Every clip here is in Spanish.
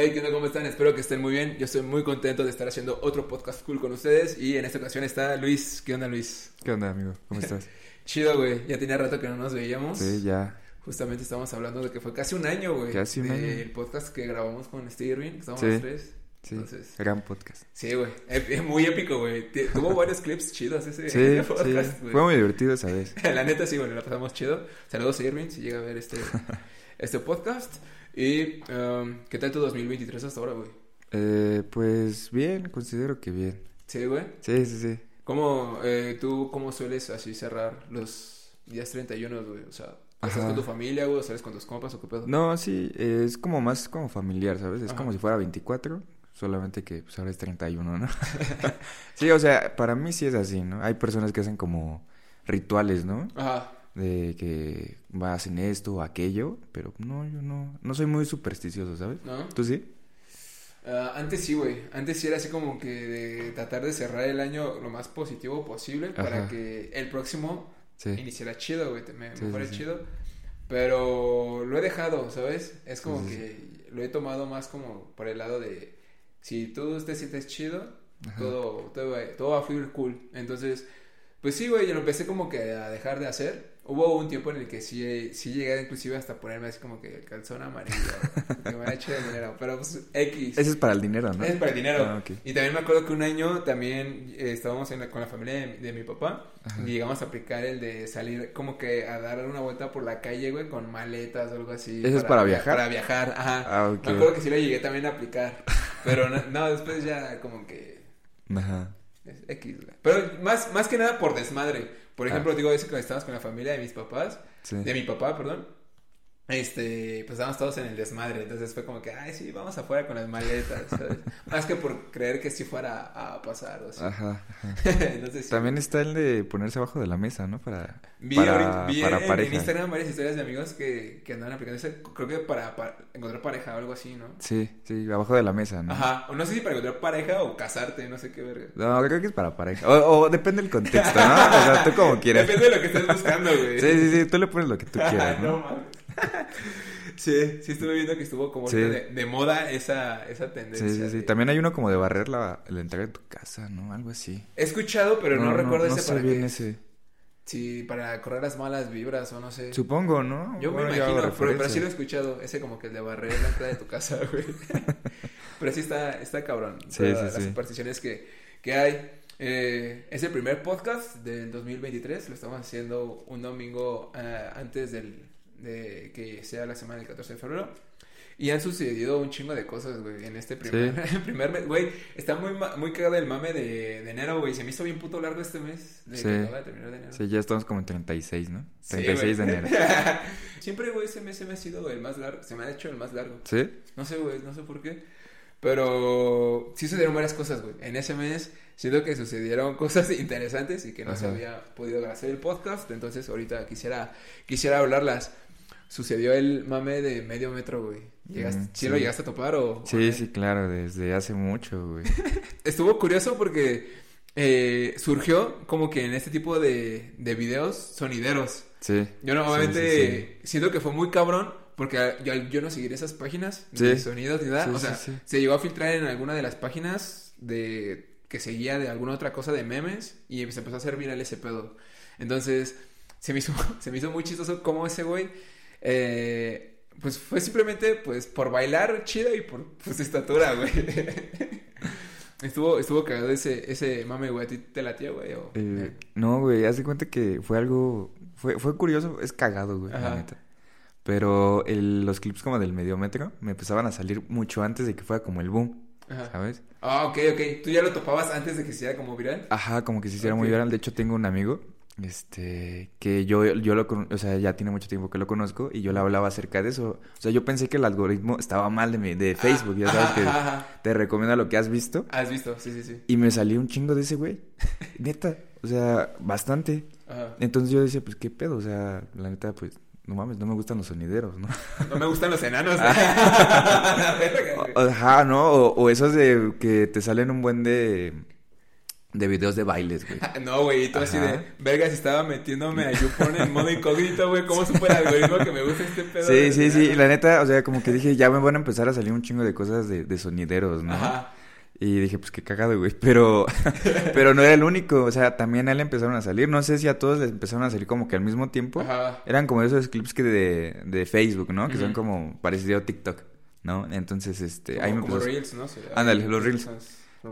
Hey, ¿qué onda? ¿Cómo están? Espero que estén muy bien. Yo estoy muy contento de estar haciendo otro podcast cool con ustedes. Y en esta ocasión está Luis. ¿Qué onda, Luis? ¿Qué onda, amigo? ¿Cómo estás? Chido, güey. Ya tenía rato que no nos veíamos. Sí, ya. Justamente estábamos hablando de que fue casi un año, güey. Casi un año. Del podcast que grabamos con Steve Irving. que Estábamos Sí. los tres. Sí, Entonces, gran podcast. sí, güey. Es muy épico, güey. Tuvo varios clips chidos ese, Sí, ese sí. podcast, güey. Fue muy divertido esa vez. La neta, sí, bueno, la pasamos chido. Saludos a Irving si llega a ver este, este podcast. Y, um, ¿qué tal tu 2023 hasta ahora, güey? Eh, pues bien, considero que bien. Sí, güey. Sí, sí, sí. ¿Cómo, eh, tú, cómo sueles así cerrar los días 31, güey? O sea, ¿estás con tu familia, güey? ¿O sales con tus compas o qué pedo? No, sí, eh, es como más como familiar, ¿sabes? Es Ajá. como si fuera 24, solamente que pues ahora es 31, ¿no? sí, o sea, para mí sí es así, ¿no? Hay personas que hacen como rituales, ¿no? Ajá. De que va, hacen esto o aquello, pero no, yo no, no soy muy supersticioso, ¿sabes? ¿No? ¿Tú sí? Ah, antes sí, güey. Antes sí era así como que de tratar de cerrar el año lo más positivo posible para Ajá. que el próximo Sí. iniciara chido, güey. Me, Sí, sí, chido. Pero lo he dejado, ¿sabes? Es como que lo he tomado más como por el lado de si tú te sientes chido, Ajá. todo, todo, todo va a fluir cool. Entonces, pues sí, güey, yo lo empecé como que a dejar de hacer. Hubo un tiempo en el que sí, sí llegué inclusive hasta ponerme así como que el calzón amarillo, que me ha hecho de dinero, pero pues X. Ese es para el dinero, ¿no? Es para el dinero. Ah. Y también me acuerdo que un año también eh, estábamos en la- con la familia de, mi- de mi papá Ajá. y llegamos a aplicar el de salir como que a dar una vuelta por la calle, güey, con maletas o algo así. ¿Eso es para viajar? Para viajar, ajá. Ah. Me acuerdo que sí lo llegué también a aplicar, pero no, no, después ya como que Ajá. Es X, güey. Pero más, más que nada por desmadre. Por Ah. ejemplo, digo, eso que estábamos con la familia de mis papás, Sí. de mi papá, perdón. Este, pues estábamos todos en el desmadre, entonces fue como que, ay, sí, vamos afuera con las maletas, ¿sabes? Más que por creer que sí fuera a pasar o así. Ajá, ajá. entonces, sí. También está el de ponerse abajo de la mesa, ¿no? Para, Vi, para, vi para en, en pareja. Instagram varias historias de amigos que, que andaban aplicando ese, creo que para, para encontrar pareja o algo así, ¿no? Sí, sí, abajo de la mesa, ¿no? Ajá, o no sé si para encontrar pareja o casarte, no sé qué verga. No, creo que es para pareja. O, o depende del contexto, ¿no? O sea, tú como quieras. Depende de lo que estés buscando, güey. Sí, sí, sí, tú le pones lo que tú quieras, no ¿no? mames. Sí, sí estuve viendo que estuvo como Sí. de, de moda esa, esa tendencia. Sí, sí, sí. de- También hay uno como de barrer la, la entrada de tu casa, ¿no? Algo así. He escuchado, pero no, recuerdo no ese sé para bien qué. ese. Sí, para correr las malas vibras o no sé. Supongo, ¿no? Yo me Bueno, imagino, pero, pero sí lo he escuchado. Ese como que el de barrer la entrada de tu casa, güey. pero sí está, está cabrón. Sí, sí, las supersticiones que, que hay. Eh, es el primer podcast del 2023. Lo estamos haciendo un domingo eh, antes del, de que sea la semana del 14 de febrero. Y han sucedido un chingo de cosas, güey, en este primer, primer mes. Güey, está muy, muy cagado el mame de, de enero, güey. Se me hizo bien puto largo este mes. De Sí. que acaba de terminar de enero. Sí, ya estamos como en 36, ¿no? Sí, 36 de güey. enero. Siempre, güey, ese mes se me ha sido el más largo. Se me ha hecho el más largo. ¿Sí? No sé, güey, no sé por qué. Pero sí sucedieron varias cosas, güey. En ese mes siento que sucedieron cosas interesantes y que no se Ajá. había podido hacer el podcast. Entonces ahorita quisiera, quisiera hablarlas. Sucedió el mame de medio metro, güey. ¿Llegaste, Mm, ¿Sí sí. lo llegaste a topar o...? Sí, sí, claro, desde hace mucho, güey. Estuvo curioso porque eh, surgió como que en este tipo de, de videos sonideros. Sí. Yo no, Sí, obviamente siento que fue muy cabrón porque yo, yo no seguiré esas páginas de sonidos ni nada. O sea, se llegó a filtrar en alguna de las páginas de que seguía de alguna otra cosa de memes y se empezó a hacer viral ese pedo. Entonces, se me hizo, se me hizo muy chistoso cómo ese güey, eh, pues fue simplemente pues por bailar chido y por pues, estatura, güey. estuvo, estuvo cagado ese, ese mame, güey. ¿A ti te latía, güey? o- Eh, no, güey, haz de cuenta que fue algo... Fue, fue curioso, es cagado, güey, Ajá. la neta. Pero el- los clips como del mediometro me empezaban a salir mucho antes de que fuera como el boom, Ajá. ¿sabes? Ah, ok, ok. ¿Tú ya lo topabas antes de que se hiciera como viral? Ajá, como que se hiciera muy viral. De hecho, tengo un amigo, este, que yo, yo lo, o sea, ya tiene mucho tiempo que lo conozco y yo le hablaba acerca de eso. O sea, yo pensé que el algoritmo estaba mal de, mi- de Facebook, ya sabes que ajá, ajá. te recomienda lo que has visto. Has visto, sí, sí, sí. Y me salió un chingo de ese güey. Neta, o sea, bastante. Ajá. Entonces yo decía, pues, ¿qué pedo? O sea, la neta, pues, no mames, no me gustan los sonideros, ¿no? No me gustan los enanos. Ajá, ¿no? O, o esos de que te salen un buen de... de videos de bailes, güey. No, güey, y tú así de, vergas, estaba metiéndome a YouPorn en modo incógnito, güey, ¿cómo supo el algoritmo que me gusta este pedo? Sí, sí, sí, y la neta, o sea, como que dije, ya me van a empezar a salir un chingo de cosas de, de sonideros, ¿no? Ajá. Y dije, pues qué cagado, güey. Pero, pero no era el único. O sea, también a él empezaron a salir. No sé si a todos les empezaron a salir como que al mismo tiempo. Ajá. Eran como esos clips que de, de Facebook, ¿no? Que son como parecido a TikTok, ¿no? Entonces, este, ahí me Como, como empezó- Reels, ¿no? Ándale, los Reels.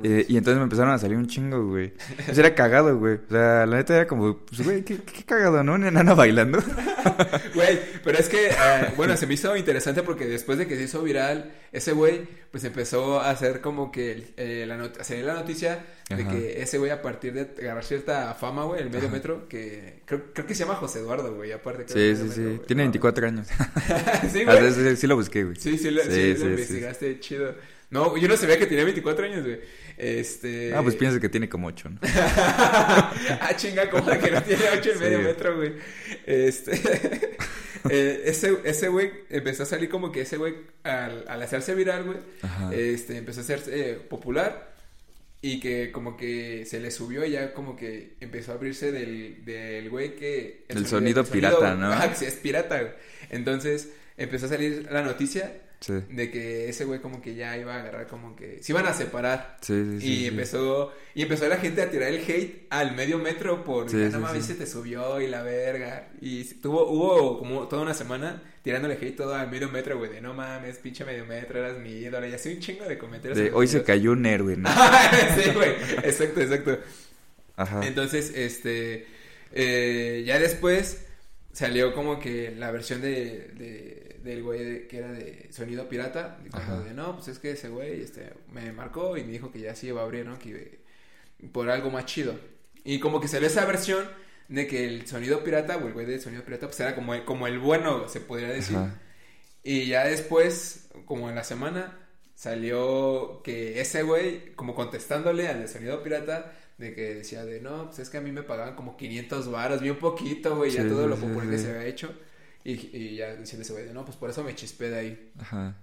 Eh, y entonces me empezaron a salir un chingo, güey. Eso era cagado, güey. O sea, la neta era como, pues, güey, qué, qué cagado, ¿no? Una enana bailando. Güey, pero es que, eh, bueno, se me hizo interesante porque después de que se hizo viral, ese güey, pues empezó a hacer como que eh, la not- la noticia de Ajá. que ese güey, a partir de agarrar cierta fama, güey, el medio Ajá. metro, que creo, creo que se llama José Eduardo, güey, aparte. creo Sí, que sí, sí. metro. Tiene No, 24 años. sí, Ah, güey. sí, sí, sí lo busqué, güey. Sí, sí, lo, sí, Sí, lo sí, sí. investigaste, chido. No, yo no sabía que tenía 24 años, güey. Este... Ah, pues pienso que tiene como 8, ¿no? ah, chinga, como de que no tiene 8 en Sí, medio metro, güey. Este... eh, ese, ese güey empezó a salir como que ese güey, al, al hacerse viral, güey, Ajá. este, empezó a hacerse eh, popular y que como que se le subió y ya como que empezó a abrirse del, del güey que... El sonido pirata, ¿no? Sí, es pirata, güey. Entonces empezó a salir la noticia Sí. de que ese güey como que ya iba a agarrar como que se iban a separar. Sí, sí, y empezó y empezó la gente a tirar el hate al medio metro por no mames se te subió y la verga y tuvo hubo como toda una semana tirándole hate todo al medio metro güey de no mames pinche medio metro eras mi ídolo y así un chingo de comentarios De, hoy se cayó un héroe, ¿no? sí güey exacto exacto. Ajá. entonces, este, eh, ya después salió como que la versión de, de- del güey de- que era de sonido pirata, de de no, pues es que ese güey, este, me marcó y me dijo que ya sí iba a abrir, ¿no? Que por algo más chido. Y como que salió esa versión de que el sonido pirata, o el güey del sonido pirata, pues era como el, como el bueno, se podría decir. Ajá. Y ya después, como en la semana, salió que ese güey, como contestándole al de sonido pirata, de que decía de no, pues es que a mí me pagaban como 500 varos, bien poquito, güey, ya todo sí, lo sí, popular que sí. se había hecho. Y, y ya diciendo ese güey no, pues por eso me chispé de ahí. Ajá.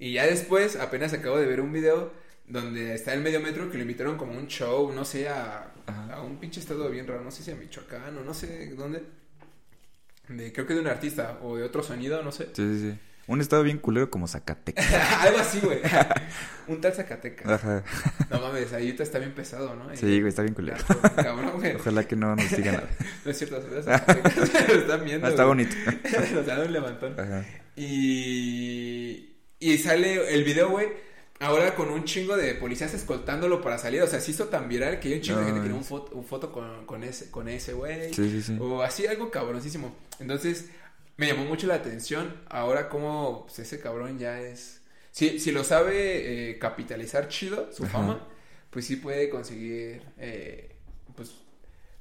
Y ya después, apenas acabo de ver un video donde está el medio metro que lo invitaron como a un show, no sé, a, a un pinche estado bien raro, no sé si a Michoacán o no sé dónde. De, creo que de un artista o de otro sonido, no sé. Sí, sí, sí. Un estado bien culero como Zacatecas. Algo así, güey. un tal Zacatecas. Ajá. No mames, ahorita está bien pesado, ¿no? Sí, güey, está bien culero. Claro, Cabrón, güey. Ojalá que no nos digan nada. No es cierto, se Zacatecas. Lo están viendo. Ah, está güey. bonito. Nos dan un levantón. Ajá. Y. Y sale el video, güey. Ahora con un chingo de policías escoltándolo para salir. O sea, se hizo tan viral que hay un chingo de gente que quería un foto, un foto con, con ese, con ese güey. Sí, sí, sí. O así algo cabroncísimo. Entonces, me llamó mucho la atención. Ahora, como pues, ese cabrón ya es. Si, si lo sabe eh, capitalizar chido, su Ajá. fama, pues sí puede conseguir. eh, pues,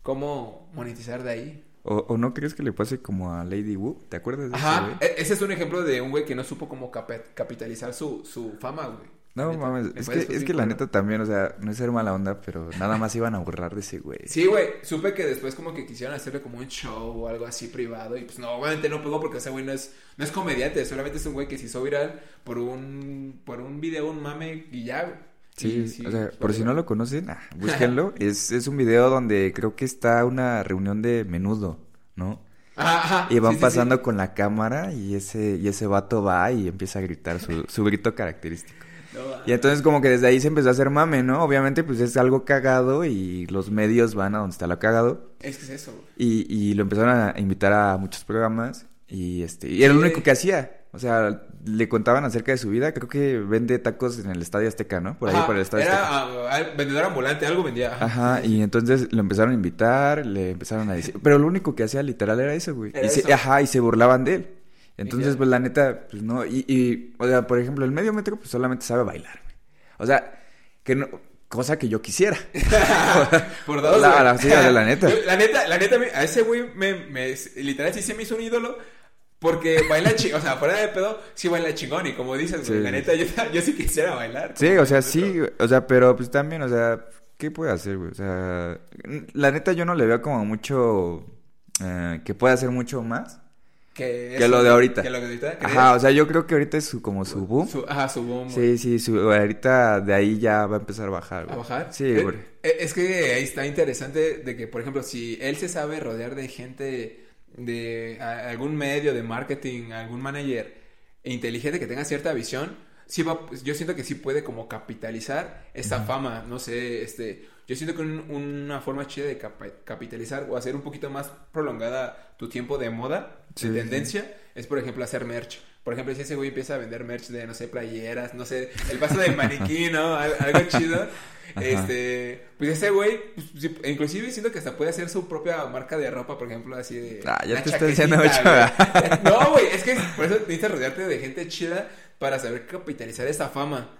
cómo monetizar de ahí. O, o no crees que le pase como a Lady Wu? ¿Te acuerdas de ese Ajá, güey? e- ese es un ejemplo de un güey que no supo cómo capitalizar su, su fama, güey. No Neta, mames, me es que, es que la neta también, o sea, no es ser mala onda, pero nada más iban a burlar de ese güey. Sí, güey, supe que después como que quisieron hacerle como un show o algo así privado y pues no, obviamente no pegó porque ese güey no es, no es comediante, solamente es un güey que se hizo viral por un, por un video, un mame y ya, güey. Sí, Y o sea, por si no lo conocen, ah, búsquenlo. es, es un video donde creo que está una reunión de menudo, ¿no? Ajá, Y van sí, sí, pasando sí. con la cámara y ese, y ese vato va y empieza a gritar su, su grito característico. Y entonces como que desde ahí se empezó a hacer mame, ¿no? Obviamente pues es algo cagado y los medios van a donde está lo cagado. Es que es eso, güey. Y, y lo empezaron a invitar a muchos programas y este y era lo único que hacía. O sea, le contaban acerca de su vida. Creo que vende tacos en el Estadio Azteca, ¿no? Por ahí, Ajá, por el Estadio Era Azteca. ah, vendedor ambulante, algo vendía. Ajá, y entonces lo empezaron a invitar, le empezaron a decir... Pero lo único que hacía literal era eso, güey. Era Y se- eso. ajá, y se burlaban de él. Entonces, pues la neta, pues no... Y, y, o sea, por ejemplo, el medio metro pues solamente sabe bailar, güey. O sea, que no... Cosa que yo quisiera. Por dos, La- la- sí, la- la neta. La neta, la neta, a ese güey me, me, literal sí se me hizo un ídolo. Porque baila chingón, o sea, fuera de pedo, sí baila chingón. Y como dices, güey, la neta, yo, yo sí quisiera bailar. Sí, o sea, sí, o sea, pero pues también, o sea, ¿qué puede hacer, güey? O sea, la neta yo no le veo como mucho, eh, que pueda hacer mucho más, que, Que lo de ahorita. Que lo de ahorita. ¿crees? Ajá, o sea, yo creo que ahorita es su, como su boom. Su- ajá, su boom. Sí, sí, su, ahorita de ahí ya va a empezar a bajar, ¿A güey. bajar? Sí, Eh, güey. eh, Es que ahí está interesante de que, por ejemplo, si él se sabe rodear de gente de a- algún medio de marketing, algún manager inteligente que tenga cierta visión, sí va, pues, yo siento que sí puede como capitalizar esta fama, no sé, este, yo siento que un- una forma chida de capitalizar o hacer un poquito más prolongada tu tiempo de moda, Sí, de sí. tendencia, es por ejemplo hacer merch. Por ejemplo, si ese güey empieza a vender merch de, no sé, playeras, no sé, el paso del maniquí, ¿no? Al- Algo chido. Este, pues ese güey, pues, inclusive siento que hasta puede hacer su propia marca de ropa, por ejemplo, así de. Ah, ya te estoy diciendo mucho. güey. No, güey, es que por eso necesitas rodearte de gente chida para saber capitalizar esta fama.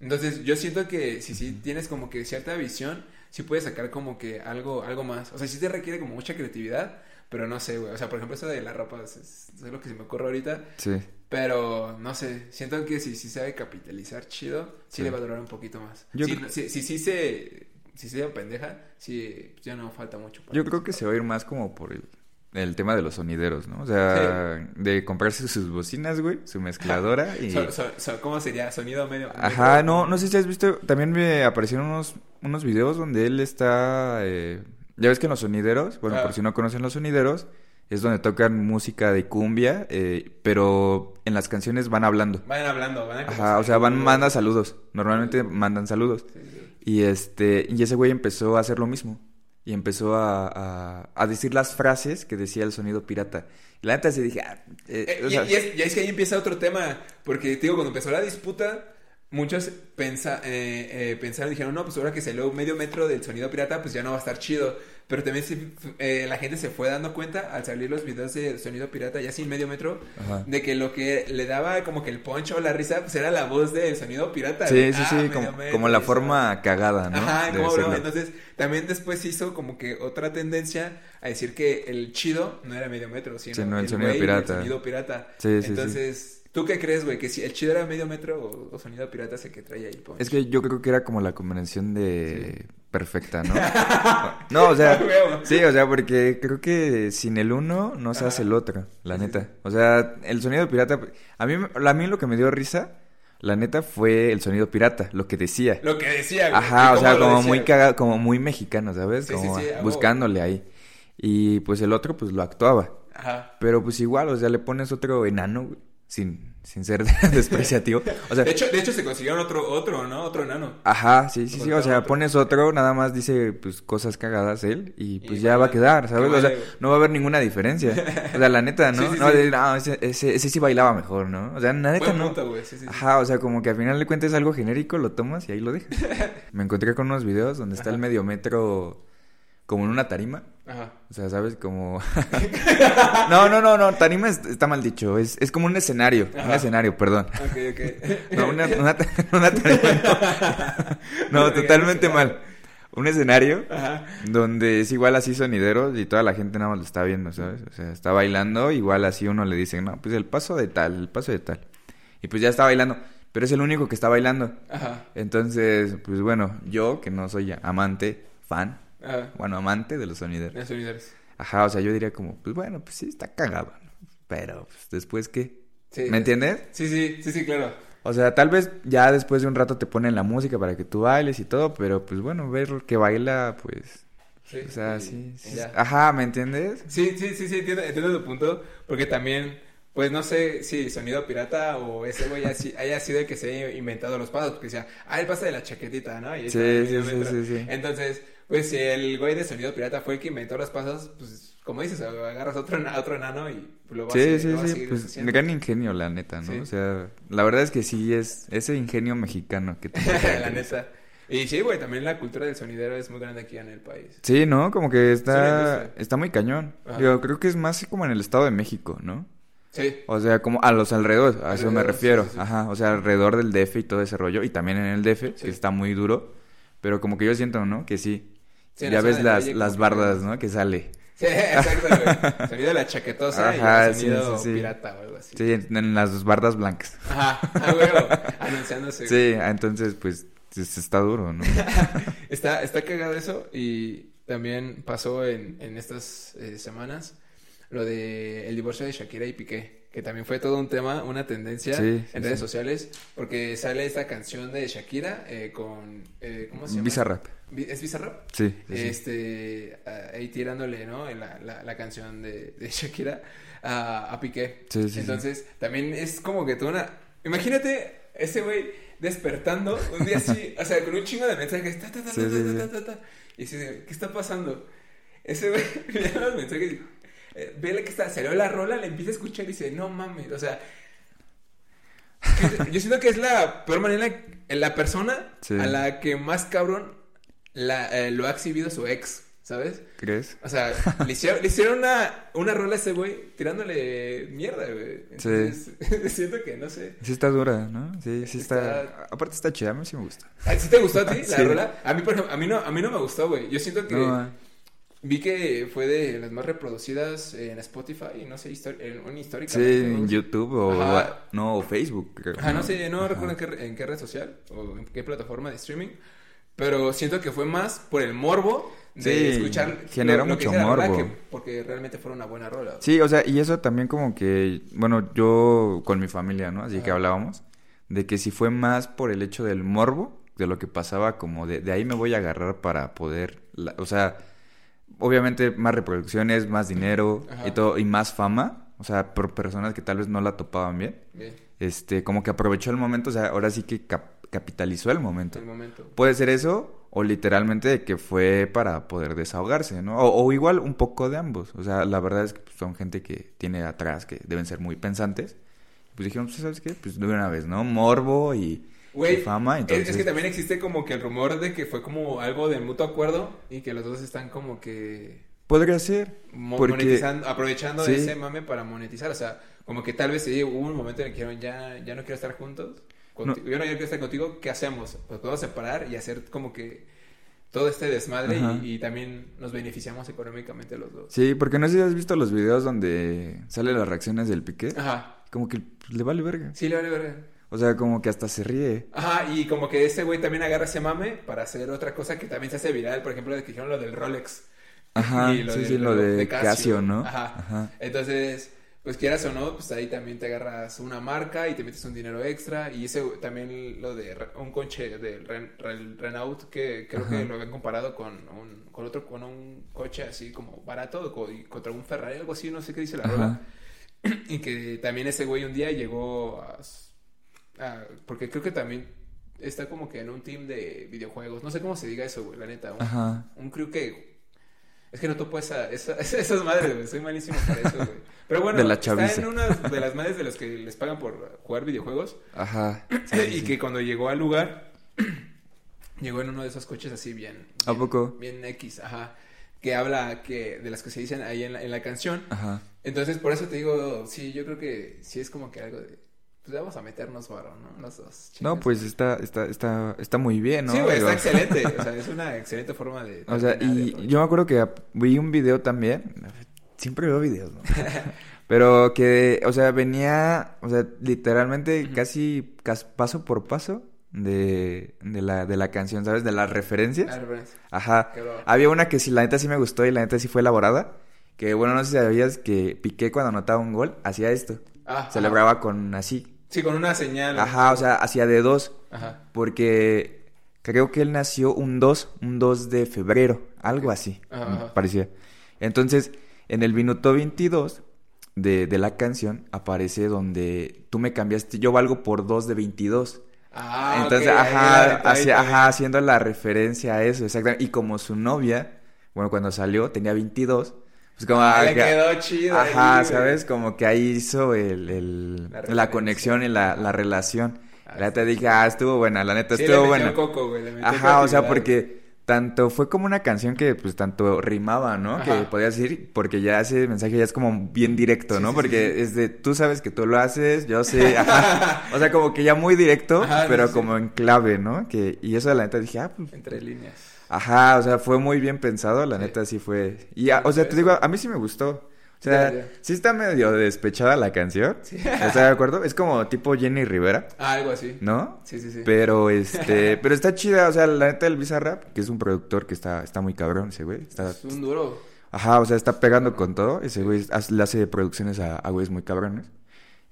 Entonces, yo siento que si sí tienes como que cierta visión, sí puedes sacar como que algo, algo más. O sea, sí te requiere como mucha creatividad, pero no sé, güey. O sea, por ejemplo, eso de la ropa es, es- lo que se me ocurre ahorita. Sí. Pero no sé, siento que si, si sabe capitalizar chido, sí, Sí. le va a durar un poquito más. Yo si, creo- si, si, sí se, si se pendeja, sí, pues ya no falta mucho. para Yo creo que se va a ir más como por el, el tema de los sonideros, ¿no? O sea, de comprarse sus bocinas, güey, su mezcladora y... So- so- so- ¿Cómo sería? ¿Sonido medio? Ajá, no, no sé si has visto, también me aparecieron unos, unos videos donde él está, eh, ya ves que en los sonideros, bueno, Ah. por si no conocen los sonideros, es donde tocan música de cumbia, eh, pero en las canciones van hablando. Van hablando, van a Ajá, o sea, van, mandan saludos, normalmente mandan saludos. Sí, sí. Y este, y ese güey empezó a hacer lo mismo. Y empezó a, a, a decir las frases que decía el sonido pirata. Y la neta se dije, ah, eh, Eh, y, es, y es que ahí empieza otro tema, porque te digo, cuando empezó la disputa, muchos pensa, eh, eh, pensaron, dijeron, no, pues ahora que salió medio metro del sonido pirata, pues ya no va a estar chido. Pero también se- eh, la gente se fue dando cuenta al salir los videos de sonido pirata ya sin medio metro, Ajá. de que lo que le daba como que el poncho o la risa, pues era la voz del sonido pirata. sí, sí, Ah, sí, como, metro, como la eso. forma cagada, ¿no? Ajá, como. Entonces, también después hizo como que otra tendencia a decir que el chido no era medio metro, sino Sí, no, el el sonido pirata. El sonido pirata. Sí, sí, sí. Entonces, ¿tú qué crees, güey? Que si el chido era medio metro o, o sonido pirata es el que trae ahí. Poncho? Es que yo creo que era como la combinación de perfecta, ¿no? no, o sea, sí, o sea, porque creo que sin el uno no se hace el otro, la neta. O sea, el sonido pirata, a mí, a mí lo que me dio risa, la neta, fue el sonido pirata, lo que decía. Lo que decía, güey. Ajá, o sea, como decía, muy cagado, como muy mexicano, ¿sabes? Sí, como sí, buscándole ahí. Y pues el otro, pues lo actuaba. Ajá. Pero pues igual, o sea, le pones otro enano, güey, sin, sin ser despreciativo. O sea, De hecho, de hecho, se consiguieron otro, otro, ¿no? Otro enano. Ajá, sí, sí, sí, o sea, otro. pones otro, nada más dice, pues, cosas cagadas él, y pues Y ya va a quedar, ¿sabes? O sea, no va a haber ninguna diferencia. O sea, la neta, ¿no? Sí, sí, no, sí. de, no, ese, ese, ese sí bailaba mejor, ¿no? O sea, la neta, no. Ajá, o sea, como que al final de cuentas es algo genérico, lo tomas y ahí lo dejas. Me encontré con unos videos donde está el Ajá. mediometro como en una tarima. Ajá. O sea, ¿sabes? Como... no, no, no, no, tarima es- está mal dicho. Es, es como un escenario. Un escenario, perdón. Ok, ok. No, una, una, una tarima no. No, totalmente mal. Un escenario Ajá. donde es igual así sonideros y toda la gente nada más lo está viendo, ¿sabes? O sea, está bailando, igual así uno le dice, no, pues el paso de tal, el paso de tal. Y pues ya está bailando, pero es el único que está bailando. Ajá. Entonces, pues bueno, yo que no soy amante, fan, Ajá. bueno, amante de los sonideros. Los sonideros. Ajá, o sea, yo diría como, pues bueno, pues sí, está cagado. ¿no? Pero, pues después, ¿qué? Sí. ¿Me entiendes? Sí, sí, sí, sí, claro. O sea, tal vez ya después de un rato te ponen la música para que tú bailes y todo, pero pues bueno, ver que baila, pues... Sí. O sea, sí. sí. ya. Ajá, ¿me entiendes? Sí, sí, sí, sí, entiendo, entiendo tu punto, porque también, pues no sé si sonido pirata o ese güey haya sido el que se haya inventado los pasos, porque decía, ah, el paso de la chaquetita, ¿no? Y Sí, sí, sí, sí, sí. Entonces, pues si el güey de sonido pirata fue el que inventó los pasos, pues como dices, agarras otro, otro enano y lo vas, a Sí, seguir- sí, lo vas a sí, pues haciendo. gran ingenio, la neta, ¿no? Sí. O sea, la verdad es que sí es ese ingenio mexicano que te la neta. Y sí, güey, también la cultura del sonidero es muy grande aquí en el país. Sí, ¿no? Como que está, está muy cañón. Yo creo que es más como en el Estado de México, ¿no? Sí. O sea, como a los alrededores, a eso me refiero. sí, sí, sí. Ajá, o sea, alrededor del DF y todo ese rollo. Y también en el DF, que está muy duro. Pero como que yo siento, ¿no? Que sí. Sí, ya ves las, las como que- bardas, ¿no? Que sale. Sí, exacto, güey. Sonido de la chaquetosa Ajá, y el sonido sí, sí. pirata o algo así. Sí, en, en las bardas blancas. Ajá, a huevo, anunciándose. Sí, entonces, pues, es- está duro, ¿no? Está, está cagado eso y también pasó en, en estas eh, semanas lo de el divorcio de Shakira y Piqué, que también fue todo un tema, una tendencia Sí, sí, en redes sí. sociales, porque sale esta canción de Shakira eh, con, eh, ¿cómo se llama? Bizarrap. ¿Es Bizarrap? Sí. Este, ah, ahí tirándole, ¿no? La, la, la canción de, de Shakira a, a Piqué. Sí, sí. Entonces, también es como que tú una... Imagínate ese güey despertando un día así, o sea, con un chingo de mensajes, ta, ta, ta, Sí, ta, sí, ta, sí. ta, ta, y dice, ¿qué está pasando? Ese güey mira los mensajes, eh, ve que está, salió la rola, le empieza a escuchar y dice, no mames, o sea... Yo siento que es la peor manera, la persona Sí. a la que más cabrón la, eh, lo ha exhibido su ex, ¿sabes? ¿Crees? O sea, le hicieron, le hicieron una, una rola a ese güey tirándole mierda, güey. Entonces, siento que, no sé. Sí está dura, ¿no? Sí, sí está... Está- Aparte está chida, a mí sí me gusta. ¿A ti te gustó a ti la Sí. rola? A mí, por ejemplo, a mí no, a mí no me gustó, güey. Yo siento que No, ah, vi que fue de las más reproducidas en Spotify, no sé, en, en sí, en. YouTube o... Ajá. No, o Facebook. creo, Ajá, no sé, no Ajá. recuerdo en qué, en qué red social o en qué plataforma de streaming, pero siento que fue más por el morbo de Sí, escuchar generó lo, lo que mucho morbo. que porque realmente fue una buena rola. Sí, o sea, y eso también como que, bueno, yo con mi familia, ¿no? Así que hablábamos de que si fue más por el hecho del morbo, de lo que pasaba, como de, de ahí me voy a agarrar para poder, la- o sea, obviamente más reproducciones, más dinero Ajá. y todo, y más fama, o sea, por personas que tal vez no la topaban bien, Bien, este, como que aprovechó el momento, o sea, ahora sí que cap- capitalizó el momento. el momento. Puede ser eso o literalmente de que fue para poder desahogarse, ¿no? O, o igual un poco de ambos. O sea, la verdad es que pues, son gente que tiene atrás que deben ser muy pensantes. Pues dijeron, pues, ¿sabes qué? Pues de una vez, ¿no? Morbo y, Güey, fama. es- Entonces, es que también existe como que el rumor de que fue como algo de mutuo acuerdo y que los dos están como que podría ser. Porque- monetizando, aprovechando Sí. ese mame para monetizar. O sea, como que tal vez sí, hubo un momento en el que dijeron, ya, ya no quiero estar juntos. contigo- Yo no quiero estar contigo, ¿qué hacemos? Pues podemos separar y hacer como que todo este desmadre y, y también nos beneficiamos económicamente los dos. Sí, porque no sé si has visto los videos donde salen las reacciones del piqué. Ajá. Como que le vale verga. Sí, le vale verga. O sea, como que hasta se ríe. Ajá, y como que ese güey también agarra ese mame para hacer otra cosa que también se hace viral, por ejemplo, de que dijeron lo del Rolex. Ajá, Y sí, del sí, lo de Casio, ¿no? Ajá. Ajá. Entonces, pues quieras o no, pues ahí también te agarras una marca y te metes un dinero extra. Y ese también lo de un coche del Ren- Ren- Renault que creo que lo habían comparado con un, con otro, con un coche así como barato, contra un Ferrari, algo así, no sé qué dice la rola. Y que también ese güey un día llegó a, a- Porque creo que también está como que en un team de videojuegos. No sé cómo se diga eso, güey, la neta. Un, Ajá. un crew que... Es que no topo esa, esa, esas madres, güey. Soy malísimo para eso, güey. Pero bueno, De la está en una de las madres de los que les pagan por jugar videojuegos. Ajá. y que cuando llegó al lugar, llegó en uno de esos coches así bien... ¿A bien- poco? Bien X, ajá. Que habla que de las que se dicen ahí en la, en la canción. Ajá. Entonces, por eso te digo, sí, yo creo que sí es como que algo de... Pues vamos a meternos varo, ¿no? Los dos. No, chingas. pues está, está, está, está muy bien, ¿no? Sí, güey, está excelente. O sea, es una excelente forma de... O sea, y yo me acuerdo que vi un video también. Siempre veo videos, ¿no? Pero que, o sea, venía, o sea, literalmente Ujú. casi cas- paso por paso de, de la, de la canción, ¿sabes? De las referencias. Ah, referencia. Ajá. Había una que sí, la neta sí me gustó y la neta sí fue elaborada. Que, bueno, no sé si sabías que Piqué cuando anotaba un gol hacía esto. Ah. Celebraba con así. Sí, con una señal. Ajá, o sea, hacía de dos. Ajá. Porque creo que él nació un 2, un 2 de febrero, algo así, Ajá, parecía. Entonces, en el minuto 22 de, de la canción aparece donde tú me cambiaste, yo valgo por 2 de 22. Ah, Entonces, ajá, ahí hacia- ajá, haciendo la referencia a eso, exactamente. Y como su novia, bueno, cuando salió tenía 22, pues como... Ah, le que- quedó chido. Ajá, ahí. ¿sabes? Como que ahí hizo el, el- La conexión y la, la relación. Ah, la neta sí. dije, ah, estuvo buena, la neta Sí, le estuvo metió buena. coco, güey. le Ajá, o sea, porque tanto fue como una canción que pues tanto rimaba, ¿no? Ajá. Que podías decir, porque ya ese mensaje ya es como bien directo, Sí, ¿no? sí, porque sí. es de, tú sabes que tú lo haces, yo sé, ajá. O sea, como que ya muy directo, Ajá, pero como en clave, ¿no? Que, y eso la neta dije, ah, pues... Entre líneas. Ajá, o sea, fue muy bien pensado, la Sí. neta sí fue. Y, a- o sea, te digo, a mí sí me gustó. O sea, Ya, ya. sí está medio despechada la canción. Sí. ¿Estás de acuerdo? Es como tipo Jenny Rivera, Ah, algo así. ¿no? Sí, sí, sí. Pero este, pero está chida, o sea, la neta del Bizarrap, que es un productor que está, está muy cabrón ese güey. Está, Es un duro. Ajá, o sea, está pegando con todo. Ese güey hace- le hace producciones a, a güeyes muy cabrones.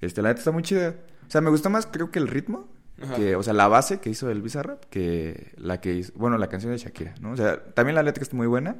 Este, la neta está muy chida. O sea, me gustó más, creo que el ritmo. Ajá. Que, o sea, la base que hizo el Bizarrap que la que hizo. Bueno, la canción de Shakira, ¿no? O sea, también la letra está muy buena.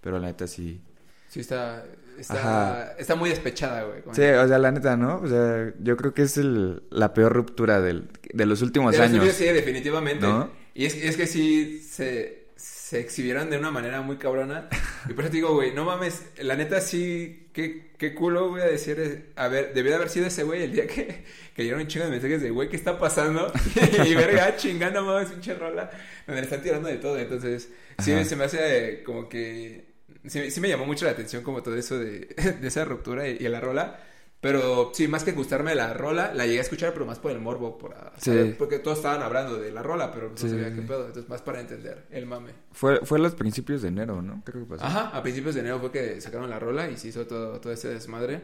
Pero la neta sí. Sí, está, está, está muy despechada, güey. Sí, o sea, la neta, ¿no? O sea, yo creo que es el, la peor ruptura del, de los últimos De los años. sí, definitivamente. ¿No? Y es, es que sí se, se exhibieron de una manera muy cabrona. Y por eso te digo, güey, no mames, la neta sí, qué, qué culo voy a decir. A ver, debió de haber sido ese güey el día que, que llegaron un chingo de mensajes de, güey, ¿qué está pasando? y verga, chingando, mames, pinche rola. Donde le están tirando de todo. Entonces, sí, Ajá. se me hace eh, como que. Sí, sí me llamó mucho la atención como todo eso de, de esa ruptura y, y la rola. Pero sí, más que gustarme la rola, la llegué a escuchar, pero más por el morbo, por, ah, Sí. saber- porque todos estaban hablando de la rola, pero no Sí, sabía qué pedo. Entonces, más para entender el mame. Fue, fue a los principios de enero, ¿no? Creo que pasó. Ajá, a principios de enero fue que sacaron la rola y se hizo todo, todo ese desmadre.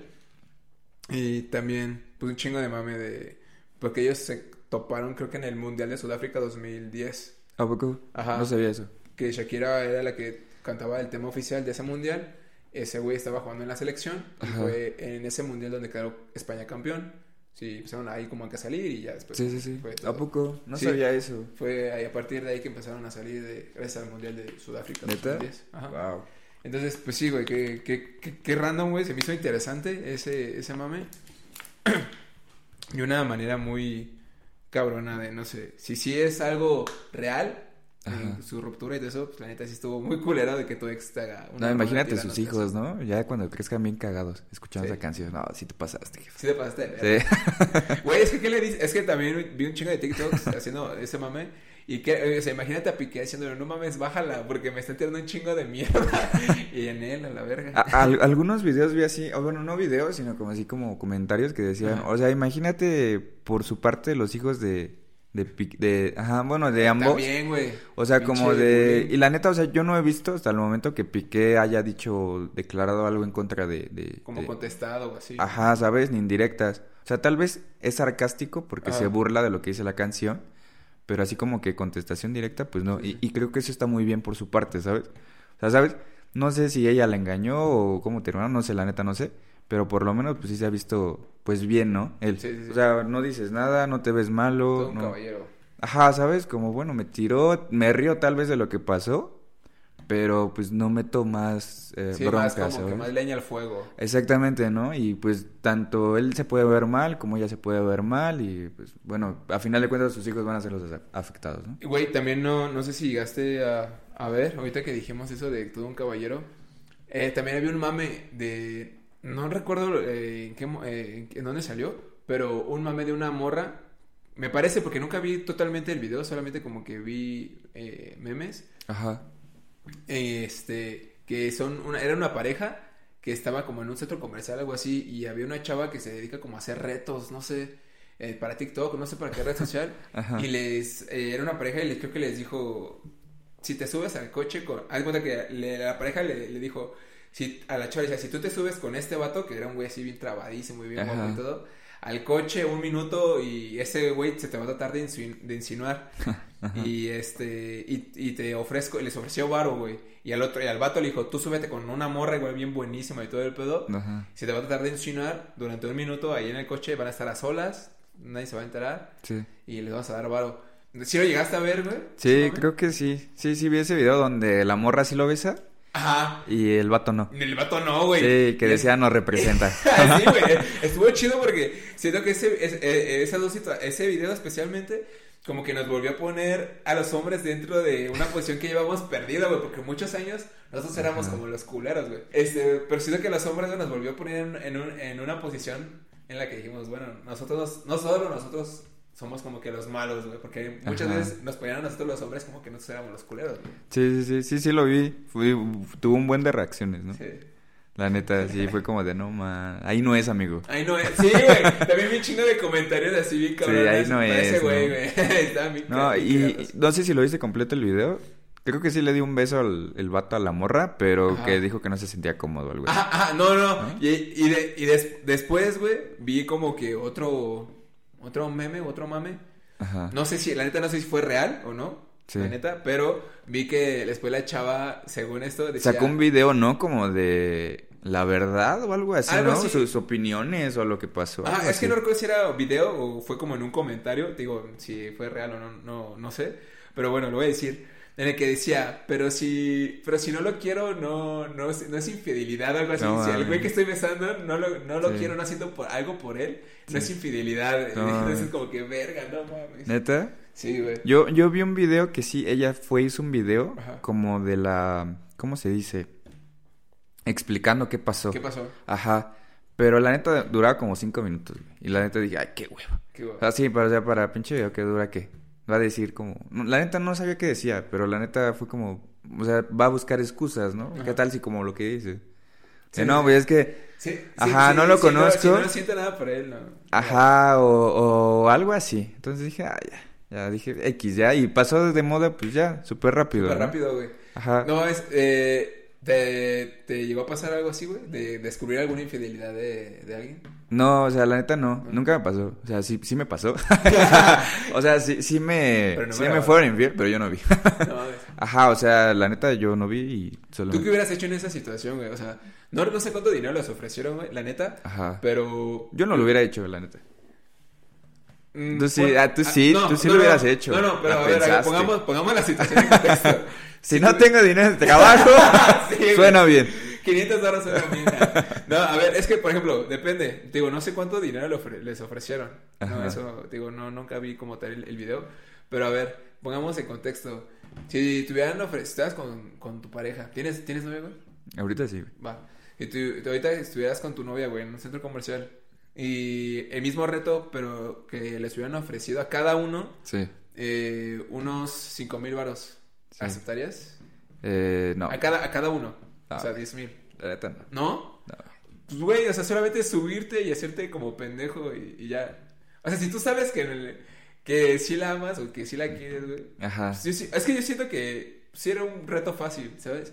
Y también, pues un chingo de mame de. Porque ellos se toparon, creo que en el Mundial de Sudáfrica 2010. ¿A poco? Ajá. No sabía eso. Que Shakira era la que cantaba el tema oficial de ese mundial. Ese güey estaba jugando en la selección. Y fue en ese mundial donde quedó España campeón. Sí, empezaron ahí como a que salir y ya después. Sí, sí, sí. Fue todo. ¿A poco? No Sí. sabía eso. Fue ahí a partir de ahí que empezaron a salir de, gracias al mundial de Sudáfrica ¿Neta? 2010. Ajá. Wow. Entonces, pues sí, güey, qué, qué, qué, qué random, güey. Se me hizo interesante ese, ese mame. y una manera muy cabrona de, no sé, si sí es algo real, Ajá. su ruptura y todo eso, pues la neta sí estuvo muy culera de que tu ex te haga una No, imagínate sus hijos. ¿no? Ya cuando crezcan bien cagados, escuchando Sí. esa canción. No, sí te pasaste, jefe. Sí te pasaste. Sí. Güey, es que ¿qué le dices? Es que también vi un chingo de TikToks haciendo ese mame. Y que, o sea, imagínate a Piqué diciéndole, no mames, bájala, porque me están tirando un chingo de mierda. y en él, a la verga. A- algunos videos vi así, o bueno, no videos, sino como así como comentarios que decían, Ajá. o sea, imagínate por su parte los hijos de, de, de ajá, bueno, de ambos. También, güey. O sea, Pinche como de... bullying. Y la neta, o sea, yo no he visto hasta el momento que Piqué haya dicho, declarado algo en contra de... de- Como de- contestado o así. Ajá, ¿sabes? Ni indirectas. O sea, tal vez es sarcástico porque Ajá. se burla de lo que dice la canción, pero así como que contestación directa, pues no. Sí, Y, y creo que eso está muy bien por su parte, ¿sabes? O sea, ¿sabes? No sé si ella la engañó o cómo terminó, no sé, la neta no sé. Pero por lo menos, pues sí se ha visto, pues bien, ¿no? Él. Sí, sí, sí. O sea, no dices nada, no te ves malo. Todo un no- caballero. Ajá, ¿sabes? Como, bueno, me tiró, me río tal vez de lo que pasó, pero pues no meto más eh, Sí, más como que más leña al fuego. Exactamente, ¿no? Y pues tanto él se puede ver mal como ella se puede ver mal y pues bueno, a final de cuentas sus hijos van a ser los af- afectados, ¿no? Y, Güey, también no, no sé si llegaste a, a ver, ahorita que dijimos eso de todo un caballero, eh, también había un mame de, no recuerdo eh, en, qué, eh, en dónde salió, pero un mame de una morra, me parece porque nunca vi totalmente el video, solamente como que vi eh, memes, Ajá. este, que son una, era una pareja que estaba como en un centro comercial, algo así, y había una chava que se dedica como a hacer retos, no sé, eh, para TikTok, no sé para qué red social, Ajá. y les, eh, era una pareja y les, creo que les dijo, si te subes al coche con, haz cuenta que le- la pareja le, le dijo, si, a la chava decía, si tú te subes con este vato, que era un güey así bien trabadísimo y bien Ajá. guapo y todo, al coche un minuto y ese güey se te va a tratar de, insinuar. Y este, y, y te ofrezco, les ofreció varo, güey. Y al otro, y al vato le dijo, tú súbete con una morra igual bien buenísima y todo el pedo. Ajá. Se te va a tratar de insinuar durante un minuto ahí en el coche, van a estar a solas, nadie se va a enterar Sí. y les vas a dar varo. ¿Sí lo llegaste a ver, güey? Sí, creo que sí. Sí, sí vi ese video donde la morra sí lo besa Ajá. y el vato no. El vato no, güey. Sí, que decía no representa. sí, güey. Estuvo chido porque siento que ese, es- eh, esas dos ese video especialmente como que nos volvió a poner a los hombres dentro de una posición que llevamos perdida, güey, porque muchos años nosotros éramos Ajá. como los culeros, güey. Este, pero siento que los hombres nos volvió a poner en, en un- en una posición en la que dijimos, bueno, nosotros, no solo nosotros somos como que los malos, güey, porque muchas Ajá. veces nos ponían a nosotros los hombres como que nosotros éramos los culeros, güey. Sí, sí, sí, sí, sí lo vi. Fui- tuvo un buen de reacciones, ¿no? Sí. La neta, sí, fue como de no, man. Ahí no es, amigo. Ahí no es. Sí, güey. También vi un chingo de comentarios así bien cabrones. ahí no para Ese es, güey, güey. Bien No, y no sé si lo viste completo el video. Creo que sí le dio un beso al el vato a la morra, pero Ajá. que dijo que no se sentía cómodo, algo así. Ajá, ajá, no, no. Y, y, de- y des- después, güey, vi como que otro. Otro meme, otro mame. Ajá. No sé si, la neta, no sé si fue real o no. Sí. la neta, pero vi que después la chava, según esto, decía... Sacó un video, ¿no? Como de la verdad o algo así, Algo ¿no? así. Sus opiniones o lo que pasó. Ah, es que no recuerdo si era video o fue como en un comentario, digo, si fue real o no, no, no sé, pero bueno, lo voy a decir, en el que decía, pero si, pero si no lo quiero, no, no, es, no es infidelidad, algo así, No, si el güey que estoy besando no lo, no lo Sí. quiero, no siento por, algo por él, no es infidelidad, No, entonces como que verga, no mames. ¿Neta? Sí, güey. Yo, yo vi un video que sí, ella fue, hizo un video Ajá. como de la, ¿cómo se dice? Explicando qué pasó. ¿Qué pasó? Ajá. Pero la neta duraba como cinco minutos, güey. Y la neta dije, ay, qué hueva. Qué. O sea, sí, pero o para pinche video que dura qué. Va a decir como... no, la neta no sabía qué decía, pero la neta fue como... O sea, va a buscar excusas, ¿no? Ajá. ¿Qué tal si como lo que dice? Sí, no, sí. güey, es que... Sí, Ajá, sí, no lo conozco. si no siento nada por él, no. Ajá, o, o algo así. Entonces dije, ah, ya. Ya dije, X, ya. Y pasó de moda, pues ya, súper rápido. Súper ¿no? rápido, güey. Ajá. No, es. Eh, ¿te, ¿Te llegó a pasar algo así, güey? De descubrir alguna infidelidad de, de alguien? No, o sea, la neta no, nunca me pasó. O sea, sí, sí me pasó. o sea, sí, sí me, no sí me me fueron infiel, pero yo no vi. No mames. Ajá, o sea, la neta yo no vi y solo... ¿Tú qué hubieras hecho en esa situación, güey? O sea, no, no sé cuánto dinero les ofrecieron, güey, la neta. Ajá. Pero. Yo no lo hubiera hecho, la neta. Mm, Tú sí, ah, tú sí, tú sí lo hubieras hecho. No, no, pero a ver, a ver, pensaste. pongamos, pongamos la situación en contexto. Si no tengo dinero de trabajo, Sí, suena bien. 500 dólares suena bien. No, a ver, es que, por ejemplo, depende. Digo, no sé cuánto dinero les ofrecieron. No, Ajá. eso, digo, no, nunca vi como tal el, el video. Pero a ver, pongamos en contexto. Si tuvieran ofrecido, estás con, con tu pareja, ¿tienes, ¿tienes novia, güey? Ahorita sí. Va. Y tú, tú ahorita estuvieras con tu novia, güey, en un centro comercial. Y el mismo reto, pero que les hubieran ofrecido a cada uno Sí. eh, unos 5 mil varos. Sí. ¿Aceptarías? Eh, no, A cada, a cada uno. No. O sea, 10 mil. la neta no. ¿No? No. Pues, güey, o sea, solamente subirte y hacerte como pendejo y, y ya. O sea, si tú sabes que, el- que sí la amas o que sí la quieres, güey. Ajá, pues yo sí- es que yo siento que sí era un reto fácil, ¿sabes?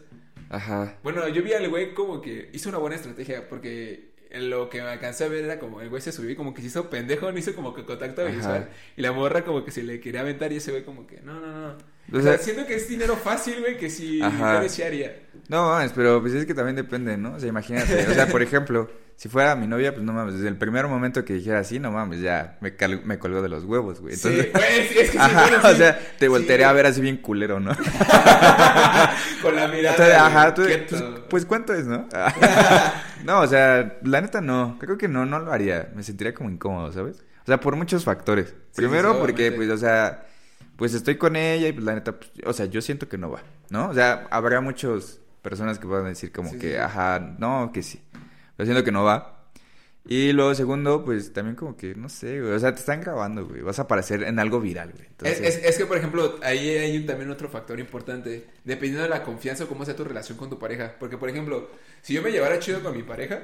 ajá. Bueno, yo vi al güey como que hizo una buena estrategia porque en lo que me alcancé a ver era como el güey se subió y como que se hizo pendejo, no hizo como que contacto Ajá. visual. Y la morra como que se le quería aventar y ese güey como que, no, no, no. O O sea, siento que es dinero fácil, güey, que si Ajá. yo desearía. No mames, pero pues es que también depende, ¿no? O sea, imagínate. O sea, por ejemplo, si fuera mi novia, pues no mames, desde el primer momento que dijera así, no mames, ya me, cal- me colgó de los huevos, güey. Entonces, sí, güey, sí, es que sí, ajá, bueno, o sí. sea, te Sí, voltearía a ver así bien culero, ¿no? Con la mirada. Entonces, ajá, tú, pues, pues, ¿cuánto es, no? no, o sea, la neta no, creo que no, no lo haría, me sentiría como incómodo, ¿sabes? O sea, por muchos factores. Primero sí, porque, pues, o sea, pues estoy con ella y pues la neta, pues, o sea, yo siento que no va, ¿no? O sea, habrá muchas personas que puedan decir como Sí, que, sí. ajá, no, que sí. Pero siento que no va. Y luego, segundo, pues también como que, no sé, güey. O sea, te están grabando, güey. Vas a aparecer en algo viral, güey. Es, Entonces, es, es que, por ejemplo, ahí hay un- también otro factor importante. Dependiendo de la confianza o cómo sea tu relación con tu pareja. Porque, por ejemplo, si yo me llevara chido con mi pareja,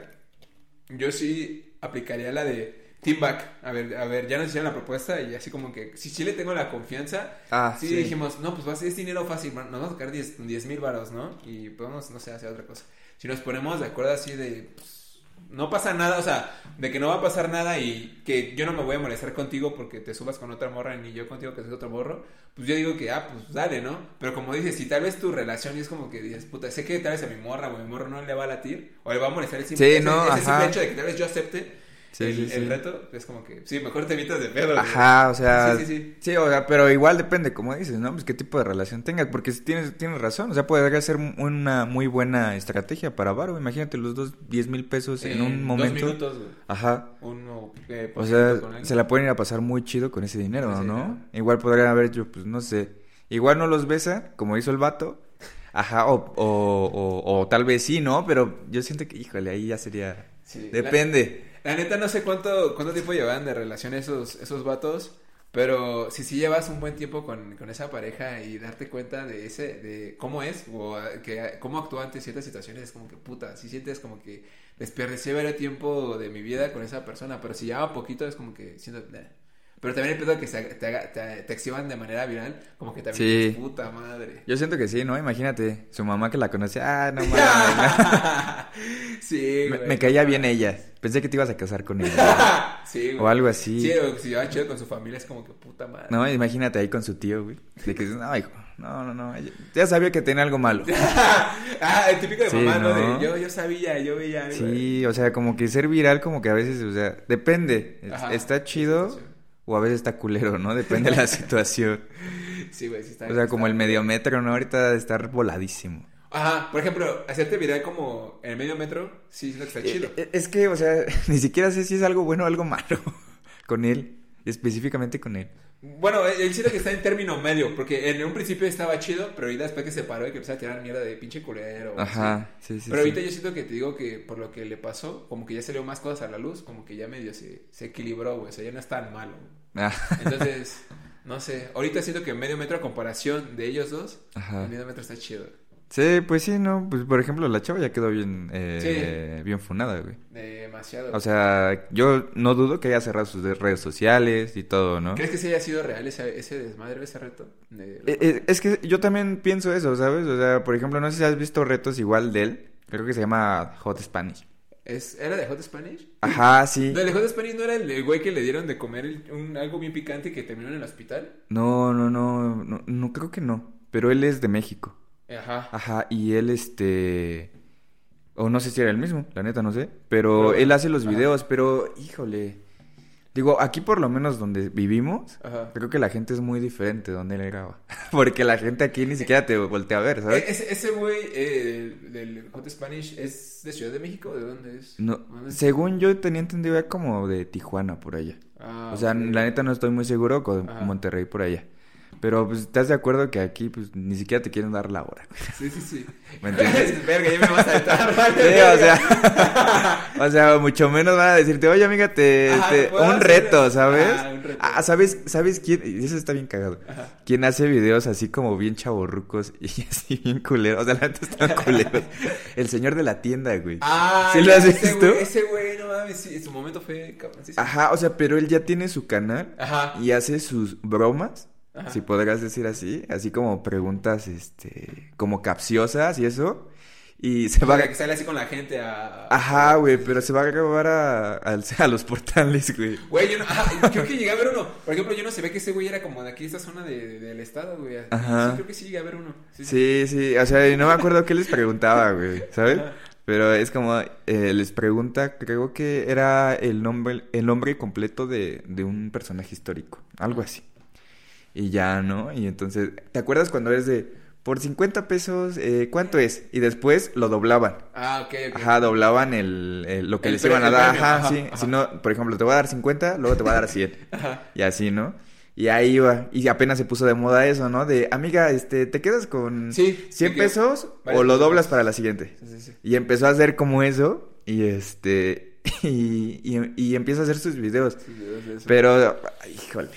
yo sí aplicaría la de team back. A ver, a ver, ya nos hicieron la propuesta y así como que, si sí le tengo la confianza, Ah, sí, sí. dijimos, no, pues va a ser dinero fácil, nos vamos a sacar 10 mil varos, ¿no? Y podemos, no sé, hacer otra cosa. Si nos ponemos de acuerdo así de, pues, no pasa nada, o sea, de que no va a pasar nada y que yo no me voy a molestar contigo porque te subas con otra morra ni yo contigo que soy otro morro, pues yo digo que, ah, pues dale, ¿no? Pero como dices, si tal vez tu relación es como que dices, puta, sé que tal vez a mi morra o a mi morro no le va a latir o le va a molestar el simple, Sí, ese- no, ese ajá. simple hecho de que tal vez yo acepte Sí, el, sí, el reto, es como que, sí, mejor te evitas de pedo. güey. Ajá, o sea, Sí, sí, sí. o sea, pero igual depende, como dices, ¿no? Pues qué tipo de relación tengas, porque tienes, tienes razón, o sea, podría ser una muy buena estrategia para Varo, imagínate los dos 10 mil pesos en un dos momento. minutos, güey. Ajá. Uno, eh, O sea, con se la pueden ir a pasar muy chido con ese dinero, ¿no? dinero. Igual podrían haber hecho, pues no sé, igual no los besa, como hizo el vato, ajá, o, o, o, o tal vez sí, ¿no? Pero yo siento que, híjole, ahí ya sería... Sí, Depende. La, la neta no sé cuánto, cuánto tiempo llevan de relación esos, esos vatos, pero si sí llevas un buen tiempo con, con esa pareja y darte cuenta de ese, de cómo es, o a- que cómo actúa ante ciertas situaciones, es como que puta, si sientes como que desperdicié varios tiempo de mi vida con esa persona, pero si lleva poquito es como que siento. Pero también el pedo que se, te, haga- te, te exhiban de manera viral, como que también Sí. dices, puta madre. Yo siento que sí, ¿no? Imagínate, su mamá que la conoce, ah, no mames. sí, me, güey. me caía bien ella. Pensé que te ibas a casar con ella. sí, güey. o algo así. Sí, o si va chido con su familia, es como que puta madre. No, imagínate ahí con su tío, güey. De que dices, no, hijo, no, no, no. Ya sabía que tenía algo malo. ah, el típico de Sí, mamá, ¿no? ¿no? De yo, yo sabía, yo veía. Sí, o sea, como que ser viral, como que a veces, o sea, depende. Es- Ajá. Está chido o a veces está culero, ¿no? Depende de la situación. Sí, güey, sí está. O sea, como el mediometro, ¿no? Ahorita está voladísimo. Ajá, por ejemplo, hacerte viral como en el medio metro, sí, siento que está chido. Eh, eh, Es que, o sea, ni siquiera sé si es algo bueno o algo malo con él. Específicamente con él. Bueno, él siento que está en término medio, porque en un principio estaba chido, pero ahorita después que se paró y que empezó a tirar mierda de pinche culero. así. Ajá, sí, sí. Pero sí. ahorita yo siento que te digo que por lo que le pasó, como que ya salió más cosas a la luz, como que ya medio se, se equilibró, güey, o sea, ya no es tan malo. Ah, Entonces, no sé, ahorita siento que medio metro a comparación de ellos dos, Ajá. medio metro está chido. Sí, pues sí, no. Pues por ejemplo, la chava ya quedó bien, eh, bien funada, güey. Demasiado. O sea, yo no dudo que haya cerrado sus de- redes sociales y todo, ¿no? ¿Crees que sí haya sido real ese, ese desmadre, ese reto? De- Eh, eh, Es que yo también pienso eso, ¿sabes? O sea, por ejemplo, no sé si has visto retos igual de él. Creo que se llama Hot Spanish. ¿Es, ¿Era de Hot Spanish? Ajá, sí. No, el de Hot Spanish no era el, güey que le dieron de comer el- un, algo bien picante y que terminó en el hospital. No, no, no, no, no creo que no. Pero él es de México. Ajá. Ajá, y él este... O no sé si era el mismo, la neta no sé. Pero él hace los ajá. videos, pero híjole. Digo, aquí por lo menos donde vivimos, Ajá. creo que la gente es muy diferente donde él graba. Porque la gente aquí ni siquiera te voltea a ver, E- ¿sabes? Ese, ese güey eh, del, Hot Spanish es de Ciudad de México, ¿de dónde es? No, ¿Dónde es? según yo tenía entendido era como de Tijuana por allá. Ah, O sea, la neta no estoy muy seguro con Ajá. Monterrey por allá. Pero pues estás de acuerdo que aquí pues ni siquiera te quieren dar la hora. Sí, sí, sí. ¿Me entiendes? Verga, ya me vas a vale, Sí, o sea, o sea, mucho menos van a decirte, oye amiga, te, Ajá, este, ¿puedo un hacer- reto, ¿sabes? Ah, un reto. Ah, ¿sabes, sabes quién? Y Eso está bien cagado. Ajá. ¿Quién hace videos así como bien chavorrucos y así bien culeros? O sea, la neta están culeros. El señor de la tienda, güey. Ah, ¿Sí lo has ese visto? güey- Ese güey, no mames, sí, en su momento fue cabrón. sí. Ajá, o sea, pero él ya tiene su canal Ajá. y hace sus bromas, Ajá. si podrás decir así, así como preguntas, este, como capciosas y eso. Y se va a... que sale así con la gente a... Ajá, güey, pero se va a grabar a, a, a los portales, güey. Güey, yo no, ajá, creo que llegué a ver uno. Por ejemplo, yo no sabía que ese güey era como de aquí, esta zona de, del estado, güey. Ajá. Sí, creo que sí llegué a ver uno. Sí, Sí, sí, o sea, y no me acuerdo qué les preguntaba, güey, ¿sabes? Pero es como, eh, les pregunta, creo que era el nombre, el nombre completo de, de un personaje histórico, algo así. Y ya, ¿no? Y entonces, ¿te acuerdas cuando eres de, por 50 pesos, eh, ¿cuánto es? Y después lo doblaban. Ah, ok, ok. Ajá, doblaban el, el- lo que El les iban a dar. Ajá, ajá, sí. ajá. Si no, por ejemplo, te voy a dar 50, luego te voy a dar 100. Ajá. Y así, ¿no? Y ahí iba. Y apenas se puso de moda eso, ¿no? De, amiga, este, ¿te quedas con Sí. 100 me quedo- pesos o lo doblas para la siguiente? Sí, sí, sí. Y empezó a hacer como eso. Y este. Y, y, y empieza a hacer sus videos. Sí. Pero, híjole.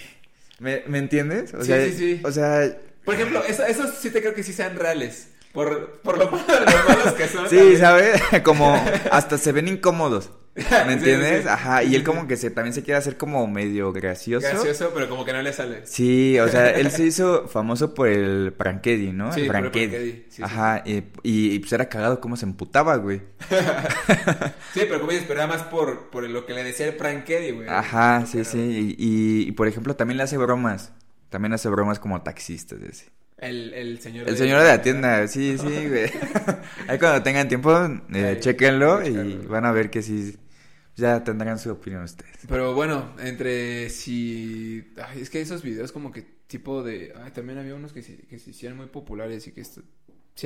¿Me, me entiendes? O Sí, sea, sí, sí. O sea, Por ejemplo, eso- esos sí te creo que sí sean reales. Por, por lo, malo, lo malos que son. sí. ¿sabes? Como hasta se ven incómodos. ¿Me entiendes? sí. Ajá. Y él como que se, también se quiere hacer como medio gracioso. Gracioso, pero como que no le sale. Sí, o sea, él se hizo famoso por el Prankedy, ¿no? Sí, el por el Prankedy. Prankedy, sí, sí, Ajá, y, y, y, pues era cagado cómo se emputaba, güey. Sí, pero como dices, pero era más por, por lo que le decía el Prankedy, güey. Ajá, sí, sí. Y, y, y, por ejemplo, también le hace bromas. También hace bromas como taxistas, ese. El, el señor El señor de la tienda, sí, sí, güey. Ahí cuando tengan tiempo, eh, Ahí, chéquenlo y van a ver que sí, ya tendrán su opinión ustedes. Pero bueno, entre si... Ay, es que esos videos como que tipo de... Ay, también había unos que, se- que se hicieron muy populares y que sí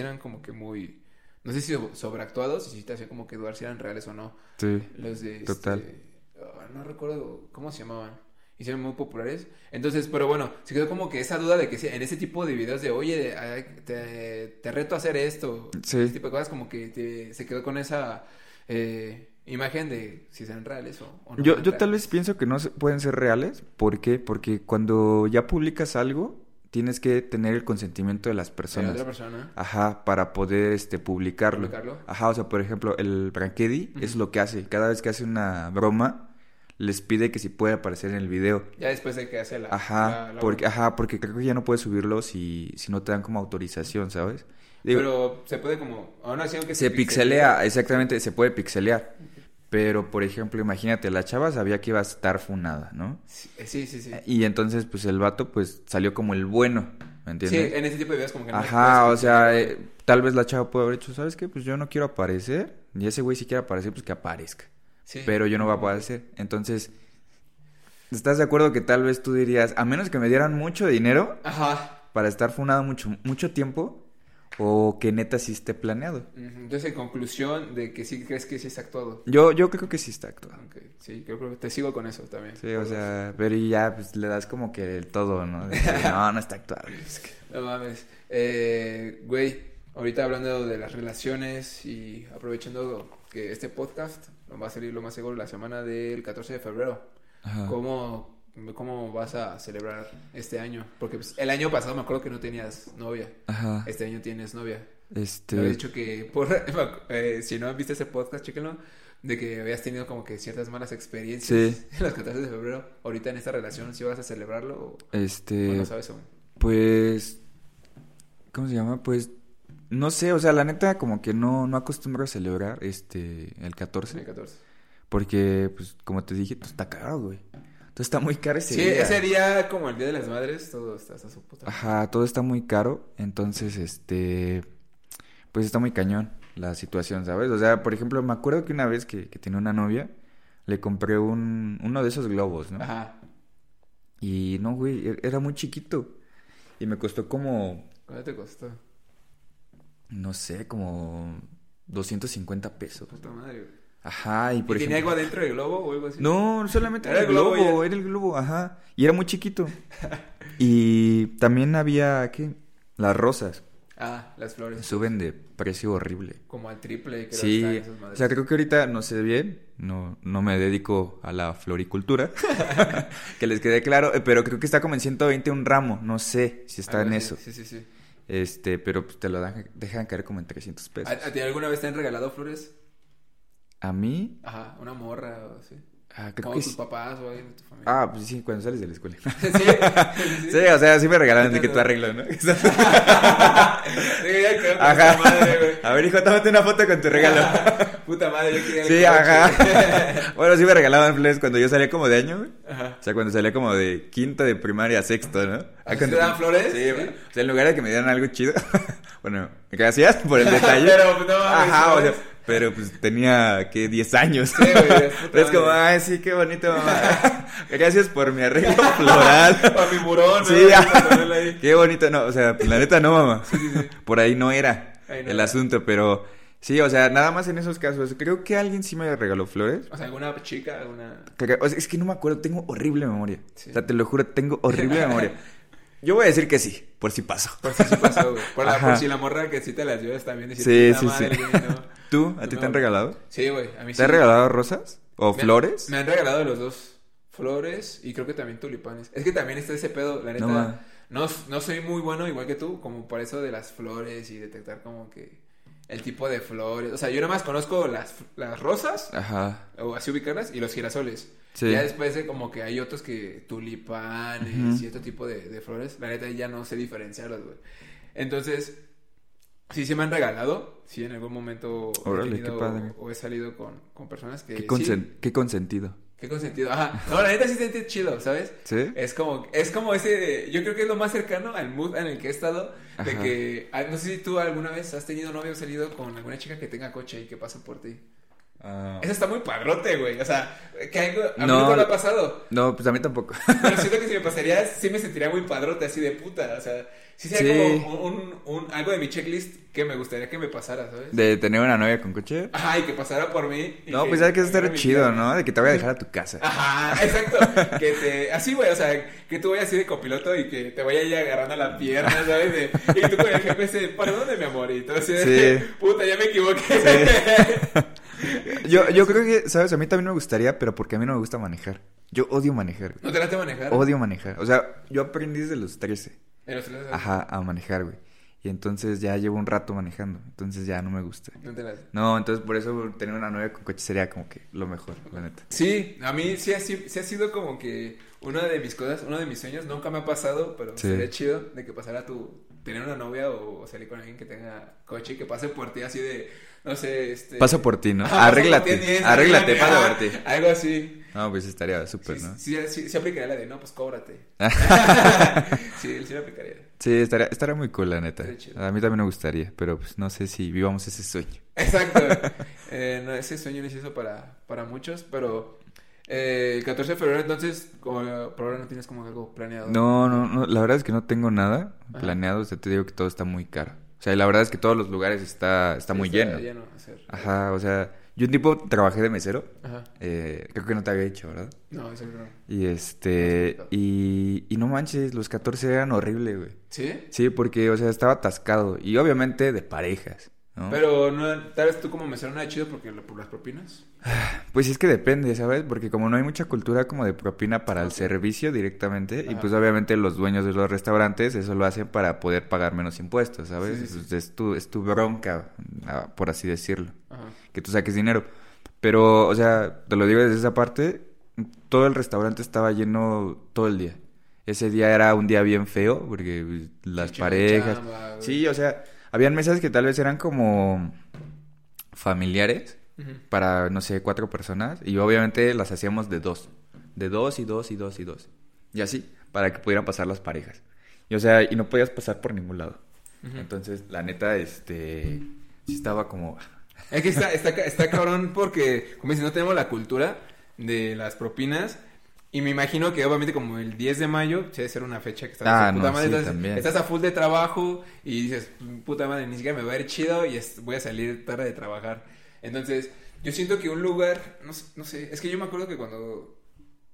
eran como que muy... No sé si so- sobreactuados y si te hacía como que dudar si eran reales o no. Sí. Los de... Total. este, ah, no recuerdo cómo se llamaban. Hicieron muy populares. Entonces, pero bueno, se quedó como que esa duda de que en ese tipo de videos de, oye, te, te reto a hacer esto. Sí. Ese tipo de cosas como que te- se quedó con esa eh, imagen de si sean reales o, o no. Yo, yo tal vez pienso que no se- pueden ser reales. ¿Por qué? Porque cuando ya publicas algo, tienes que tener el consentimiento de las De la personas. otra persona. Ajá, para poder este publicarlo. Publicarlo. Ajá, o sea, por ejemplo, el Prankedy es lo que hace. Cada vez que hace una broma, les pide que si puede aparecer en el video. Ya después de que hace la... Ajá, la- la porque, ajá, porque creo que ya no puedes subirlo si, si no te dan como autorización, ¿sabes? Digo, Pero se puede como... Aún así, aunque se pixelea, exactamente, se puede pixelear. Pero, por ejemplo, imagínate, la chava sabía que iba a estar funada, ¿no? Sí, sí, sí. sí. Y entonces, pues, el vato, pues, salió como el bueno, ¿me Sí, entiendes? en ese tipo de videos como que no Ajá, o sea, eh, tal vez la chava puede haber dicho, ¿sabes qué? Pues yo no quiero aparecer. Y ese güey si quiere aparecer, pues que aparezca. Sí. Pero yo no voy a poder hacer. Entonces, ¿estás de acuerdo que tal vez tú dirías, a menos que me dieran mucho dinero Ajá. para estar funado mucho, mucho tiempo, o que neta sí esté planeado? Entonces, en conclusión de que sí crees que sí está actuado. Yo, yo creo que sí está actuado. Sí, yo creo que te sigo con eso también. Sí, o sea, pero y ya pues, le das como que el todo, ¿no? De que, no, no está actuado. Es que- No mames. Eh, güey, ahorita hablando de las relaciones y aprovechando que este podcast va a salir lo más seguro la semana del 14 de febrero. Ajá. ¿Cómo, ¿Cómo vas a celebrar este año? Porque pues, el año pasado me acuerdo que no tenías novia. Ajá. Este año tienes novia. Este. Te había dicho que, por, eh, si no viste ese podcast, chéquenlo, de que habías tenido como que ciertas malas experiencias Sí. en los 14 de febrero. Ahorita en esta relación, si vas a celebrarlo o, o Este. no sabes aún. Pues. ¿Cómo se llama? Pues. No sé, o sea, la neta, como que no, no acostumbro a celebrar este. El 14. El 14. Porque, pues, como te dije, pues está caro, güey. Entonces está muy caro ese Sí, día. ese día, como el Día de las Madres, todo está hasta su puta. Ajá, todo está muy caro. Entonces, este. Pues está muy cañón la situación, ¿sabes? O sea, por ejemplo, me acuerdo que una vez que, que tenía una novia, le compré un, uno de esos globos, ¿no? Ajá. Y no, güey, e- era muy chiquito. Y me costó como, ¿Cuánto te costó? No sé, como 250 pesos. Puta madre. Ajá, y por ¿Y tenía ejemplo... algo adentro del globo o algo así? No, solamente era, el globo era el globo, ajá. Y era muy chiquito. y también había, ¿qué? Las rosas. Ah, las flores. Suben de precio horrible. Como al triple, creo Sí, esas o sea, creo que ahorita no sé bien, no, no me dedico a la floricultura, que les quede claro, eh, pero creo que está como en 120 un ramo, no sé si está Algo en así, eso, Sí, sí, sí. Este, pero pues te lo dan- dejan caer como en 300 ¿A, pesos. a ti alguna vez te han regalado flores? A mí, Ajá, una morra o así. Ah, creo que tus sí. papás o alguien de tu familia. Ah, pues sí, cuando sales de la escuela. sí, sí, sí. Sí, o sea, sí me regalaron de que tú arreglas, ¿no? Ajá. Madre. A ver, hijo, tómate una foto con tu regalo. Puta madre, yo quería Sí, ajá. Bueno, sí me regalaban flores cuando yo salía como de año, güey. Ajá. O sea, cuando salía como de quinto de primaria a sexto, ¿no? ¿Ah, sí cuando- te dan flores? Sí, güey. O sea, en lugar de que me dieran algo chido, bueno, gracias por el detalle. Pero, pues, no Ajá, o sea, ¿sabes? Pero pues tenía, que 10 años. Sí, güey, es como, ay, sí, qué bonito, mamá. gracias por mi arreglo floral. Para mi murón, ¿no? Sí, ahí. qué bonito, no, o sea, la neta no, mamá. Por ahí no era Ahí no el era. asunto, pero sí, o sea, nada más en esos casos. Creo que alguien sí me regaló flores. O sea, alguna chica, alguna... Caga- O sea, es que no me acuerdo, tengo horrible memoria. Sí. O sea, te lo juro, tengo horrible memoria. Yo voy a decir que sí, por si pasó. Por si sí pasó, güey. Por, la, por si la morra que sí te las llevas también. decir, Sí, sí, madre, sí. güey, no. ¿Tú? ¿A No ti te han regalado? Sí, güey, a mí sí. ¿Te han regalado rosas? ¿O Me- flores? Me han regalado los dos. Flores y creo que también tulipanes. Es que también está ese pedo, la neta. No, No, no, soy muy bueno, igual que tú, como por eso de las flores y detectar como que el tipo de flores. O sea, yo nada más conozco las, las rosas, Ajá. o así ubicarlas, y los girasoles. Sí. Ya después de como que hay otros que tulipanes Ujú. y otro tipo de, de flores, la neta ya no sé diferenciarlos, güey. Entonces, sí se me han regalado, sí en algún momento Órale, he tenido qué padre. o he salido con, con personas que Qué, sí, consen- qué consentido. Qué consentido. Ajá, no, la neta sí se siente chido, ¿sabes? ¿Sí? Es como, es como ese, yo creo que es lo más cercano al mood en el que he estado, de Ajá. que, ah, no sé si tú alguna vez has tenido novio o salido con alguna chica que tenga coche y que pasa por ti. Ah. Eso está muy padrote, güey. O sea, que algo, a mí No. nunca me ha pasado. No, pues a mí tampoco. Pero siento que si me pasaría, sí me sentiría muy padrote, así de puta. O sea, sí sería Sí. como un, un- algo de mi checklist que me gustaría que me pasara, ¿sabes? ¿De tener una novia con coche? Ajá, y que pasara por mí. y No, pues ya que me estar chido. ¿no? De que te voy a dejar a tu casa. Ajá, exacto. Que te, así, güey, o sea, que tú vayas así de copiloto y que te vaya ahí agarrando la pierna, ¿sabes? De- y tú con el jefe ese, ¿para dónde, mi amorito? Así de, Sí. puta, ya me equivoqué. Yo, yo creo que, ¿sabes? A mí también me gustaría, pero porque a mí no me gusta manejar. Yo odio manejar, güey. ¿No te late manejar? Odio manejar. O sea, yo aprendí desde los 13. En Ajá, a manejar, güey. Y entonces ya llevo un rato manejando. Entonces ya no me gusta. No te la- No, entonces por eso tener una novia con coche sería como que lo mejor, la neta. Sí, a mí sí ha, sí ha sido como que una de mis cosas, uno de mis sueños, nunca me ha pasado, pero Sí. sería chido de que pasara tu, tener una novia o salir con alguien que tenga coche y que pase por ti así de, no sé, este... Paso por ti, ¿no? Ti, arréglate, arréglate, arréglame, paso ajá, por ti. Algo así. No, pues estaría súper, Sí, ¿no? sí, sí, sí aplicaría la de, no, pues cóbrate. sí, sí lo aplicaría. Sí, estaría, estaría muy cool, la neta. A mí también me gustaría, pero pues no sé si vivamos ese sueño. Exacto. Eh, no, ese sueño no es eso para, para muchos, pero eh, el 14 de febrero entonces, como, por ahora no tienes como algo planeado. No, no, no, la verdad es que no tengo nada Ajá. planeado, o sea, te digo que todo está muy caro. O sea, la verdad es que todos los lugares está, está Sí, muy lleno. hacer- Ajá, o sea, yo un tipo trabajé de mesero, Ajá. eh, creo que no te había dicho, ¿verdad? No, eso no. Y este, y, y no manches, los 14 eran horribles, güey. ¿Sí? Sí, porque, o sea, estaba atascado. Y obviamente de parejas, ¿no? Pero no, tal vez tú como mesero no era chido porque lo- por las propinas. Pues es que depende, ¿sabes? Porque como no hay mucha cultura como de propina para el Ok. servicio directamente, y Ajá. pues obviamente los dueños de los restaurantes eso lo hacen para poder pagar menos impuestos, ¿sabes? Sí, sí, sí. Es, tu, es tu bronca, ah, por así decirlo, Ajá. que tú saques dinero. Pero, o sea, te lo digo desde esa parte, todo el restaurante estaba lleno todo el día. Ese día era un día bien feo, porque pues, las de parejas... chamba. Sí, o sea, habían mesas que tal vez eran como familiares para, no sé, cuatro personas. Y obviamente las hacíamos de dos. De dos y dos y dos y dos. Y así, para que pudieran pasar las parejas. Y o sea, y no podías pasar por ningún lado. Entonces, la neta, este... Sí estaba como... Es que está, está, está cabrón porque, como dices, no tenemos la cultura de las propinas. Y me imagino que obviamente como el 10 de mayo, sí debe ser una fecha que estás Ah, de puta no, madre, sí, estás, también. estás a full de trabajo y dices, puta madre, ni siquiera me va a ir chido y es- voy a salir tarde de trabajar. Entonces, yo siento que un lugar, no, sé- no sé, es que yo me acuerdo que cuando,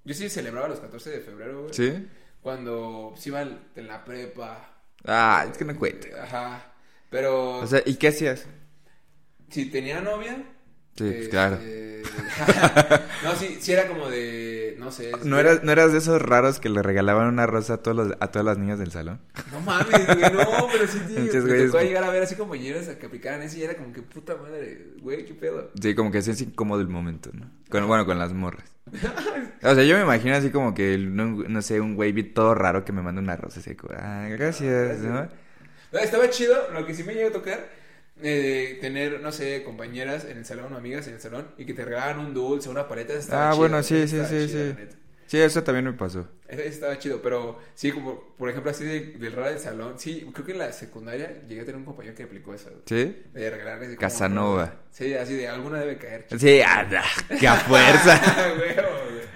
yo sí celebraba los 14 de febrero, güey. ¿Sí? Cuando se iba en la prepa. Ah, es que no cuenta. Ajá. Pero O sea, ¿y qué hacías? si tenía novia. Sí, pues, este, claro. no, sí, sí era como de. No sé. ¿No eras, ¿No eras de esos raros que le regalaban una rosa a, todos los- a todas las niñas del salón? No mames, güey, no, pero sí, tío. Muchos Me güeyes- tocó llegar a ver así como llenos a que aplicaran eso y era como que puta madre, güey, qué pedo. Sí, como que es incómodo el momento, ¿no? Con, bueno, con las morras. O sea, yo me imagino así como que, no, no sé, un güey todo raro que me manda una rosa así como, ah, gracias, ¿no? No, estaba chido, lo que sí me llegó a tocar, eh, tener, no sé, compañeras en el salón o amigas en el salón y que te regalaban un dulce, una paleta. estaba Ah, chido, bueno, sí, sí, sí, chido, sí. Sí, eso también me pasó. Ese estaba chido, pero sí, como por ejemplo así de- del raro del salón, sí, creo que en la secundaria llegué a tener un compañero que aplicó eso. ¿Sí? De regalarle así como Casanova. Sí, así de alguna debe caer. chico. Sí, anda, que a fuerza.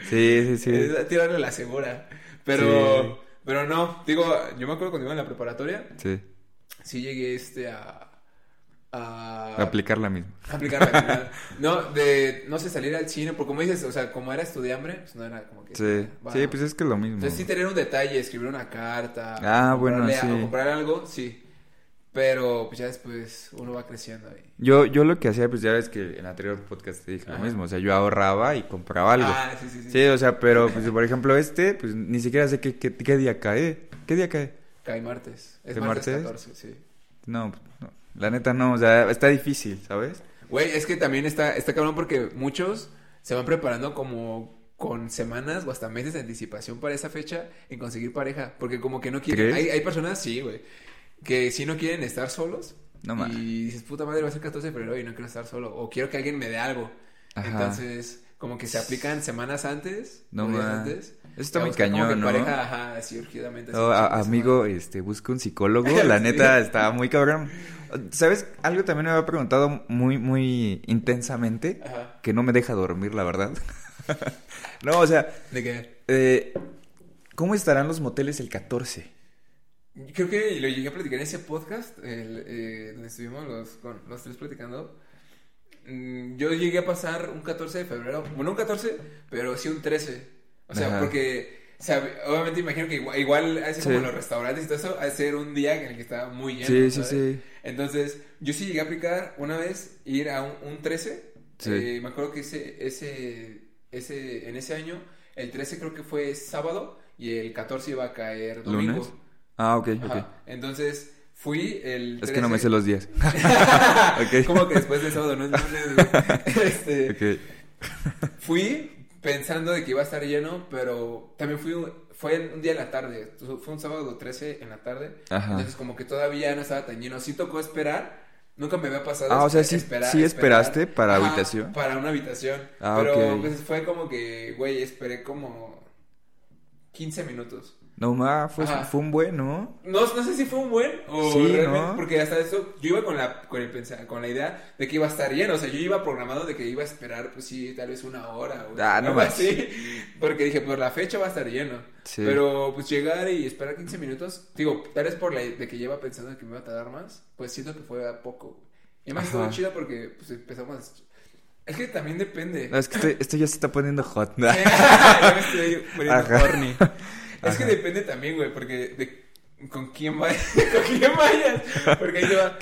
Sí, sí, sí. Tirarle la segura. Pero, Sí. pero no, digo, yo me acuerdo cuando iba en la preparatoria, Sí, sí llegué este a... A aplicar la misma. aplicar la actividad. No, de, no sé, salir al cine, porque como dices, o sea, como era estudiambre, pues no era como que... Sí, sí, pues es que es lo mismo. Entonces sí tener un detalle, escribir una carta. Ah, bueno, sí. O comprar algo, sí. Pero pues ya después uno va creciendo ahí. Yo, yo lo que hacía, pues ya ves que en el anterior podcast te dije lo mismo. O sea, yo ahorraba y compraba algo. Ah, sí, sí, sí. Sí, o sea, pero pues por ejemplo este, pues ni siquiera sé qué, qué, qué día cae. ¿Qué día cae? Cae martes. Es ¿De martes, martes? 14, sí. No, no, la neta no, o sea, está difícil, ¿sabes? Güey, es que también está, está cabrón porque muchos se van preparando como con semanas o hasta meses de anticipación para esa fecha en conseguir pareja. Porque como que no quieren. Hay, hay personas, sí, güey, que sí no quieren estar solos. No mames. Y dices, puta madre, va a ser 14 de febrero y no quiero estar solo. O quiero que alguien me dé algo. Ajá. Entonces, como que se aplican semanas antes. No días antes. Eso está muy como cañón, que ¿no? pareja, ajá, así urgidamente. así, a- su amigo, este, busca un psicólogo, la neta está muy cabrón. ¿Sabes? Algo también me había preguntado muy, muy intensamente, Ajá. que no me deja dormir, la verdad. no, o sea, ¿De qué? eh, ¿cómo estarán los moteles el 14? Creo que lo llegué a platicar en ese podcast, el, eh, donde estuvimos los, con los tres platicando. Mm, Yo llegué a pasar un 14 de febrero, bueno, un 14, pero sí un 13. O sea, Ajá. porque, obviamente imagino que igual, igual así como Sí. los restaurantes y todo eso, a ser un día en el que estaba muy lleno. Sí, sí, ¿sabes? sí. Entonces, yo sí llegué a aplicar una vez ir a un, un 13. Sí. Eh, me acuerdo que ese, ese, ese, en ese año, el 13 creo que fue sábado y el 14 iba a caer domingo. ¿Lunes? Ah, ok, ok. Ajá. Entonces, Fui el. Es que no me sé los días. okay. Como que después de sábado no es lunes, Este. Ok. Fui pensando de que iba a estar lleno, pero también fui. Fue un día en la tarde. Fue un sábado 13 en la tarde. Ajá. Entonces, como que todavía no estaba tan lleno. Sí tocó esperar. Nunca me había pasado. Ah, o sea, sí, esperar- sí esperar. esperaste para Ajá, habitación. Para una habitación. Ah, pero pues fue como que, güey, esperé como 15 minutos. No, ma, fue, fue un buen, ¿no? No, no sé si fue un buen o Sí, realmente, ¿no? porque hasta eso yo iba con la con el pensa- con la idea de que iba a estar lleno, o sea, yo iba programado de que iba a esperar pues sí, tal vez una hora o Ah, no más. así, porque dije, por la fecha va a estar lleno. Sí. Pero pues llegar y esperar 15 minutos, digo, tal vez por la de que lleva pensando que me iba a tardar más, pues siento que fue a poco. Y además Ajá. estuvo chido porque pues empezamos es que también depende. No, es que esto, esto ya se está poniendo hot. ya me estoy poniendo Ajá. Es que depende también, güey, porque de con quién vayas, con quién vayas. Porque ahí te va.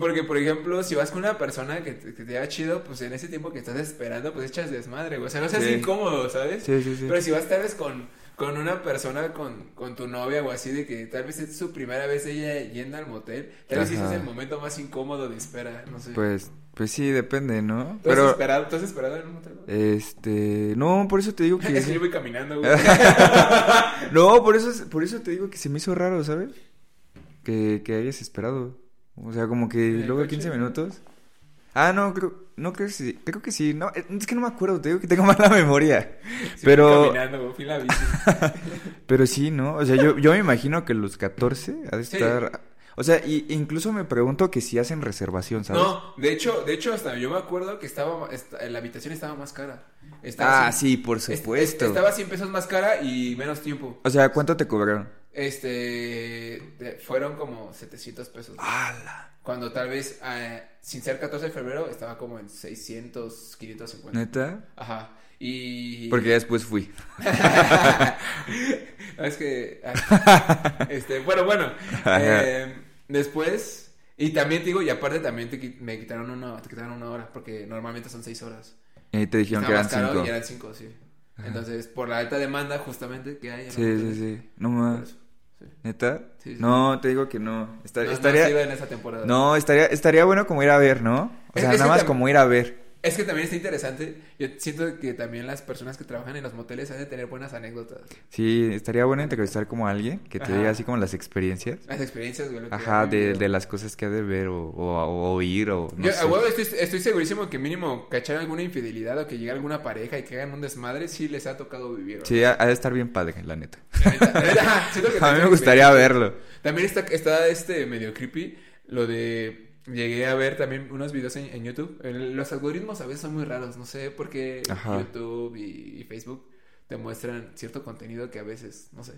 Porque, por ejemplo, si vas con una persona que te, que te da chido, pues en ese tiempo que estás esperando, pues echas desmadre, güey. O sea, no seas Sí. incómodo, ¿sabes? Sí, sí, sí. Pero si vas tal vez con, con una persona, con, con tu novia o así, de que tal vez es su primera vez ella yendo al motel, tal vez ese es Ajá. el momento más incómodo de espera, no sé. Pues, pues sí, depende, ¿no? ¿Tú, has Pero, esperado, ¿Tú has esperado en un motel? este, no, por eso te digo que... Es que yo voy caminando, güey. No, por eso, es- por eso te digo que se me hizo raro, ¿sabes? Que, que hayas esperado. O sea, como que ¿En el luego coche? 15 minutos. Ah, no, creo, no creo que sí, creo que sí. No, es que no me acuerdo, te digo que tengo mala memoria. Sí, Pero- fui caminando, la bici. Pero sí, ¿no? O sea, yo, yo me imagino que los 14 ha de Sí. estar... O sea, y, incluso me pregunto que si hacen reservación, ¿sabes? No, de hecho, de hecho, hasta yo me acuerdo que estaba, esta- la habitación estaba más cara. Estaba Ah, sí, por est- est- supuesto. Estaba 100 pesos más cara y menos tiempo. O sea, ¿cuánto te cobraron? Este, fueron como 700 pesos. ¡Hala! Cuando tal vez, eh, sin ser 14 de febrero, estaba como en 600, 550. ¿Neta? Ajá. Y... Porque ya después fui. No, es que... ah, este, bueno, bueno. Eh, después... Y también te digo, y aparte también te, me quitaron una, te quitaron una hora, porque normalmente son 6 horas. Y te dijeron que eran más caro 5. y eran 5, sí. Entonces, por la alta demanda justamente que hay. Sí, sí, sí. No más. ¿Neta? Sí, sí. No, te digo que no. No, no estaría... ido en esa temporada. No, estaría, estaría bueno como ir a ver, ¿no? O Es- sea, es nada más como ir a ver. Es que también está interesante. Yo siento que también las personas que trabajan en los moteles han de tener buenas anécdotas. Sí, estaría bueno entrevistar como a alguien que te Ajá. diga así como las experiencias. Las experiencias, güey. Ajá, de, de las cosas que ha de ver o, o, o oír o no Yo, sé. estoy, estoy segurísimo que mínimo cachar alguna infidelidad o que llegue alguna pareja y que hagan un desmadre, sí les ha tocado vivir. Sí, ha, ha de estar bien padre, la neta. La neta, la neta, siento que A mí me gustaría verlo. También está, está este medio creepy lo de... Llegué a ver también unos videos en, en YouTube. El- los algoritmos a veces son muy raros. No sé por qué Ajá. YouTube y, y Facebook te muestran cierto contenido que a veces... No sé.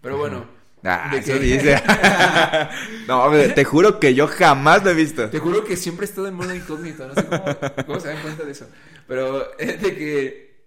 Pero Ajá. bueno. Ah, de eso que- dice. no, te juro que yo jamás lo he visto. Te juro que siempre he estado en modo incógnito. No sé cómo, cómo se dan cuenta de eso. Pero es de que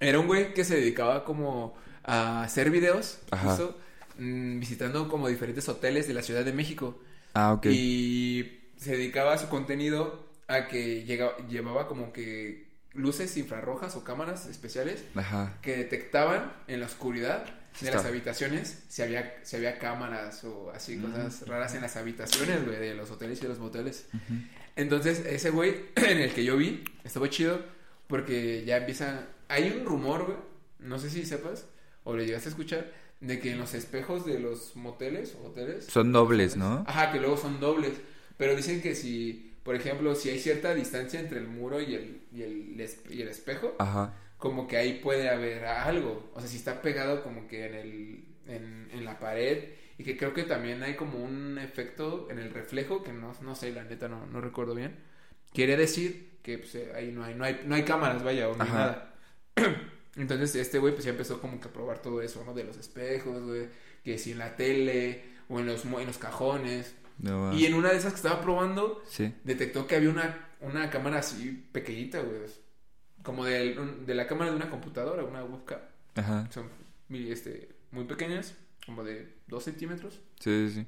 era un güey que se dedicaba como a hacer videos. Ajá. Justo, mm, visitando como diferentes hoteles de la Ciudad de México. Ah, ok. Y se dedicaba a su contenido a que llegaba, llevaba como que luces infrarrojas o cámaras especiales Ajá. que detectaban en la oscuridad de Está. las habitaciones si había, si había cámaras o así cosas raras en las habitaciones, güey, de los hoteles y de los moteles. Ujú. Entonces, ese güey en el que yo vi, estuvo chido porque ya empieza... Hay un rumor, güey, no sé si sepas o le llegaste a escuchar, de que en los espejos de los moteles o hoteles... Son dobles, ¿no? Ajá, que luego son dobles. Pero dicen que si, por ejemplo, si hay cierta distancia entre el muro y el, y el, y el espejo, Ajá. como que ahí puede haber algo. O sea, si está pegado como que en, el, en, en la pared. Y que creo que también hay como un efecto en el reflejo, que no, no sé, la neta no, no recuerdo bien. Quiere decir que pues, eh, ahí no hay, no hay, no hay cámaras, vaya, o no hay Ajá. nada. Entonces este güey pues ya empezó como que a probar todo eso, ¿no? De los espejos, güey. Que si en la tele o en los, en los cajones. No. Y en una de esas que estaba probando, Sí. detectó que había una, una cámara así pequeñita, güey. Como de, de la cámara de una computadora, una webcam. Ajá. Son este, muy pequeñas, como de 2 centímetros. Sí, sí, sí.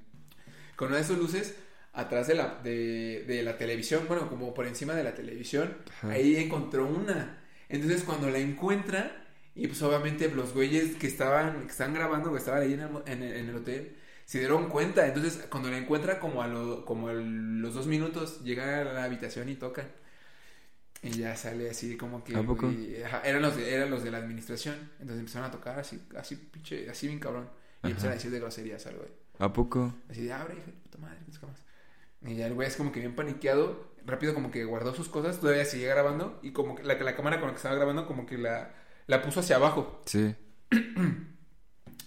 Con una de esas luces atrás de la, de, de la televisión, bueno, como por encima de la televisión. Ajá. Ahí encontró una. Entonces cuando la encuentra, y pues obviamente los güeyes que estaban, que estaban grabando, que estaban ahí en el, mo- en el- en el hotel, se dieron cuenta. Entonces, cuando la encuentra como a lo, como los dos minutos, llega a la habitación y tocan. Y ya sale así como que... ¿A poco? ajá, eran, los de, eran los de la administración. Entonces empezaron a tocar así, así pinche, así bien cabrón. Y Ajá. empezaron a decir de groserías al güey. ¿A poco? Así de, abre, hijo de puta madre, no más. Y ya el güey es como que bien paniqueado, rápido como que guardó sus cosas, todavía seguía grabando y como que la, la cámara con la que estaba grabando como que la, la puso hacia abajo. Sí.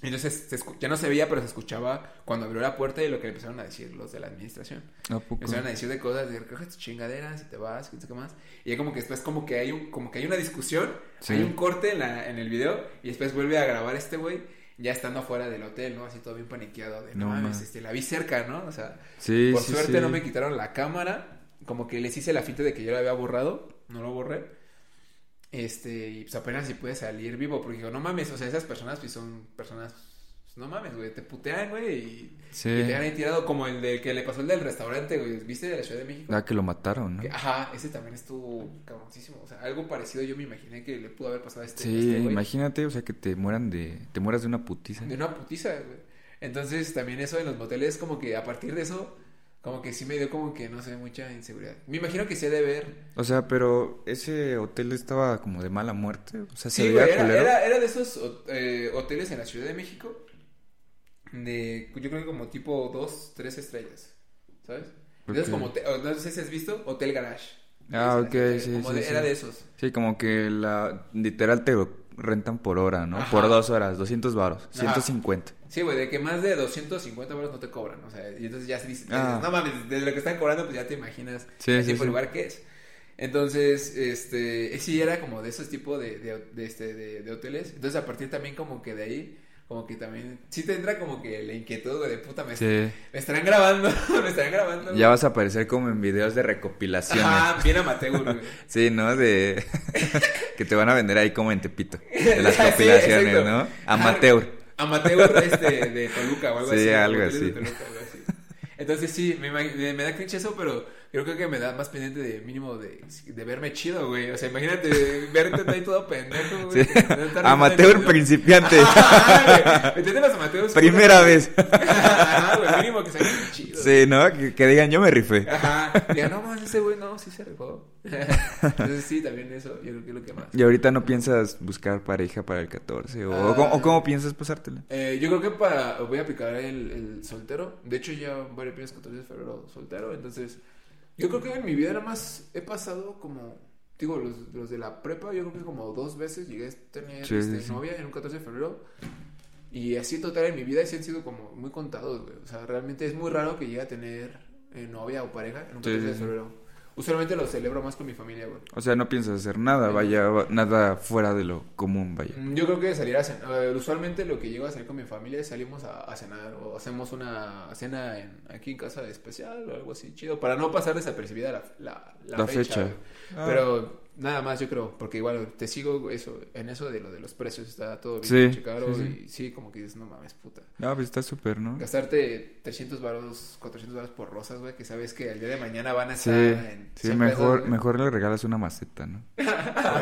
Entonces se ya no se veía, pero se escuchaba cuando abrió la puerta y lo que le empezaron a decir los de la administración. ¿A poco? Empezaron a decir de cosas, de recoge tus chingaderas y te vas, sé qué más. Y ya como que después como que hay un, como que hay una discusión, Sí. hay un corte en, la, en el video y después vuelve a grabar este güey ya estando afuera del hotel, ¿no? Así todo bien paniqueado de, no, No, mames, ma. este, la vi cerca, ¿no? O sea, Sí, por sí, suerte no me quitaron la cámara, como que les hice la finta de que yo la había borrado, no lo borré. Este, y pues apenas si puede salir vivo, porque digo, no mames, o sea, esas personas pues son personas, pues, no mames, güey, te putean, güey, y, Sí. y te ahí tirado como el de que le pasó el del restaurante, güey, ¿viste de la Ciudad de México? Ah, que lo mataron, ¿no? Que- ajá, ese también estuvo cabroncísimo, o sea, algo parecido yo me imaginé que le pudo haber pasado a este, Sí, este güey. imagínate, o sea, que te mueran de... Te mueras de una putiza. De una putiza, güey. Entonces, también eso en los moteles, como que a partir de eso, como que sí me dio como que, no sé, mucha inseguridad. Me imagino que se debe ver. O sea, pero ese hotel estaba como de mala muerte. O sea, se Sí, veía güey, era, era, era de esos eh, hoteles en la Ciudad de México, de, yo creo que como tipo dos, tres estrellas, ¿sabes? Esos como, no sé si has visto, Hotel Garage. Ah, ok, sí, como sí, de- sí. Era de esos. Sí, como que la... Literal te lo rentan por hora, ¿no? Ajá. Por dos horas, 200 varos, Ajá. 150. Sí, güey, de que más de 250 euros no te cobran, o sea, y entonces ya se dice, Ah. no mames, de lo que están cobrando, pues ya te imaginas Sí, el sí, tipo sí. lugar que es. Entonces, este, sí era como de esos tipos de, de, de, este, de, de hoteles. Entonces, a partir también como que de ahí, como que también, sí te entra como que la inquietud, de puta, me, Sí. me estarán grabando, me estarán grabando. Ya vas a aparecer como en videos de recopilaciones. Ajá, bien amateur, güey. Sí, ¿no? De... que te van a vender ahí como en Tepito. De las Sí, compilaciones, exacto. ¿no? Amateur. Amateur este, de Toluca o algo Sí, así. algo así. Toluca, algo así. Entonces sí, me, me da cringe eso, pero yo creo que me da más pendiente de mínimo de, de verme chido, güey. O sea, imagínate verte ahí todo pendejo, güey. Sí. Amateur principiante. ¿Entiendes los amateurs? Primera vez. Ajá, güey, mínimo que salgan chidos. Sí, ¿no? Que, que digan, yo me rifé. Ajá. Diga, no, man, ese güey no, sí se rifó. Entonces sí, también eso, yo creo que es lo que más. Y ahorita no piensas buscar pareja para el 14 o, Ah. o cómo, o cómo piensas pasártela. Eh, yo creo que para voy a aplicar el, el soltero. De hecho, ya varios días 14 de febrero soltero. Entonces, yo creo que en mi vida nada más he pasado como, digo, los, los de la prepa, yo creo que como dos veces llegué a tener Sí, este, sí, novia en un 14 de febrero. Y así total en mi vida sí han sido como muy contados, güey. O sea, realmente es muy raro que llegue a tener eh, novia o pareja en un Sí, 14 sí, de febrero. Usualmente lo celebro más con mi familia, güey. O sea, no piensas hacer nada, vaya, va- nada fuera de lo común, vaya. Mm, Yo creo que salir a cenar. usualmente lo que llego a hacer con mi familia es salimos a, a cenar o hacemos una cena en, aquí en casa especial o algo así chido para no pasar desapercibida la, la, la La fecha. fecha. güey. Ah. Pero nada más yo creo, porque igual te sigo eso, en eso de lo de los precios, está todo bien Sí, caro sí, sí. y sí, como que dices, no mames, puta. No, pues está súper, ¿no? Gastarte 300 baros, 400 baros por rosas, güey, que sabes que el día de mañana van a estar en sí, 100 mejor, pesos, mejor le regalas una maceta, ¿no?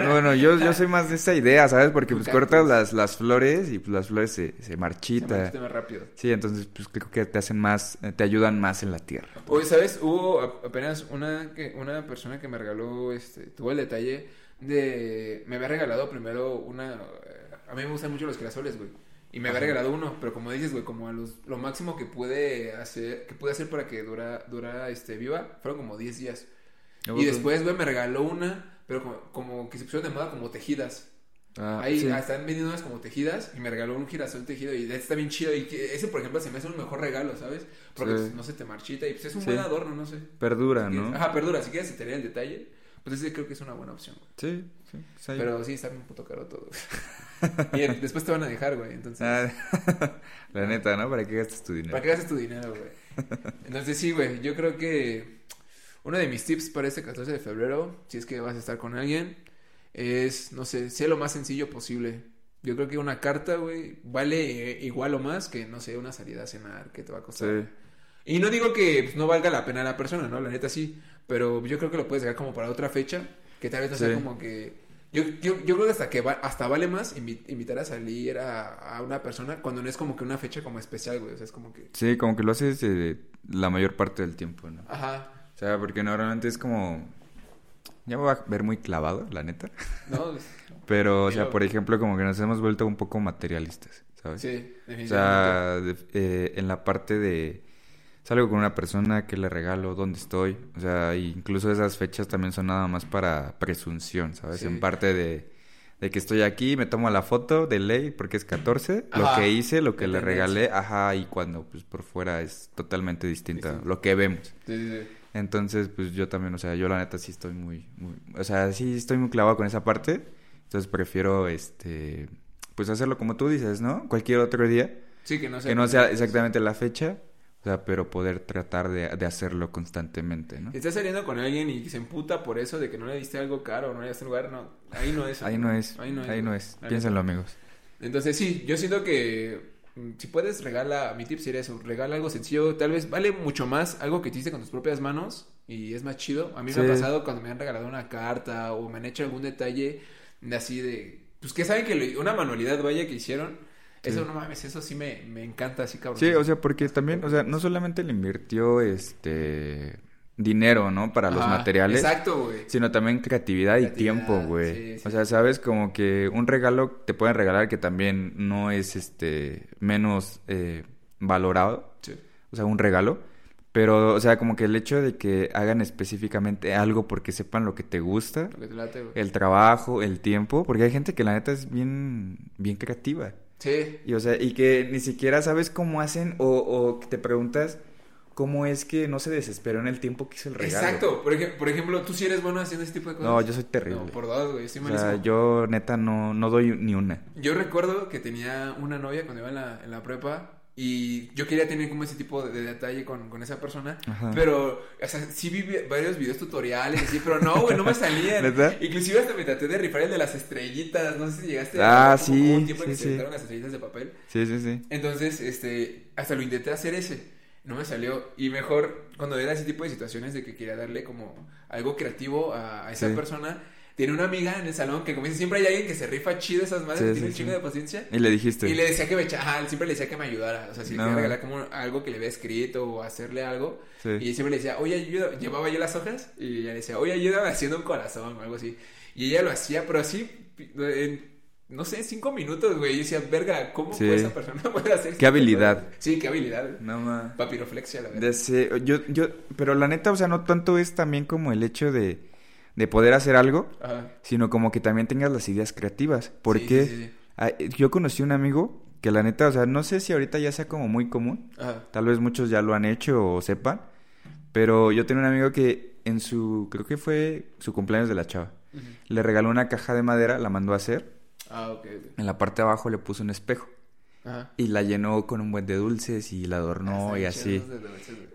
bueno, yo, yo soy más de esa idea, ¿sabes? Porque pues cortas cactus. las, las flores y pues las flores se, se Se marchitan. marchita más rápido. Sí, entonces pues creo que te hacen más, eh, te ayudan más en la tierra. Oye, ¿sabes? Hubo apenas una, que, una persona que me regaló, este, tuvo el detalle de... Me había regalado primero una... eh, A mí me gustan mucho los girasoles, güey. Y me había regalado uno, pero como dices, güey, como a los, lo máximo que pude hacer, que pude hacer para que dura, dura este, viva, fueron como 10 días. Y después, güey, me regaló una, pero como, como que se pusieron de moda como tejidas. Ah, Ahí sí. ah, están vendiendo unas como tejidas y me regaló un girasol tejido y está bien chido. Y que ese, por ejemplo, se me hace un mejor regalo, ¿sabes? Porque Sí. pues, no se te marchita y pues es un Sí. buen adorno, no sé. Perdura, Si quieres- ¿no? Ajá, perdura. Si quieres tener el detalle, pues ese creo que es una buena opción, güey. Sí, sí. está ahí. Pero sí, está bien puto caro todo. y el- después te van a dejar, güey. Entonces, Ah, la neta, ¿no? ¿Para qué gastas tu dinero? ¿para qué gastas tu dinero, güey? Entonces sí, güey. Yo creo que uno de mis tips para este 14 de febrero, si es que vas a estar con alguien, es, no sé, sé lo más sencillo posible. Yo creo que una carta, güey, vale eh, igual o más que, no sé, una salida a cenar que te va a costar. Sí. Y no digo que pues, no valga la pena la persona, ¿no? La neta sí. Pero yo creo que lo puedes dejar como para otra fecha. Que tal vez no sea Sí. como que Yo, yo, yo creo que hasta que va, hasta vale más invi- invitar a salir a, a una persona cuando no es como que una fecha como especial, güey. O sea, es como que. Sí, como que lo haces eh, la mayor parte del tiempo, ¿no? Ajá. O sea, porque normalmente es como... Ya me va a ver muy clavado, la neta. No, pues, Pero, o sea, por ejemplo, como que nos hemos vuelto un poco materialistas, ¿sabes? sí, O definitivamente. sea, de- eh, en la parte de salgo con una persona, que le regalo, dónde estoy. O sea, incluso esas fechas también son nada más para presunción, ¿sabes? Sí. En parte de, de que estoy aquí, me tomo la foto de ley porque es 14, lo que hice, lo que le regalé, ajá, y cuando pues por fuera es totalmente distinta, Distinto. lo que vemos. Sí, sí, sí. Entonces, pues yo también, o sea, yo la neta sí estoy muy, muy, o sea, sí estoy muy clavado con esa parte. Entonces prefiero, este, pues hacerlo como tú dices, ¿no? Cualquier otro día. Sí, que no sea. Que no sea exactamente la fecha, o sea, pero poder tratar de, de hacerlo constantemente, ¿no? Si estás saliendo con alguien y se emputa por eso de que no le diste algo caro o no le diste un lugar, no. Ahí no es. Ahí no es, Ahí no es. ahí no es. Piénsenlo, amigos. Entonces sí, yo siento que mm, si puedes regala, mi tip sería eso, regala algo sencillo, tal vez vale mucho más algo que hiciste con tus propias manos y es más chido. A mí me ha pasado cuando me han regalado una carta o me han hecho algún detalle de así de, pues que saben que lo- una manualidad vaya que hicieron, eso no mames, eso sí me, me encanta así cabrón. Sí, o sea, porque también, o sea, no solamente le invirtió este dinero, ¿no? Para los Ajá, materiales, Exacto, güey. sino también creatividad, y tiempo, güey. sí, sí. O sea, sabes como que un regalo te pueden regalar que también no es este menos eh, valorado. Sí. o sea, un regalo. Pero, o sea, como que el hecho de que hagan específicamente algo porque sepan lo que te gusta, Lo que te late, güey. el trabajo, el tiempo, porque hay gente que la neta es bien, bien creativa. Sí. Y, o sea, y que ni siquiera sabes cómo hacen o, o que te preguntas cómo es que no se desesperó en el tiempo que hizo el regalo. Exacto. Por, ej- por ejemplo, tú sí eres bueno haciendo ese tipo de cosas. No, yo soy terrible. No, por dos, güey. Estoy o sea, yo neta no, no doy ni una. Yo recuerdo que tenía una novia cuando iba en la, en la prepa y yo quería tener como ese tipo de, de detalle con, con esa persona, Ajá. pero, o sea, sí vi varios videos tutoriales, así, pero no, güey, no me salían. Inclusive hasta me traté de rifar el de las estrellitas, no sé si llegaste Ah, a... sí, un tiempo en que sí, se sí. inventaron las estrellitas de papel. Sí, sí, sí. Entonces, este, hasta lo intenté hacer ese. No me salió. Y mejor, cuando era ese tipo de situaciones de que quería darle como algo creativo a, a esa Sí. persona, tiene una amiga en el salón que, como dice, siempre hay alguien que se rifa chido esas madres, Sí, que tiene un chingo de paciencia. Y le dijiste. Y le decía que me echa- ajá, siempre le decía que me ayudara. O sea, si le No. quería regalar como algo que le había escrito o hacerle algo. Y siempre le decía, oye, ayuda. Llevaba yo las hojas y ella le decía, oye, ayúdame haciendo un corazón o algo así. Y ella lo hacía, pero así, en, no sé, cinco minutos, güey. Y decía, verga, ¿cómo Sí. puede esa persona poder hacer Qué esto?" habilidad. Sí, qué habilidad. No, ma. Papiroflexia, la verdad. Yo, yo, pero la neta, o sea, no tanto es también como el hecho de, de poder hacer algo, Ajá. sino como que también tengas las ideas creativas. Porque sí, sí, sí. yo conocí un amigo que la neta, o sea, no sé si ahorita ya sea como muy común, Ajá. tal vez muchos ya lo han hecho o sepan, pero yo tenía un amigo que en su, creo que fue su cumpleaños de la chava, le regaló una caja de madera, la mandó a hacer, Ah, en la parte de abajo le puso un espejo Ajá. y la llenó con un buen de dulces y la adornó y así.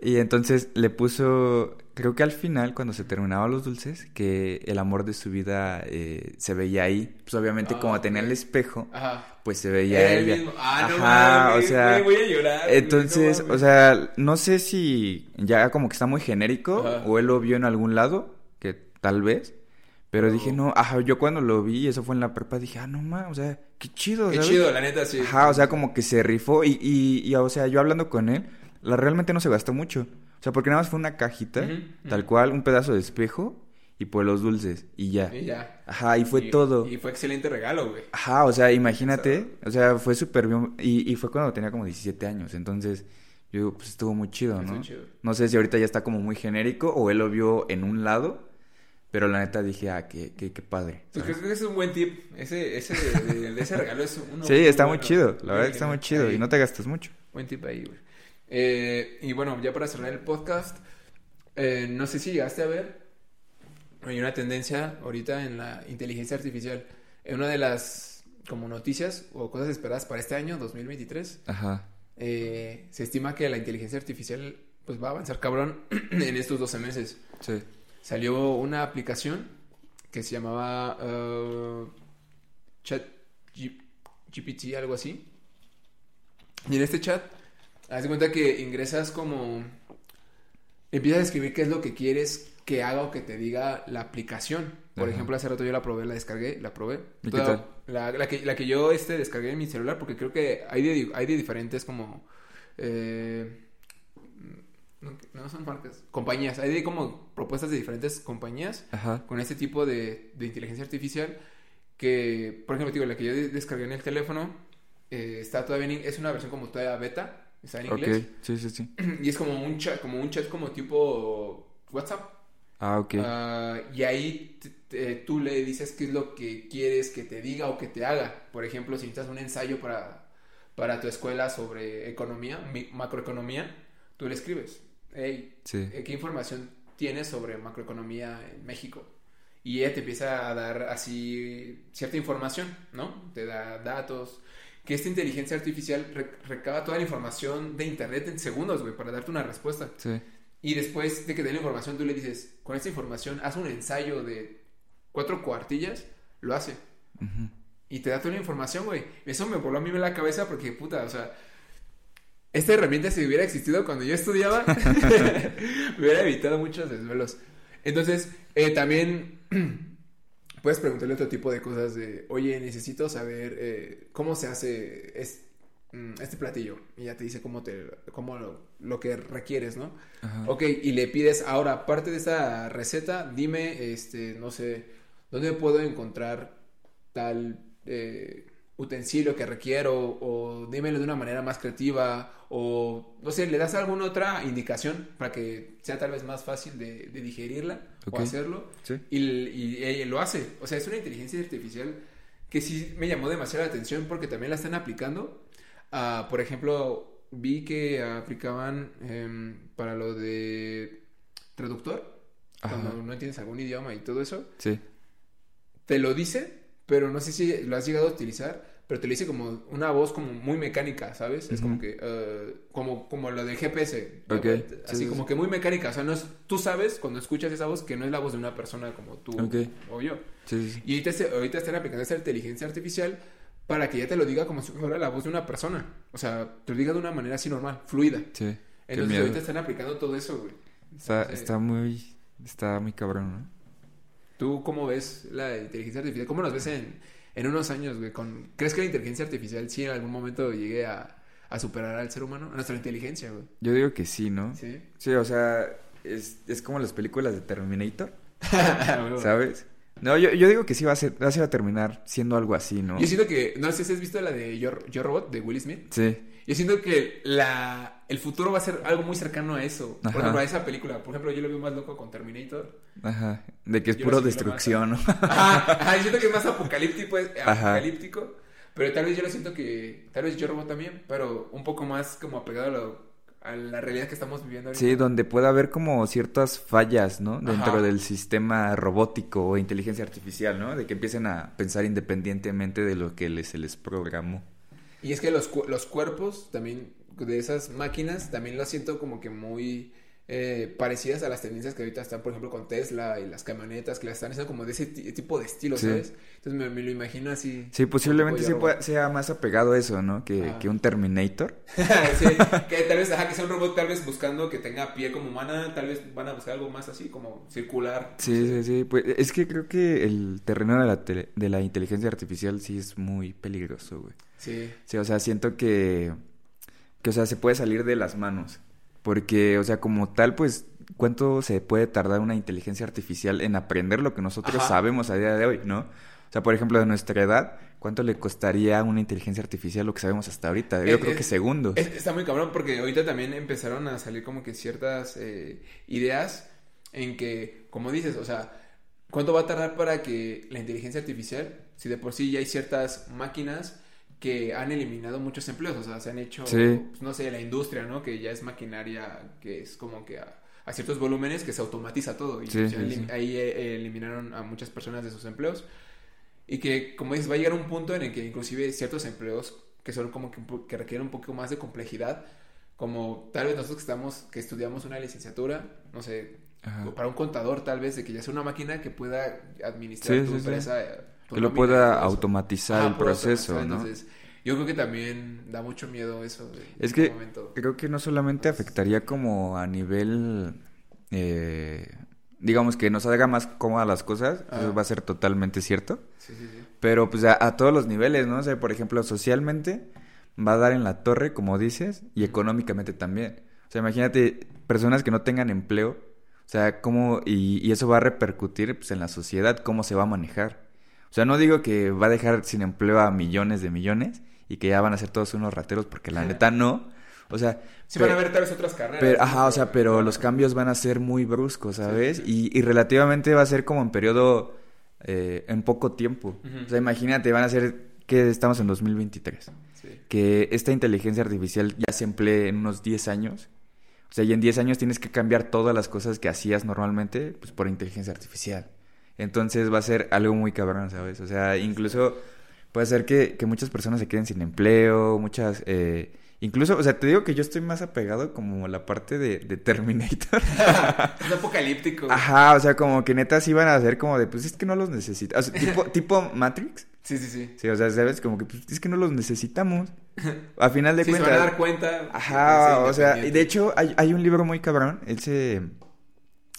Y entonces le puso, creo que al final, cuando se terminaban los dulces, que el amor de su vida eh, se veía ahí. Pues obviamente Ah, como tenía el espejo, Ajá. pues se veía Él mismo. Ah, no Ajá, o sea, güey, voy a llorar, güey, entonces, no o sea, no sé si ya como que está muy genérico Ajá. o él lo vio en algún lado, que tal vez. Pero Pero- dije, no, ajá, yo cuando lo vi, eso fue en la prepa, dije, ah, no ma, o sea, qué chido, Qué ¿sabes? chido, la neta, sí. Ajá, o sea, como que se rifó y, y, y, o sea, yo hablando con él, la realmente no se gastó mucho. O sea, porque nada más fue una cajita, tal cual, un pedazo de espejo y pues los dulces y ya. Y ya. Ajá, y fue Y- todo. Y fue excelente regalo, güey. Ajá, o sea, imagínate, o sea, fue súper bien y, y fue cuando tenía como 17 años, entonces yo digo, pues estuvo muy chido, Estuvo ¿no? chido. No sé si ahorita ya está como muy genérico o él lo vio en un lado, pero la neta dije, ah, qué, qué, qué padre. Pues creo que es un buen tip. Ese, ese, de, de- de ese regalo es uno Sí, está muy bueno. chido, la verdad que está muy chido Ahí. y no te gastas mucho. Buen tip ahí, güey. Eh, y bueno, ya para cerrar el podcast, eh, no sé si llegaste a ver, hay una tendencia ahorita en la inteligencia artificial. En una de las como noticias o cosas esperadas para este año, 2023, Ajá. eh, se estima que la inteligencia artificial pues va a avanzar cabrón en estos 12 meses. Sí. Salió una aplicación que se llamaba eh, Chat GPT, algo así. Y en este chat, haz de cuenta que ingresas como. Empiezas a escribir qué es lo que quieres que haga o que te diga la aplicación. Por Ajá. ejemplo, hace rato yo la probé, la descargué, la probé. ¿Y qué Toda- tal? La, la que, la que yo este, descargué en mi celular, porque creo que hay de, hay de diferentes como... eh, no, no son marcas, compañías. Hay de como propuestas de diferentes compañías Ajá. con este tipo de, de inteligencia artificial que, por ejemplo, digo, la que yo de- descargué en el teléfono eh, está todavía en, es una versión como todavía beta, está en inglés. Sí, sí, sí. Y es como un chat, como un chat como tipo WhatsApp. Ah, ok. Ah, y ahí t- tú le dices qué es lo que quieres que te diga o que te haga. Por ejemplo, si necesitas un ensayo para, para tu escuela sobre economía, macroeconomía, tú le escribes, hey, sí. ¿qué información tienes sobre macroeconomía en México? Y ella te empieza a dar así cierta información, ¿no? Te da datos. Que esta inteligencia artificial re- recaba toda la información de internet en segundos, güey, para darte una respuesta. Sí. Y después de que te dé la información, tú le dices, con esta información, haz un ensayo de cuatro cuartillas, lo hace. Ujú. Y te da toda la información, güey. Eso me voló a mí en la cabeza porque, puta, o sea, esta herramienta si hubiera existido cuando yo estudiaba, me hubiera evitado muchos desvelos. Entonces, eh, también puedes preguntarle otro tipo de cosas de, oye, necesito saber eh, cómo se hace mm, este platillo. Y ya te dice cómo, te, cómo lo, lo que requieres, ¿no? Ajá. Ok, y le pides ahora, aparte de esa receta, dime, este, no sé, ¿dónde puedo encontrar tal eh, utensilio que requiero? O dímelo de una manera más creativa, o no sé, le das alguna otra indicación para que sea tal vez más fácil de, de digerirla o hacerlo. Sí. Y, y ella lo hace. O sea, es una inteligencia artificial que sí me llamó demasiado la atención porque también la están aplicando. Ah, por ejemplo, vi que aplicaban em, para lo de traductor, Ajá. cuando no entiendes algún idioma y todo eso, Sí. te lo dice, pero no sé si lo has llegado a utilizar, pero te lo dice como una voz como muy mecánica, ¿sabes? Es como que, eh, como, como lo de GPS, Ok, así sí, como sí. que muy mecánica, o sea, no es, tú sabes cuando escuchas esa voz que no es la voz de una persona como tú Ok. o yo. Sí. Y ahorita, ahorita están aplicando esta inteligencia artificial para que ya te lo diga como si fuera la voz de una persona. O sea, te lo diga de una manera así normal, fluida. Sí. Entonces ahorita están aplicando todo eso, güey. Está, Sí. está muy, está muy cabrón, ¿no? ¿Tú cómo ves la inteligencia artificial? ¿Cómo nos ves en, en unos años, güey? Con, ¿Crees que la inteligencia artificial sí en algún momento llegue a, a superar al ser humano? A nuestra inteligencia, güey. Yo digo que sí, ¿no? Sí. Sí, o sea, es, es como las películas de Terminator, Yo ¿sabes? No, yo, yo digo que sí va a, ser, va a terminar siendo algo así, ¿no? siento que, no sé si has visto la de Yo, Yo Robot de Will Smith. Sí, Yo siento que la, el futuro va a ser algo muy cercano a eso. Por ejemplo, a esa película. Por ejemplo, yo lo veo más loco con Terminator. ajá. De que es Yo puro destrucción, ¿no? Ajá, ajá, yo siento que es más apocalíptico, es apocalíptico. Pero tal vez yo lo siento que, tal vez yo robot también, pero un poco más como apegado a, lo- a la realidad que estamos viviendo ahorita. Sí, donde pueda haber como ciertas fallas, ¿no? Dentro Ajá. del sistema robótico o inteligencia artificial, ¿no? De que empiecen a pensar independientemente de lo que les, se les programó. Y es que los, cu- los cuerpos también de esas máquinas también lo siento como que muy eh, parecidas a las tendencias que ahorita están, por ejemplo, con Tesla y las camionetas que las están haciendo como de ese ti- tipo de estilo, Sí. ¿sabes? Entonces me, me lo imagino así. Sí, posiblemente sí pueda- sea más apegado a eso, ¿no? Que, Ajá. que un Terminator. sí, que tal vez, ajá, que sea un robot tal vez buscando que tenga piel como humana, tal vez van a buscar algo más así como circular. Sí, sí, sí. Pues es que creo que el terreno de la, tele- de la inteligencia artificial sí es muy peligroso, güey. Sí. Sí, o sea, siento que, que, o sea, se puede salir de las manos. Porque, o sea, como tal, pues, ¿cuánto se puede tardar una inteligencia artificial en aprender lo que nosotros Ajá. sabemos a día de hoy, ¿no? O sea, por ejemplo, de nuestra edad, ¿cuánto le costaría a una inteligencia artificial lo que sabemos hasta ahorita? Yo Es- creo que segundos. Es- está muy cabrón porque ahorita también empezaron a salir como que ciertas eh, ideas en que, como dices, o sea, ¿cuánto va a tardar para que la inteligencia artificial, si de por sí ya hay ciertas máquinas que han eliminado muchos empleos, o sea, se han hecho, Sí. pues, no sé, la industria, ¿no? Que ya es maquinaria, que es como que a, a ciertos volúmenes que se automatiza todo y Sí, ya sí, ahí eh, eliminaron a muchas personas de sus empleos. Y que, como dices, va a llegar un punto en el que inclusive ciertos empleos que son como que, que requieren un poco más de complejidad, como tal vez nosotros que estamos, que estudiamos una licenciatura, no sé, Ajá. para un contador tal vez, de que ya sea una máquina que pueda administrar tu empresa. Que lo pueda automatizar el proceso, automatizar. ¿no? Entonces, yo creo que también da mucho miedo eso. de- Es que momento. creo que no solamente afectaría como a nivel, eh, digamos que nos haga más cómodas las cosas, Ah. eso va a ser totalmente cierto. Sí, sí, sí. Pero pues a, a todos los niveles, ¿no? O sea, por ejemplo, socialmente va a dar en la torre, como dices, y económicamente también. O sea, imagínate personas que no tengan empleo, o sea, cómo, y, y eso va a repercutir pues, en la sociedad, cómo se va a manejar. O sea, no digo que va a dejar sin empleo a millones de millones y que ya van a ser todos unos rateros, porque la neta no. O sea, Sí, van a haber tal vez otras carreras. pero, ajá, o sea, pero los cambios van a ser muy bruscos, ¿sabes? Sí, Y, y relativamente va a ser como en periodo, eh, en poco tiempo. O sea, imagínate, van a ser que estamos en 2023. Sí. Que esta inteligencia artificial ya se emplee en unos 10 años. O sea, y en 10 años tienes que cambiar todas las cosas que hacías normalmente, pues por inteligencia artificial. Entonces va a ser algo muy cabrón, ¿sabes? O sea, incluso puede ser que, que muchas personas se queden sin empleo, muchas... eh, incluso, o sea, te digo que yo estoy más apegado como a la parte de, de Terminator. Es apocalíptico. güey. Ajá, o sea, como que neta sí van a ser como de, pues es que no los. O sea, tipo, tipo Matrix. Sí, sí, sí. Sí, o sea, sabes, como que pues, es que no los necesitamos. A final de Sí, se cuentas. van a dar cuenta. Ajá, o sea, y de hecho hay, hay un libro muy cabrón, ese,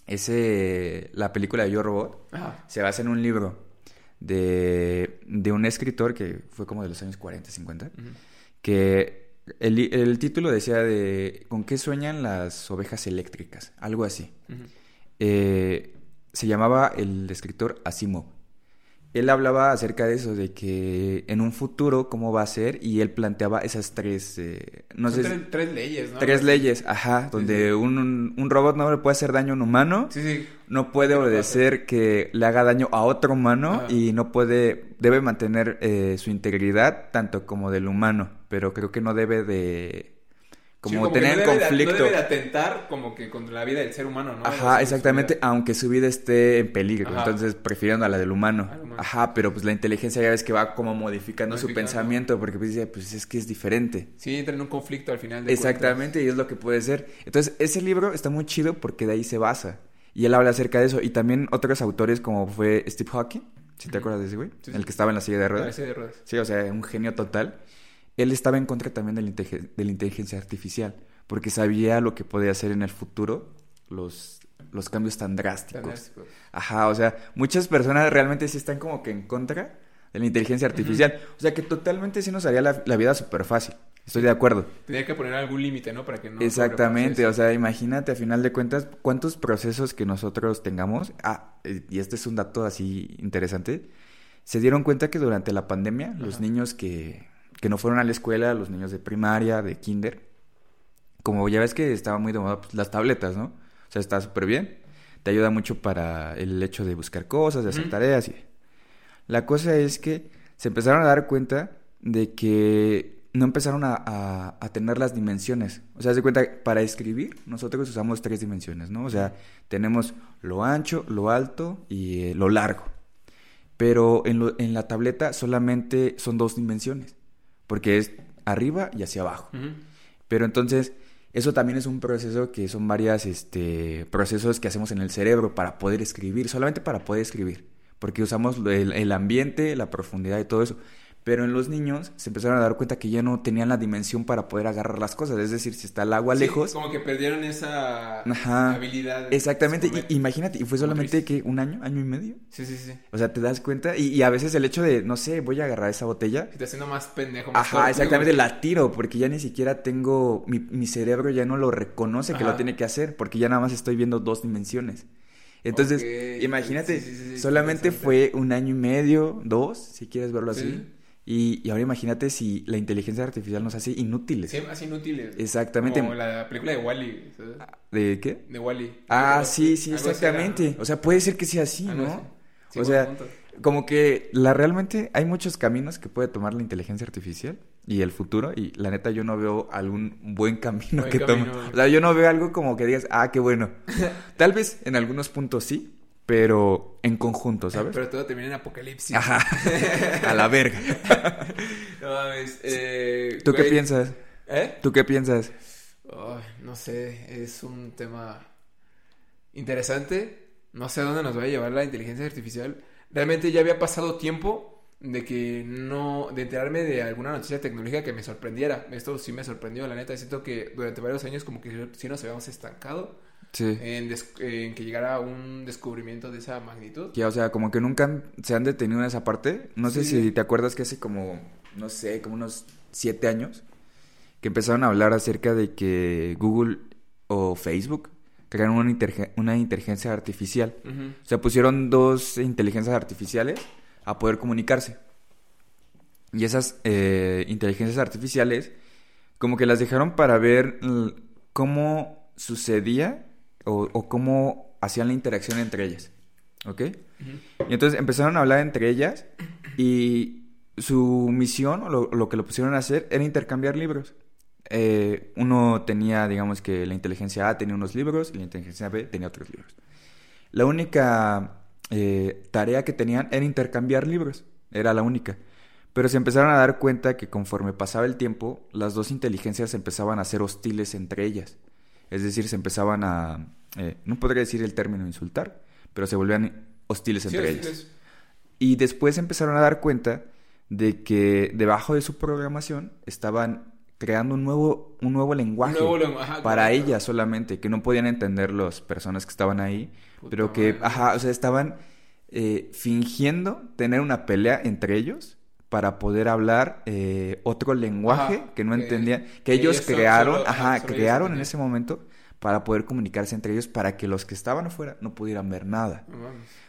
ese, la película de Yo Robot, Ajá. se basa en un libro de, de un escritor que fue como de los años 40, 50, Ujú. que el, el título decía de ¿Con qué sueñan las ovejas eléctricas? Algo así. Eh, se llamaba el escritor Asimov. Él hablaba acerca de eso, de que en un futuro cómo va a ser, y él planteaba esas tres, eh, no Son sé, tres, tres leyes, ¿no? tres leyes, ajá, donde sí. Un, un- un robot no le puede hacer daño a un humano, Sí, sí. no puede ¿Qué le obedecer que le haga daño a otro humano Ajá. y no puede, debe mantener eh, su integridad tanto como del humano, pero creo que no debe de Sí, como tener no debe de- conflicto. no debe de atentar como que contra la vida del ser humano, ¿no? Ajá, exactamente, aunque su vida esté en peligro, Ajá. entonces prefiriendo a la del humano. Al humano. Ajá, pero pues la inteligencia ya ves que va como modificando su pensamiento porque pues dice, pues es que es diferente. Sí, entra en un conflicto al final de Exactamente, y es lo que puede ser. Entonces, ese libro está muy chido porque de ahí se basa. Y él habla acerca de eso. Y también otros autores como fue Steve Hawking, si te acuerdas de ese güey, Sí, el que estaba en la silla de cuentas. ruedas. Parece de ruedas. Sí, o sea, un genio total. Él estaba en contra también de la, intege- de la inteligencia artificial, porque sabía lo que podía hacer en el futuro los, los cambios tan drásticos. Ajá, o sea, muchas personas realmente sí están como que en contra de la inteligencia artificial. O sea, que totalmente sí nos haría la, la vida súper fácil. Estoy de acuerdo. Tenía que poner algún límite, ¿no? Para que no. Exactamente, o sea, imagínate a final de cuentas cuántos procesos que nosotros tengamos. Ah, y este es un dato así interesante. Se dieron cuenta que durante la pandemia, los niños que, que no fueron a la escuela, los niños de primaria, de kinder, como ya ves que estaba muy de moda pues, las tabletas, ¿no? O sea, está súper bien. Te ayuda mucho para el hecho de buscar cosas, de hacer tareas y... La cosa es que se empezaron a dar cuenta de que no empezaron a, a- a tener las dimensiones. O sea, de cuenta, para escribir nosotros usamos tres dimensiones, ¿no? O sea, tenemos lo ancho, lo alto y eh, lo largo. Pero en, lo- en la tableta solamente son dos dimensiones, porque es arriba y hacia abajo. Pero entonces, eso también es un proceso que son varias, este, procesos que hacemos en el cerebro para poder escribir, solamente para poder escribir, porque usamos el, el ambiente, la profundidad y todo eso. Pero en los niños se empezaron a dar cuenta que ya no tenían la dimensión para poder agarrar las cosas, es decir, si está el agua Sí, lejos. Como que perdieron esa Ajá. habilidad. Exactamente, y, imagínate, y fue solamente que un año, año y medio. Sí, sí, sí. O sea, te das cuenta, y, y a veces el hecho de, no sé, voy a agarrar esa botella, Se está haciendo más pendejo. Más Ajá, torpe, exactamente, güey. la tiro porque ya ni siquiera tengo, mi, mi cerebro ya no lo reconoce que lo tiene que hacer porque ya nada más estoy viendo dos dimensiones. Entonces, imagínate, sí, sí, solamente fue un año y medio, dos, si quieres verlo así. Sí. Y, y ahora imagínate si la inteligencia artificial nos hace inútiles. Sí, más inútiles. Exactamente. Como la película de Wally. ¿De qué? De Wally. Ah, sí, sí, así exactamente. era. O sea, puede ser que sea así, ¿no? Sí, o sea, punto. como que la realmente hay muchos caminos que puede tomar la inteligencia artificial y el futuro y la neta yo no veo algún buen camino Buen que tome. O sea, yo no veo algo como que digas, ah, qué bueno. Tal vez en algunos puntos sí, pero en conjunto, ¿sabes? Pero todo termina en apocalipsis. Ajá. A la verga. No mames. Eh, ¿Tú qué piensas? ¿Eh? ¿Tú qué piensas? No sé, es un tema interesante. No sé a dónde nos va a llevar la inteligencia artificial. Realmente ya había pasado tiempo de que no, de enterarme de alguna noticia tecnológica que me sorprendiera. Esto sí me sorprendió, la neta. Siento que durante varios años como que sí nos habíamos estancado. Sí. En, que llegara a un descubrimiento de esa magnitud. Ya, o sea, como que nunca se han detenido en esa parte. No sé si te acuerdas que hace como, no sé, como unos siete años, que empezaron a hablar acerca de que Google o Facebook crearon una, una inteligencia artificial. O sea, pusieron dos inteligencias artificiales a poder comunicarse. Y esas eh, inteligencias artificiales como que las dejaron para ver cómo sucedía o, cómo hacían la interacción entre ellas. ¿Ok? Y entonces empezaron a hablar entre ellas y su misión o lo, que lo pusieron a hacer era intercambiar libros. Eh, uno tenía, digamos que la inteligencia A tenía unos libros y la inteligencia B tenía otros libros. La única eh, tarea que tenían era intercambiar libros, era la única. Pero se empezaron a dar cuenta que conforme pasaba el tiempo, las dos inteligencias empezaban a ser hostiles entre ellas. Es decir, se empezaban a, eh, no podría decir el término insultar, pero se volvían hostiles entre ellas. Y después empezaron a dar cuenta de que debajo de su programación estaban creando un nuevo, un nuevo lenguaje para ellas solamente, que no podían entender las personas que estaban ahí, pero que, ajá, o sea, estaban eh, fingiendo tener una pelea entre ellos para poder hablar eh, otro lenguaje que no entendían, que, ellos, crearon, ajá, crearon en ese momento para poder comunicarse entre ellos para que los que estaban afuera no pudieran ver nada.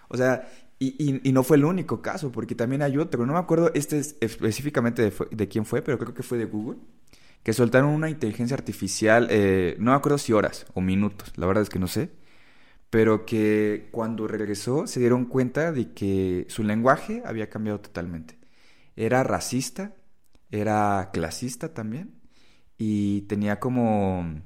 o sea, y, y, no fue el único caso, porque también hay otro, no me acuerdo este específicamente de, de, quién fue, pero creo que fue de Google, que soltaron una inteligencia artificial, eh, no me acuerdo si horas o minutos, la verdad es que no sé, pero que cuando regresó se dieron cuenta de que su lenguaje había cambiado totalmente era racista, era clasista también y tenía como,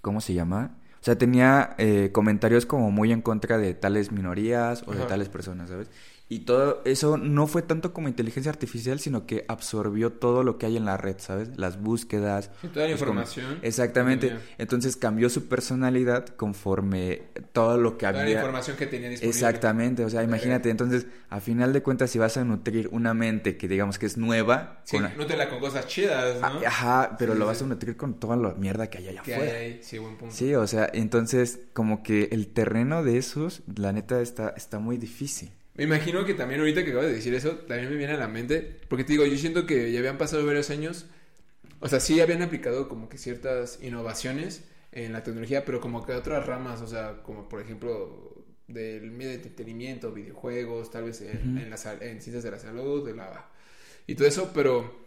¿cómo se llama? O sea, tenía eh, comentarios como muy en contra de tales minorías o de tales personas, ¿sabes? Y todo eso no fue tanto como inteligencia artificial, sino que absorbió todo lo que hay en la red, ¿sabes? Las búsquedas. Y toda la información. Exactamente. Entonces cambió su personalidad conforme todo lo que había. Toda la información que tenía disponible. Exactamente. O sea, imagínate. Entonces, a final de cuentas, si vas a nutrir una mente que digamos que es nueva. Sí, con... con cosas chidas, ¿no? Ah, ajá, pero lo vas a nutrir con toda la mierda que hay allá afuera. Hay Sí, buen punto. Sí, o sea, entonces, como que el terreno de esos, la neta, está, está muy difícil. Me imagino que también ahorita que acabas de decir eso, también me viene a la mente, porque te digo, yo siento que ya habían pasado varios años, o sea, sí habían aplicado como que ciertas innovaciones en la tecnología, pero como que otras ramas, o sea, como por ejemplo del medio de entretenimiento, videojuegos, tal vez en, en, en ciencias de la salud, de la y todo eso, pero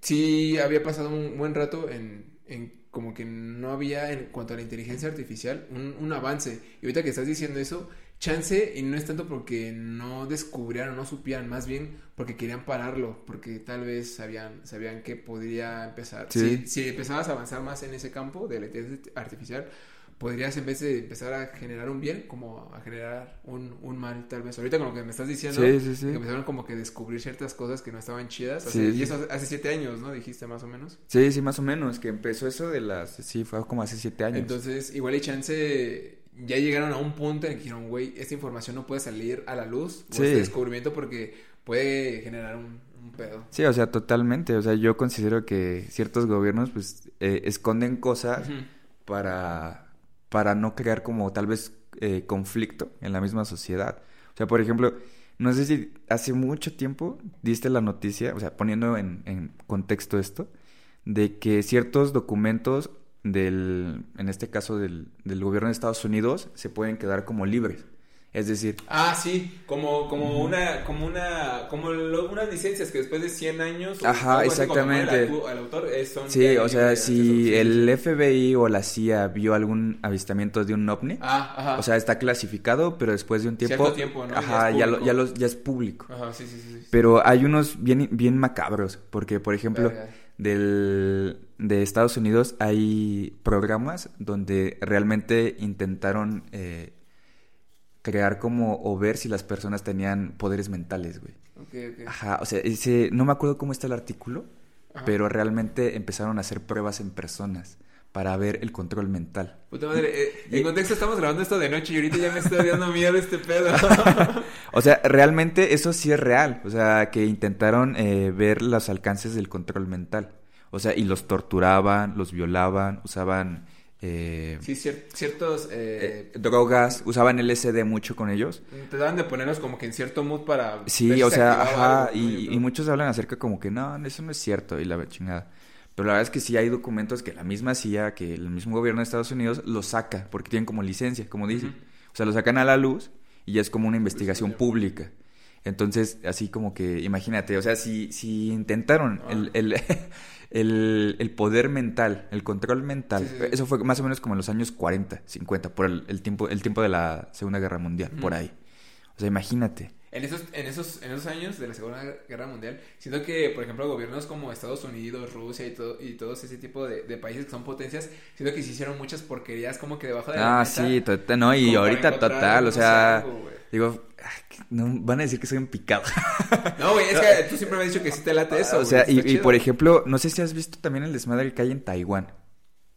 sí había pasado un buen rato en, en como que no había en cuanto a la inteligencia artificial un, un avance. Y ahorita que estás diciendo eso, chance y no es tanto porque no descubrieran o no supieran, más bien porque querían pararlo, porque tal vez sabían, sabían que podría empezar. Si, si empezabas a avanzar más en ese campo de la inteligencia artificial, podrías en vez de empezar a generar un bien, como a generar un, un mal tal vez. Ahorita con lo que me estás diciendo, empezaron como que descubrir ciertas cosas que no estaban chidas. y eso hace siete años, ¿no? Dijiste más o menos. Sí, sí, más o menos, que empezó eso de las... Sí, fue como hace siete años. Entonces, igual y chance ya llegaron a un punto en el que dijeron, güey, esta información no puede salir a la luz, o este descubrimiento, porque puede generar un, pedo. Sí, o sea, totalmente. O sea, yo considero que ciertos gobiernos, pues, eh, esconden cosas para, para no crear como tal vez eh, conflicto en la misma sociedad. O sea, por ejemplo, no sé si hace mucho tiempo diste la noticia, o sea, poniendo en, en contexto esto, de que ciertos documentos del, en este caso del, del gobierno de Estados Unidos, se pueden quedar como libres. Es decir... Ah, sí, como, como una, como una, como unas licencias que después de 100 años... Ajá, exactamente. autor eh, son Sí, o sea, si el FBI o la CIA vio algún avistamiento de un ovni, ah, ajá. o sea, está clasificado, pero después de un tiempo... Cierto tiempo, ¿no? Ajá, ya, ya, lo, ya, es público. Ajá, sí, sí, sí, Pero hay unos bien, bien macabros, porque, por ejemplo, del, de Estados Unidos hay programas donde realmente intentaron eh, crear como o ver si las personas tenían poderes mentales, güey. Ajá, o sea, ese, no me acuerdo cómo está el artículo, pero realmente empezaron a hacer pruebas en personas para ver el control mental. Puta madre, eh, en contexto estamos grabando esto de noche y ahorita ya me está dando miedo este pedo. o sea, realmente eso sí es real, o sea, que intentaron eh, ver los alcances del control mental. O sea, y los torturaban, los violaban, usaban eh, Sí, cier- ciertos... eh, Eh, drogas, usaban LSD mucho con ellos. Trataban de ponernos como que en cierto mood para... Sí, o se sea, ajá, y muchos hablan acerca como que no, eso no es cierto y la chingada. Pero la verdad es que sí hay documentos que la misma CIA, que el mismo gobierno de Estados Unidos los saca porque tienen como licencia, como dice. Ujú. O sea, lo sacan a la luz y ya es como una investigación pública. Entonces, así como que, imagínate, o sea, si, si intentaron Ah. el, el, el, el poder mental, el control mental, Sí, sí, sí. eso fue más o menos como en los años 40, 50, por el, el tiempo, el tiempo de la Segunda Guerra Mundial, por ahí. O sea, imagínate. En esos, en, esos, en esos años de la Segunda Guerra Mundial, siento que, por ejemplo, gobiernos como Estados Unidos, Rusia y, todo, y todos ese tipo de, de países que son potencias, siento que se hicieron muchas porquerías como que debajo de la Ah, sí, total, no, y ahorita total, o sea, algo, digo, ay, no, van a decir que soy un picado. No, güey, es que tú siempre me has dicho que sí te late eso, o sea, y, por ejemplo, no sé si has visto también el desmadre que hay en Taiwán.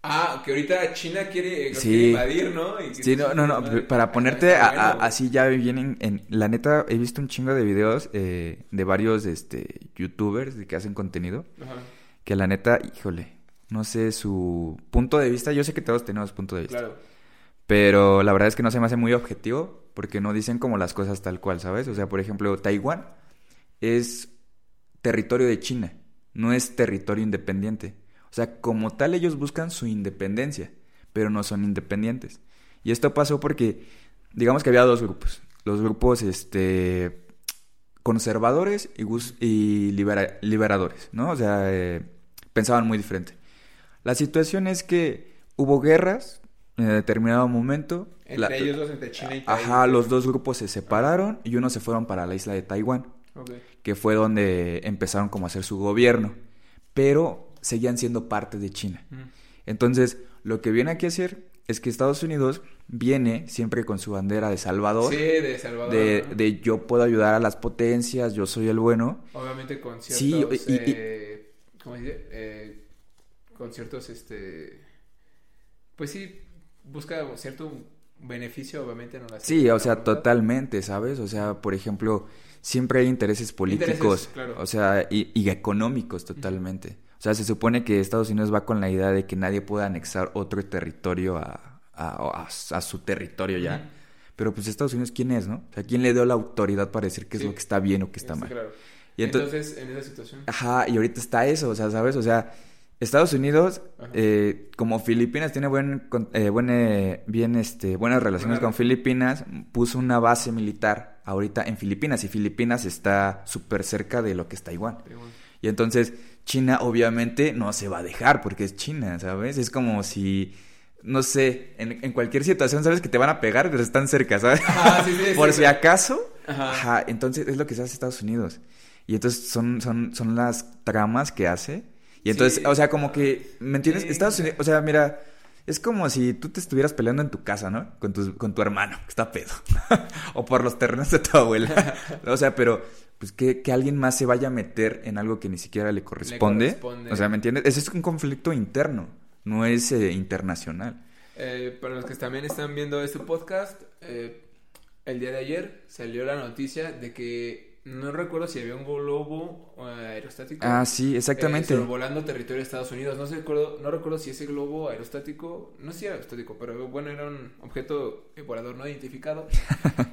Ah, que ahorita China quiere, Sí. quiere invadir, ¿no? Y Sí, no, no, no, para ponerte a- así ya vienen en, la neta he visto un chingo de videos eh, de varios este youtubers de que hacen contenido Ajá. que la neta, híjole, no sé su punto de vista, yo sé que todos tenemos punto de vista, Claro. pero la verdad es que no se me hace muy objetivo porque no dicen como las cosas tal cual, ¿sabes? O sea, por ejemplo, Taiwán es territorio de China, no es territorio independiente. O sea, como tal ellos buscan su independencia, pero no son independientes. Y esto pasó porque, digamos que había dos grupos. Los grupos, este, conservadores y, y libera- liberadores, ¿no? O sea, eh, pensaban muy diferente. La situación es que hubo guerras en determinado momento. Entre La- ellos dos, entre China y Taiwán. Ajá, los dos grupos se separaron y unos se fueron para la isla de Taiwán, que fue donde empezaron como a hacer su gobierno, pero seguían siendo parte de China. Mm. Entonces, lo que viene aquí a hacer es que Estados Unidos viene siempre con su bandera de Salvador, Sí, de Salvador. de, ¿no? de yo puedo ayudar a las potencias, yo soy el bueno. Obviamente con ciertos... Sí, y- y- eh, ¿Cómo se dice? Eh, con ciertos, este... Pues sí, busca cierto beneficio, obviamente, no la Sí, o sea, totalmente, ¿sabes? O sea, por ejemplo, siempre hay intereses políticos, Intereses, claro. o sea, y, y económicos totalmente. O sea, se supone que Estados Unidos va con la idea de que nadie pueda anexar otro territorio a, a, a- a su territorio ya. Pero pues Estados Unidos, ¿quién es, no? O sea, ¿quién le dio la autoridad para decir qué es Sí. lo que está bien o qué está Sí, mal? claro. Y entonces, entonces, en esa situación... Ajá, y ahorita está eso, o sea, ¿sabes? O sea, Estados Unidos, eh, como Filipinas tiene buen, eh, buen, eh, bien, este, buenas relaciones Buena con Filipinas, puso una base militar ahorita en Filipinas y Filipinas está súper cerca de lo que es Taiwán. Taiwán. Y entonces China obviamente no se va a dejar porque es China, ¿sabes? Es como si, no sé, en, en cualquier situación sabes que te van a pegar, pero están cerca, ¿sabes? Ajá, sí, sí, Por sí, si acaso. Ajá. Ajá. entonces es lo que se hace Estados Unidos. Y entonces son, son, son las tramas que hace. Y entonces, o sea, como que, ¿me entiendes? Estados Unidos, o sea, mira, es como si tú te estuvieras peleando en tu casa, ¿no? Con tu, con tu hermano, que está pedo. o por los terrenos de tu abuela. o sea, pero, pues que, que alguien más se vaya a meter en algo que ni siquiera le corresponde. corresponde. O sea, ¿me entiendes? Ese es un conflicto interno, no es eh, internacional. Eh, para los que también están viendo este podcast, eh, el día de ayer salió la noticia de que no recuerdo si había un globo eh, aerostático. Ah, sí, eh, exactamente. sobrevolando territorio de Estados Unidos. No, sé, recuerdo, no recuerdo si ese globo aerostático, no sé si era aerostático, pero bueno, era un objeto volador no identificado.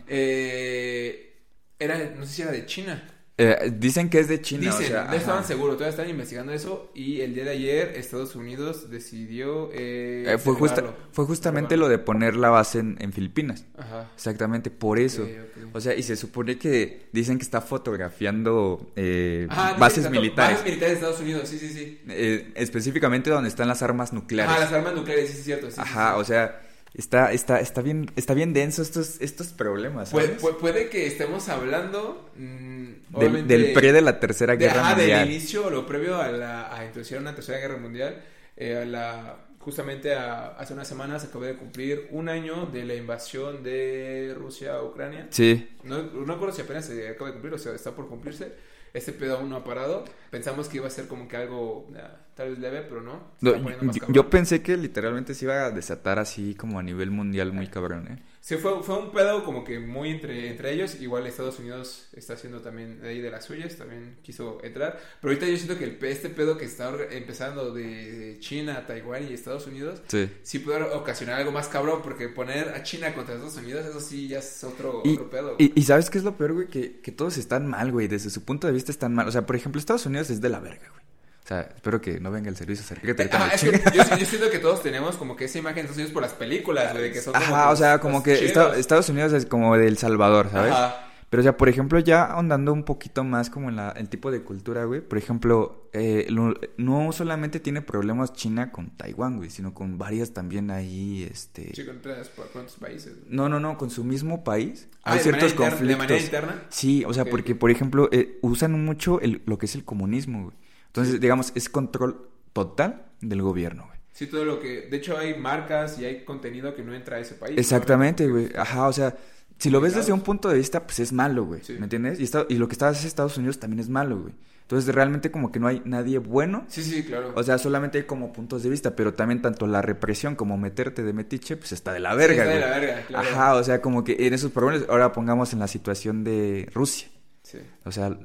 Eh, era, no sé si era de China. Eh, dicen que es de China, Dicen, o sea, no estaban seguros, todavía están investigando eso y el día de ayer Estados Unidos decidió eh, Eh, fue, justa- fue justamente lo de poner la base en, en Filipinas. Ajá. Exactamente por eso. O sea, y se supone que dicen que está fotografiando eh, Ajá, dice bases militares. Bases militares de Estados Unidos, sí, sí, sí. Eh, específicamente donde están las armas nucleares. Ajá, las armas nucleares, sí, es cierto. sí, sí, Ajá, sí. o sea, está, está, está bien, está bien denso estos, estos problemas. Puede, ¿sabes? puede- puede que estemos hablando mm, del, del pre de la tercera de- guerra ajá, mundial. del inicio, lo previo a la a introducir una tercera guerra mundial, eh, a la justamente a- hace unas semanas acabé de cumplir un año de la invasión de Rusia a Ucrania. Sí, No, no recuerdo si apenas se acaba de cumplir o sea, está por cumplirse. Este pedo aún no ha parado. Pensamos que iba a ser como que algo ah, tal vez leve, pero no. No, yo, yo pensé que literalmente se iba a desatar así como a nivel mundial muy cabrón, ¿eh? Sí, fue, fue un pedo como que muy entre, entre ellos. Igual Estados Unidos está haciendo también de ahí de las suyas, también quiso entrar. Pero ahorita yo siento que el, este pedo que está empezando de, de China, Taiwán y Estados Unidos, Sí. sí puede ocasionar algo más cabrón, porque poner a China contra Estados Unidos, eso sí ya es otro, Y, otro pedo. y, y ¿sabes qué es lo peor, güey? Que, que todos están mal, güey. Desde su punto de vista están mal. O sea, por ejemplo, Estados Unidos es de la verga, güey. O sea, espero que no venga el servicio secreto. Ajá, me es que yo, yo siento que todos tenemos como que esa imagen de Estados Unidos por las películas, güey, de que son Ajá, o sea, como que Estados Unidos es como de El Salvador, ¿sabes? Ajá. Pero, o sea, por ejemplo, ya ahondando un poquito más como en la, el tipo de cultura, güey. Por ejemplo, eh, lo- no solamente tiene problemas China con Taiwán, güey, sino con varias también ahí, este... Sí, con otros países. güey. No, no, no, con su mismo país. Ah, hay ciertos manera interna- conflictos. de manera interna. Sí, o sea, porque, por ejemplo, eh, usan mucho el- lo que es el comunismo, güey. Entonces, digamos, es control total del gobierno, güey. Sí, todo lo que... De hecho, hay marcas y hay contenido que no entra a ese país. Exactamente, ¿no? güey. Ajá, o sea, si lo ves desde un punto de vista, pues es malo, güey. Sí. ¿Me entiendes? Y, está- y lo que está haciendo Estados Unidos también es malo, güey. Entonces, realmente como que no hay nadie bueno. Sí, sí, claro. O sea, solamente hay como puntos de vista, pero también tanto la represión como meterte de metiche, pues está de la Sí, verga, está de güey. la verga, claro. Ajá, o sea, como que en esos problemas, ahora pongamos en la situación de Rusia. Sí. O sea,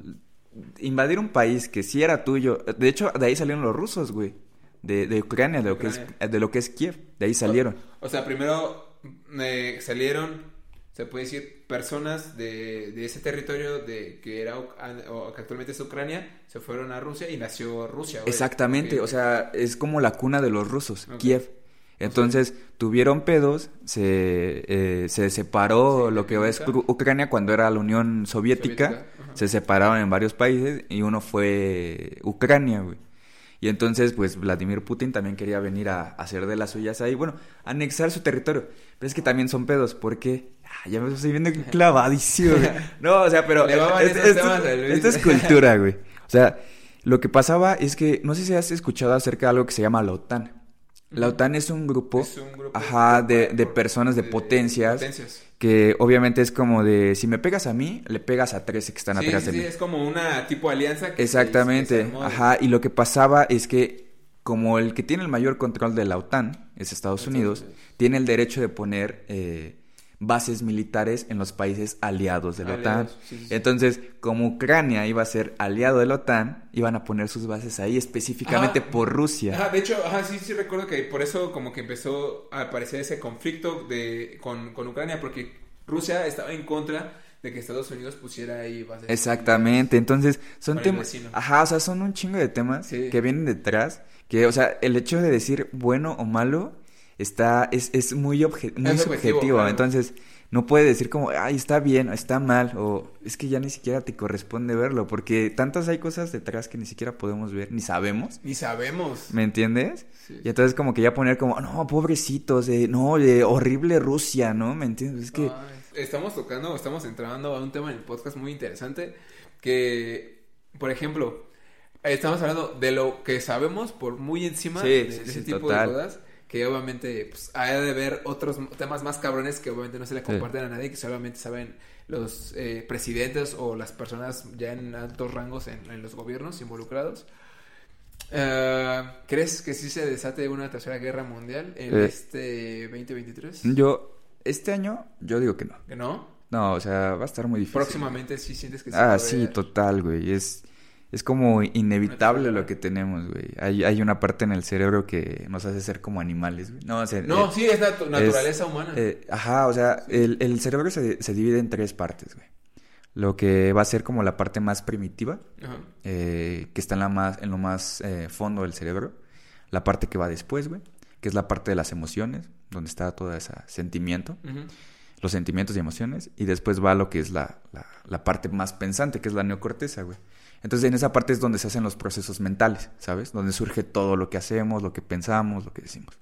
invadir un país que sí era tuyo. De hecho, de ahí salieron los rusos, güey. De, de Ucrania, de lo, que es, Ucrania. de lo que es Kiev. De ahí salieron. O sea, primero eh, salieron, se puede decir, personas de, de ese territorio de que era ah, o que actualmente es Ucrania, se fueron a Rusia y nació Rusia. güey. Exactamente, o sea, es como la cuna de los rusos. Kiev. Entonces, tuvieron pedos, se, eh, se separó Sí, lo que es Ucrania cuando era la Unión Soviética. Se separaron en varios países y uno fue Ucrania, güey. Y entonces, pues, Vladimir Putin también quería venir a, a hacer de las suyas ahí, bueno, anexar su territorio. Pero es que también son pedos, porque... ah, ya me estoy viendo clavadísimo, güey. No, o sea, pero... Es- esto- esto es cultura, güey. O sea, lo que pasaba es que, no sé si has escuchado acerca de algo que se llama la OTAN. La. OTAN es un grupo, Es un grupo ajá, de, de personas, de, potencias, potencias. Que obviamente es como de, si me pegas a mí, le pegas a 13 que están Sí, atrás sí, de sí, mí. es como una tipo alianza que se- que se Exactamente, ajá, y lo que pasaba es que como el que tiene el mayor control de la OTAN es Estados Unidos. tiene el derecho de poner eh, bases militares en los países aliados de la Aliados, OTAN. sí, sí, sí. Entonces, como Ucrania iba a ser aliado de la OTAN, iban a poner sus bases ahí específicamente Ajá. por Rusia. Ajá, de hecho, ajá, sí, sí recuerdo que por eso como que empezó a aparecer ese conflicto de, con, con Ucrania, porque Rusia estaba en contra de que Estados Unidos pusiera ahí bases. Exactamente, entonces son temas, ajá, o sea, son un chingo de temas que vienen detrás, que, o sea, el hecho de decir bueno o malo está, es, es muy, obje- muy Es subjetivo, claro. entonces no puede decir como, ay, está bien, o está mal, o es que ya ni siquiera te corresponde verlo, porque tantas hay cosas detrás que ni siquiera podemos ver, ni sabemos, Ni sabemos. ¿me entiendes? Sí. Y entonces como que ya poner como, no, pobrecitos, eh, no, de horrible Rusia, ¿no? ¿Me entiendes? Es que... Ay, estamos tocando, estamos entrando a un tema en el podcast muy interesante que, por ejemplo, estamos hablando de lo que sabemos por muy encima Sí, de, sí, de sí, ese tipo total. de cosas, que obviamente pues, hay de ver otros temas más cabrones que obviamente no se le Sí. comparten a nadie, que solamente saben los eh, presidentes o las personas ya en altos rangos en, en los gobiernos involucrados. Eh, ¿Crees que sí se desate una tercera guerra mundial en Eh. este 2023? Yo, este año, yo digo que no. ¿Que no? No, o sea, va a estar muy difícil. Próximamente sí sientes que va Ah, sí, total, güey. Es, es como inevitable lo que tenemos, güey. Hay, hay una parte en el cerebro que nos hace ser como animales, güey. No, o sea, No, eh, sí, es natu- naturaleza humana. eh, ajá, o sea, el, el cerebro se, se divide en tres partes, güey. Lo que va a ser como la parte más primitiva, Ajá. eh, que está en, la más, en lo más eh, fondo del cerebro. La parte que va después, güey, que es la parte de las emociones, donde está todo ese sentimiento los sentimientos y emociones, y después va lo que es la, la, la parte más pensante, que es la neocorteza, güey. Entonces en esa parte es donde se hacen los procesos mentales, ¿sabes? Donde surge todo lo que hacemos, lo que pensamos, lo que decimos.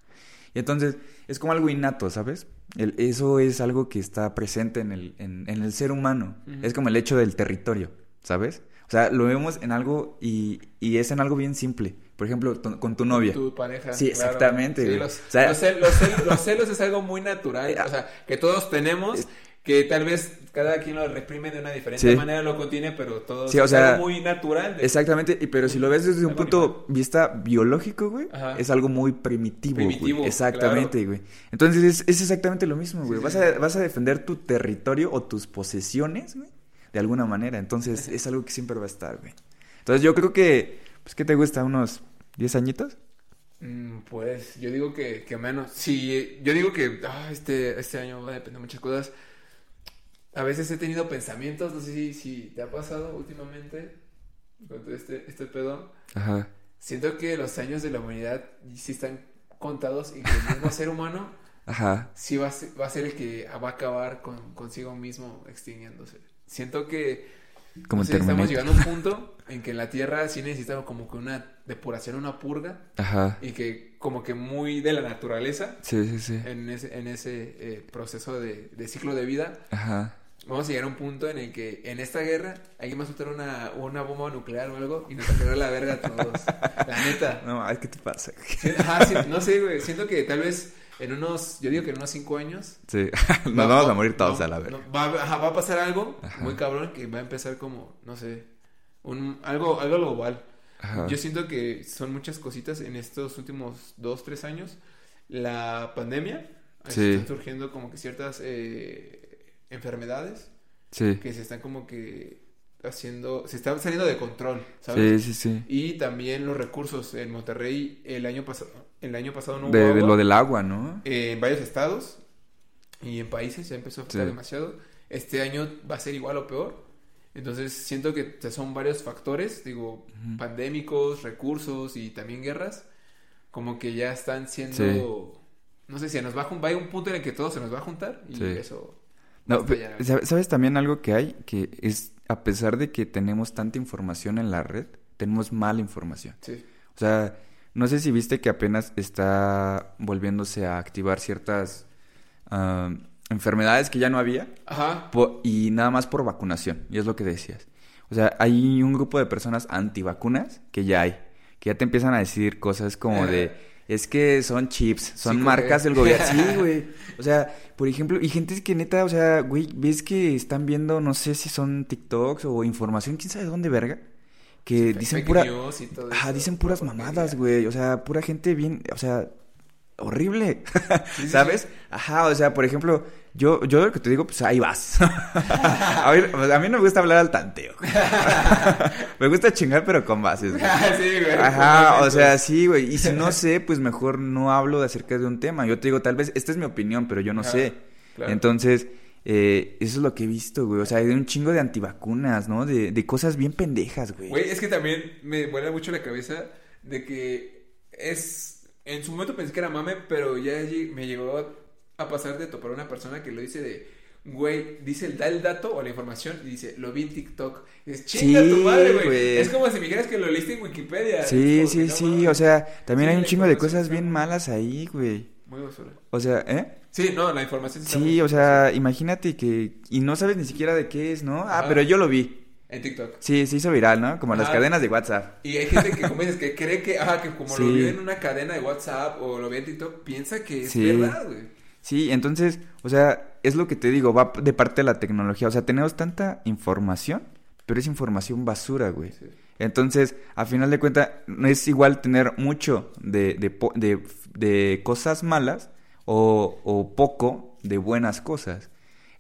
Y entonces es como algo innato, ¿sabes? El- eso es algo que está presente en el, en, en el ser humano. Ujú. Es como el hecho del territorio, ¿sabes? O sea, lo vemos en algo y, y es en algo bien simple. Por ejemplo, con tu novia. Tu pareja. Sí, claro. exactamente, Sí, los, O sea- los cel- los cel- los celos es algo muy natural. O sea, que todos tenemos. Que tal vez cada quien lo reprime de una diferente Sí. manera, lo contiene, pero todo Sí, o es algo muy natural. de- Exactamente, y pero si lo ves desde un punto de vista biológico, güey, Ajá. es algo muy primitivo, Primitivo, güey. Exactamente, güey. Entonces es, es exactamente lo mismo, güey. Sí, vas, a, vas a defender tu territorio o tus posesiones, güey, de alguna manera. Entonces es algo que siempre va a estar, güey. Entonces yo creo que, pues, ¿qué te gusta? ¿Unos 10 añitos? Mm, Pues yo digo que, que menos. Sí, yo digo que ah, este, este año va a depender de muchas cosas. A veces he tenido pensamientos, no sé si, si te ha pasado últimamente con todo este, este pedo. Ajá. Siento que los años de la humanidad sí están contados y que el mismo ser humano Ajá. sí va a ser, va a ser el que va a acabar con, consigo mismo extinguiéndose. Siento que Como no sé, estamos llegando a un punto en que en la Tierra sí necesitamos como que una depuración, una purga Ajá. y que como que muy de la naturaleza Sí, sí, sí. en ese, en ese eh, proceso de, de ciclo de vida, Ajá. Vamos a llegar a un punto en el que en esta guerra alguien va a soltar una, una bomba nuclear o algo y nos va a quedar la verga a todos. La neta. No, ay, ¿qué te pasa? Sí, ajá, sí, no sé, güey. Siento que tal vez en unos, yo digo que en unos cinco años. Sí. Nos va- vamos va- a morir todos no, a la verga. no, va, ajá, va a pasar algo Ajá. muy cabrón que va a empezar como, no sé, un, algo, algo global. Ajá. Yo siento que son muchas cositas en estos últimos dos, tres años. La pandemia, Sí. están surgiendo como que ciertas eh, enfermedades Sí. que se están como que haciendo, se están saliendo de control, ¿sabes? Sí, sí, sí. Y también los recursos en Monterrey el año pasado, el año pasado no hubo De, de agua, lo del agua, ¿no? eh, en varios estados y en países ya empezó a afectar Sí. demasiado. Este año va a ser igual o peor. Entonces siento que son varios factores, digo, Ujú. pandémicos, recursos y también guerras, como que ya están siendo, Sí. no sé si nos va a va a un punto en el que todo se nos va a juntar y Sí. eso. No, Basta pe- ya. ¿sabe- ¿sabes también algo que hay? Que es, a pesar de que tenemos tanta información en la red, tenemos mala información. Sí. O sea, no sé si viste que apenas está volviéndose a activar ciertas ah, enfermedades que ya no había Ajá. y nada más por vacunación, y es lo que decías. O sea, hay un grupo de personas antivacunas que ya hay, que ya te empiezan a decir cosas como de, es que son chips, son Sí, marcas güey. del gobierno. Sí, güey. O sea, por ejemplo, y gente que neta, o sea, güey, ves que están viendo, no sé si son TikToks o información, quién sabe dónde verga, que dicen pura... news y todo Ajá, eso, dicen puras pura mamadas, güey. O sea, pura gente bien, o sea, horrible. ¿Sabes? Ajá, o sea, por ejemplo, yo, yo lo que te digo, pues ahí vas. a, ver, pues, a mí no me gusta hablar al tanteo. me gusta chingar, pero con bases, güey. sí, güey. Ajá, o sea, sí, güey. Y si no sé, pues mejor no hablo de acerca de un tema. Yo te digo, tal vez, esta es mi opinión, pero yo no sé. claro. Entonces, eh, eso es lo que he visto, güey. O sea, hay un chingo de antivacunas, ¿no? De, de cosas bien pendejas, güey. Güey, es que también me vuela mucho la cabeza de que es... En su momento pensé que era mame, pero ya me llegó a pasar de topar a una persona que lo dice de... Güey, dice, el- da el dato o la información y dice, lo vi en TikTok. Y dices, chinga Sí, tu madre, güey. güey. Es como si me dijeras que lo leíste en Wikipedia. Sí, Es sí, no sí. O sea, también Sí, hay un chingo de cosas bien malas ahí, güey. Muy basura. O sea, ¿eh? Sí, no, la información está Sí, muy- o sea, imagínate que... Y no sabes ni siquiera de qué es, ¿no? Ah, pero yo lo vi. En TikTok. Sí, se hizo viral, ¿no? Como las cadenas de WhatsApp. Y hay gente que, como dices, que cree que, ajá, que como lo vio en una cadena de WhatsApp o lo ve en TikTok, piensa que es verdad, güey. Sí, entonces, o sea, es lo que te digo, va de parte de la tecnología. O sea, tenemos tanta información, pero es información basura, güey. Sí. Entonces, a final de cuentas, no es igual tener mucho de, de, de- de cosas malas o, o poco de buenas cosas.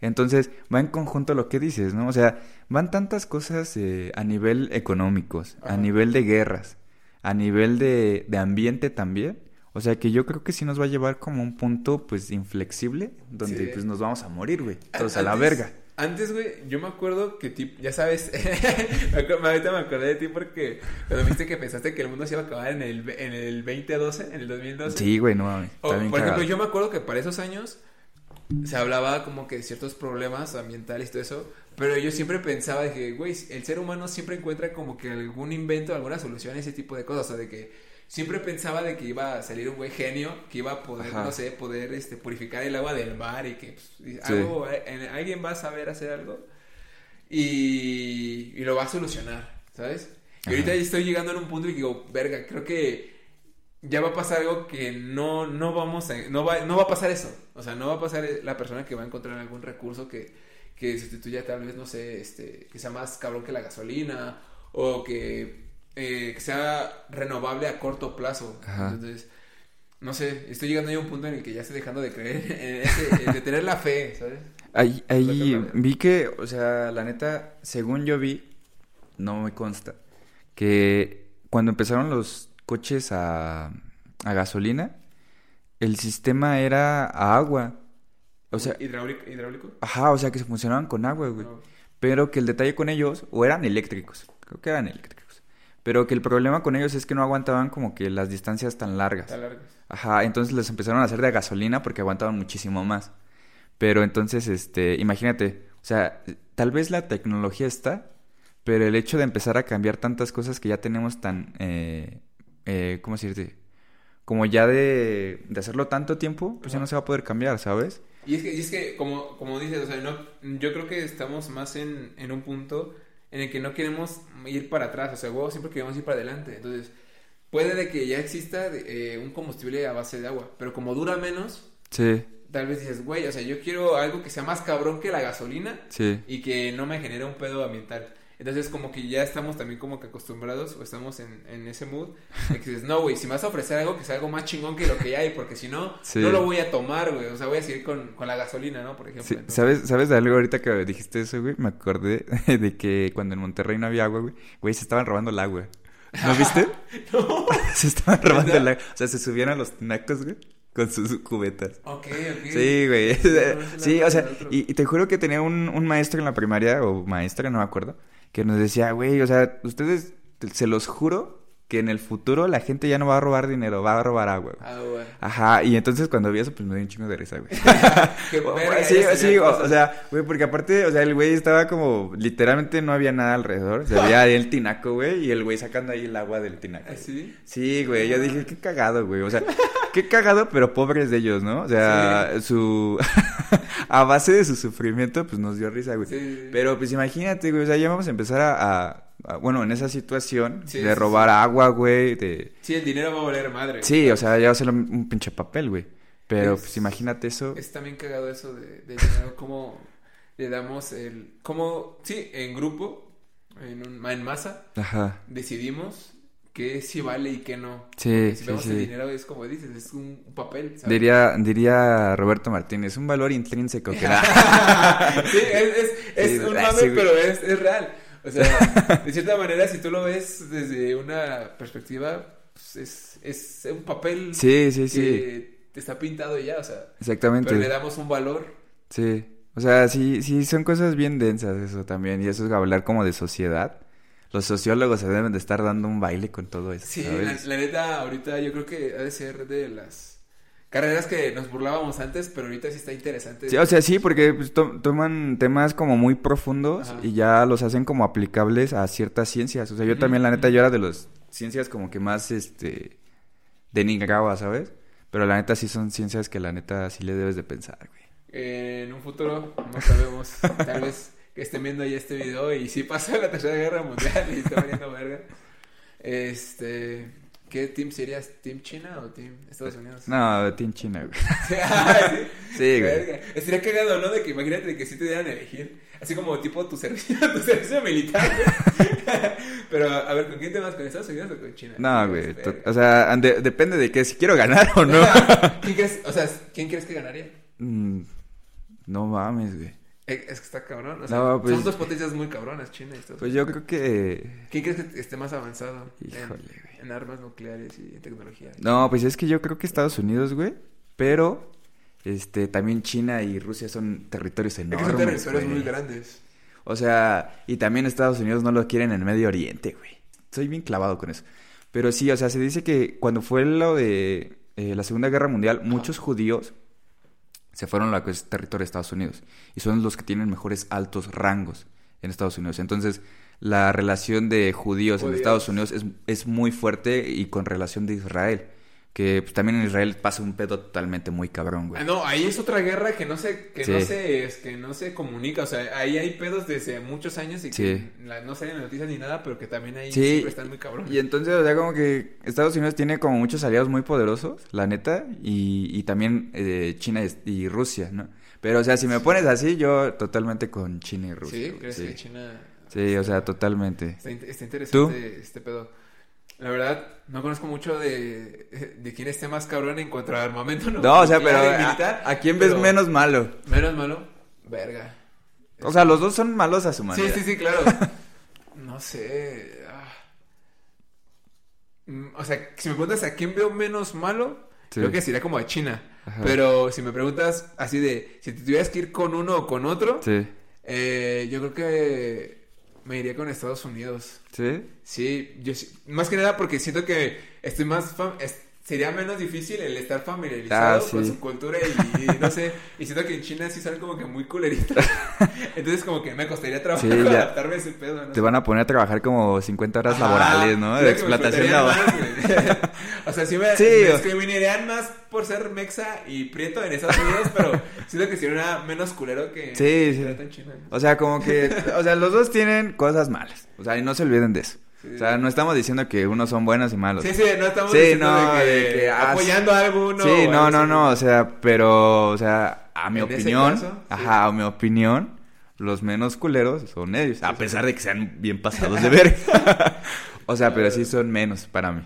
Entonces, va en conjunto lo que dices, ¿no? O sea, van tantas cosas eh, a nivel económicos, a nivel de guerras, a nivel de, de ambiente también. O sea, que yo creo que sí nos va a llevar como un punto, pues, inflexible, donde, Sí. pues, nos vamos a morir, güey. Todos a la verga. Antes, güey, yo me acuerdo que, tipo, ya sabes, me ahorita me acordé de ti porque cuando viste que pensaste que el mundo se iba a acabar en el, en el 2012, en el 2012. Sí, güey, no mames. O, por ejemplo, cagado. yo me acuerdo que para esos años se hablaba como que de ciertos problemas ambientales y todo eso, pero yo siempre pensaba de que, güey, el ser humano siempre encuentra como que algún invento, alguna solución a ese tipo de cosas, o sea, de que siempre pensaba de que iba a salir un güey genio, que iba a poder, Ajá. no sé, poder este, purificar el agua del mar y que pues, Sí. algo, alguien va a saber hacer algo y, y lo va a solucionar, ¿sabes? Y ahorita Ajá. estoy llegando en un punto y digo, verga, creo que ya va a pasar algo que no, no vamos a, no va, no va a pasar eso. O sea, no va a pasar la persona que va a encontrar algún recurso que, que sustituya tal vez, no sé, este, que sea más cabrón que la gasolina o que, eh, que sea renovable a corto plazo. Entonces, no sé, estoy llegando a un punto en el que ya estoy dejando de creer en ese, de tener la fe, ¿sabes? Ahí, ahí vi que, o sea, la neta, según yo vi, no me consta, que cuando empezaron los coches a, a gasolina, el sistema era a agua. O sea, ¿Hidráulico? ¿Hidráulico? Ajá, o sea, que se funcionaban con agua, güey. Pero que el detalle con ellos, o eran eléctricos, creo que eran eléctricos. Pero que el problema con ellos es que no aguantaban como que las distancias tan largas. Tan largas. Ajá, entonces les empezaron a hacer de gasolina porque aguantaban muchísimo más. Pero entonces, este, imagínate, o sea, tal vez la tecnología está, pero el hecho de empezar a cambiar tantas cosas que ya tenemos tan, eh, eh, ¿cómo decirte? Como ya de, de hacerlo tanto tiempo, pues ya no se va a poder cambiar, ¿sabes? Y es que, y es que como, como dices, o sea, no, yo creo que estamos más en, en un punto en el que no queremos ir para atrás, o sea, huevo, siempre queremos ir para adelante. Entonces, puede de que ya exista eh, un combustible a base de agua, pero como dura menos, sí tal vez dices, güey, o sea, yo quiero algo que sea más cabrón que la gasolina sí. y que no me genere un pedo ambiental. Entonces, como que ya estamos también como que acostumbrados o estamos en, en ese mood de que dices, no, güey, si me vas a ofrecer algo que sea algo más chingón que lo que hay, porque si no, no lo voy a tomar, güey. O sea, voy a seguir con, con la gasolina, ¿no? Por ejemplo. ¿Sabes, ¿Sabes de algo ahorita que dijiste eso, güey? Me acordé de que cuando en Monterrey no había agua, güey, güey, se estaban robando el agua. ¿No viste? no. se estaban robando el agua. O sea, se subían a los tinacos, güey con sus cubetas. Ok, ok. Sí, güey. sí, o sea, y, te juro que tenía un, un, maestro en la primaria, o maestra, no me acuerdo, que nos decía, güey, o sea, ustedes, se los juro que en el futuro la gente ya no va a robar dinero, va a robar agua. Ah, güey. Ajá, y entonces cuando vi eso, pues me dio un chingo de risa, güey. Qué sí, sí, o, sea, güey, porque aparte, o sea, el güey estaba como, literalmente no había nada alrededor. Se veía el tinaco, güey, y el güey sacando ahí el agua del tinaco. ¿Ah, ¿Sí? Sí, güey, yo dije, qué cagado, güey. O sea, qué cagado, pero pobres de ellos, ¿no? O sea, su... a base de su sufrimiento, pues nos dio risa, güey. Sí. Pero pues imagínate, güey, o sea, ya vamos a empezar a Ah, bueno, en esa situación de robar agua, güey, de... Sí, el dinero va a valer madre. Sí, o sea, ya va a ser un pinche papel, güey. Pero, pues, imagínate eso. Es también cagado eso de, de dinero, cómo le damos el... Cómo, sí, en grupo, en, un, en masa, Ajá. decidimos qué sí vale y qué no. Sí, si sí, vemos sí. el dinero es como dices, es un, un papel. ¿sabes? Diría, diría Roberto Martínez, un valor intrínseco que sí, es, es, un ah, mame, pero es, es real. O sea, de cierta manera, si tú lo ves desde una perspectiva, pues es, es un papel Sí, sí, que sí. te está pintado y ya, o sea, Exactamente. pero le damos un valor. Sí. O sea, sí, sí, son cosas bien densas eso también. Y eso es hablar como de sociedad. Los sociólogos se deben de estar dando un baile con todo eso. Sí, ¿sabes? la, la neta, ahorita yo creo que ha de ser de las carreras que nos burlábamos antes, pero ahorita sí está interesante. Sí, o sea, sí, porque pues, to- toman temas como muy profundos Ajá. y ya los hacen como aplicables a ciertas ciencias. O sea, yo también, la neta, yo era de las ciencias como que más, este, denigraba, ¿sabes? Pero la neta sí son ciencias que la neta sí le debes de pensar, güey. en un futuro, no sabemos, tal vez que estén viendo ya este video y si pasa la tercera guerra mundial y está valiendo verga. Este, ¿qué team serías? ¿Team China o Team Estados Unidos? No, Team China, güey. Ah, sí. Güey. Estaría cagado, ¿no? De que imagínate que si te dieran a elegir. Así como tipo tu servicio, tu servicio militar, güey. Pero, a ver, ¿con quién te vas? ¿Con Estados Unidos o con China? No, güey. O sea, de- depende de que si quiero ganar o no. ¿Quién crees? O sea, ¿quién crees que ganaría? Mm, no mames, güey. Eh, Es que está cabrón. O sea, No, pues- son dos potencias muy cabronas, China y Estados Pues yo creo que... ¿Quién crees que esté más avanzado Híjole, güey. en, armas nucleares y en tecnología? No, pues es que yo creo que Estados Unidos, güey. Pero, este, también China y Rusia son territorios Es que enormes, son territorios güey. muy grandes. O sea, y también Estados Unidos no lo quieren en Medio Oriente, güey. Soy bien clavado con eso. Pero sí, o sea, se dice que cuando fue lo de eh, la Segunda Guerra Mundial, muchos judíos se fueron a lo que es territorio de Estados Unidos. Y son los que tienen mejores altos rangos en Estados Unidos. Entonces, la relación de judíos, en. Estados Unidos es, es muy fuerte y con relación de Israel. Que pues, también en Israel pasa un pedo totalmente muy cabrón, güey. Ah, no, ahí es otra guerra que no se, que Sí. no se, es que no se comunica. O sea, ahí hay pedos desde muchos años y que la- no salen noticias ni nada, pero que también ahí Sí. siempre están muy cabrones. Y entonces, o sea, como que Estados Unidos tiene como muchos aliados muy poderosos, la neta, y, y también eh, China y, y Rusia, ¿no? Pero, o sea, si me pones así, yo totalmente con China y Rusia. ¿Sí? güey, ¿Crees que China... Sí, o sea, totalmente. Está, in- está interesante este pedo. La verdad, no conozco mucho de, de quién esté más cabrón en cuanto a armamento. No, No, o sea, pero ¿a, quién ves menos malo? Menos malo. Verga. O sea, los dos son malos a su Sí, manera. sí, sí, claro. No sé. ah. Mm, O sea, si me preguntas a quién veo menos malo, Sí. creo que sería como a China. Ajá. Pero si me preguntas así de si te tuvieras que ir con uno o con otro, Sí. eh, yo creo que me iría con Estados Unidos. ¿Sí? Sí, yo sí- más que nada porque siento que estoy más fam- es- sería menos difícil el estar familiarizado Ah, con su cultura y, y no sé, y siento que en China sí son como que muy culeritos. Entonces como que me costaría trabajo Sí, adaptarme a ese pedo, ¿no? Te van a poner a trabajar como 50 horas laborales, ¿no? De explotación laboral. más, o sea, sí me, Sí, me discriminarían más por ser mexa y prieto en Estados Unidos, pero siento que sería menos culero que Sí, sí. trata en China. O sea, como que, o sea, los dos tienen cosas malas. O sea, y no se olviden de eso. O sea, no estamos diciendo que unos son buenos y malos. Sí, sí, no estamos Sí, diciendo no, de que, de que, ah, apoyando a alguno. Sí, no, algo no, así. no, o sea, pero, o sea, a mi opinión, caso, sí. ajá, a mi opinión, los menos culeros son ellos, a pesar de que sean bien pasados de ver. o sea, pero sí son menos para mí.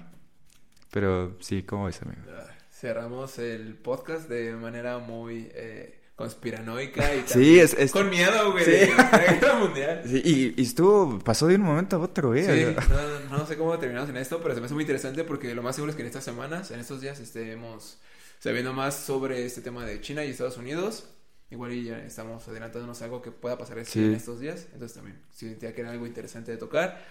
Pero sí, ¿cómo es, amigo? Ah, Cerramos el podcast de manera muy eh, conspiranoica y Sí, es- es- con miedo, güey, Sí. de la guerra mundial. Sí, y, y estuvo, pasó de un momento a otro, ¿eh? Sí, no, no sé cómo terminamos en esto, pero se me hace muy interesante porque lo más seguro es que en estas semanas, en estos días, estemos sabiendo más sobre este tema de China y Estados Unidos. Igual y ya estamos adelantándonos a algo que pueda pasar Sí. en estos días. Entonces también, si sentía que era algo interesante de tocar.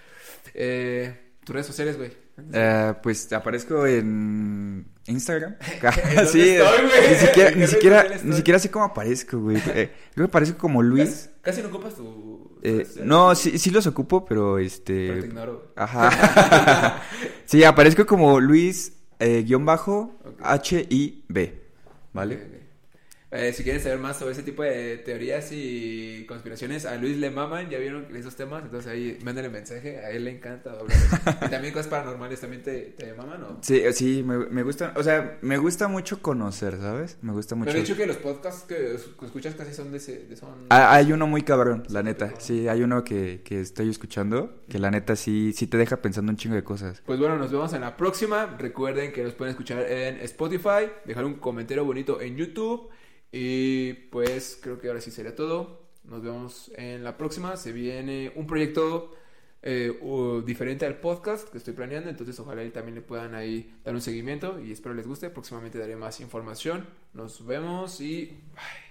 Eh, tus redes sociales, güey. Eh, pues aparezco en Instagram. ¿Dónde sí, estoy, güey? ni siquiera, ¿En qué ni siquiera, ni siquiera sé cómo aparezco, güey. Eh, creo que aparezco como Luis. Casi, casi no ocupas tu... Eh, no, sí, sí los ocupo, pero Pero te este. ignoro. Ajá. sí, aparezco como Luis eh, guion bajo Ok. H I B. ¿Vale? Ok, ok. Eh, si quieren saber más sobre ese tipo de teorías y conspiraciones, a Luis le maman, ya vieron esos temas, entonces ahí mándenle mensaje, a él le encanta eso. y también cosas paranormales, ¿también te, te maman o...? Sí, eh, sí, me, me gusta, o sea, me gusta mucho conocer, ¿sabes? Me gusta mucho. han dicho que los podcasts que, es- que escuchas casi son de ese... De son... Ah, hay uno muy cabrón, la neta. Sí, hay uno que, que estoy escuchando, que la neta sí, sí te deja pensando un chingo de cosas. Pues bueno, nos vemos en la próxima. Recuerden que nos pueden escuchar en Spotify, dejar un comentario bonito en YouTube. Y pues creo que ahora sí sería todo. Nos vemos en la próxima. Se viene un proyecto eh, diferente al podcast que estoy planeando. Entonces ojalá y también le puedan ahí dar un seguimiento. Y espero les guste. Próximamente daré más información. Nos vemos y... bye.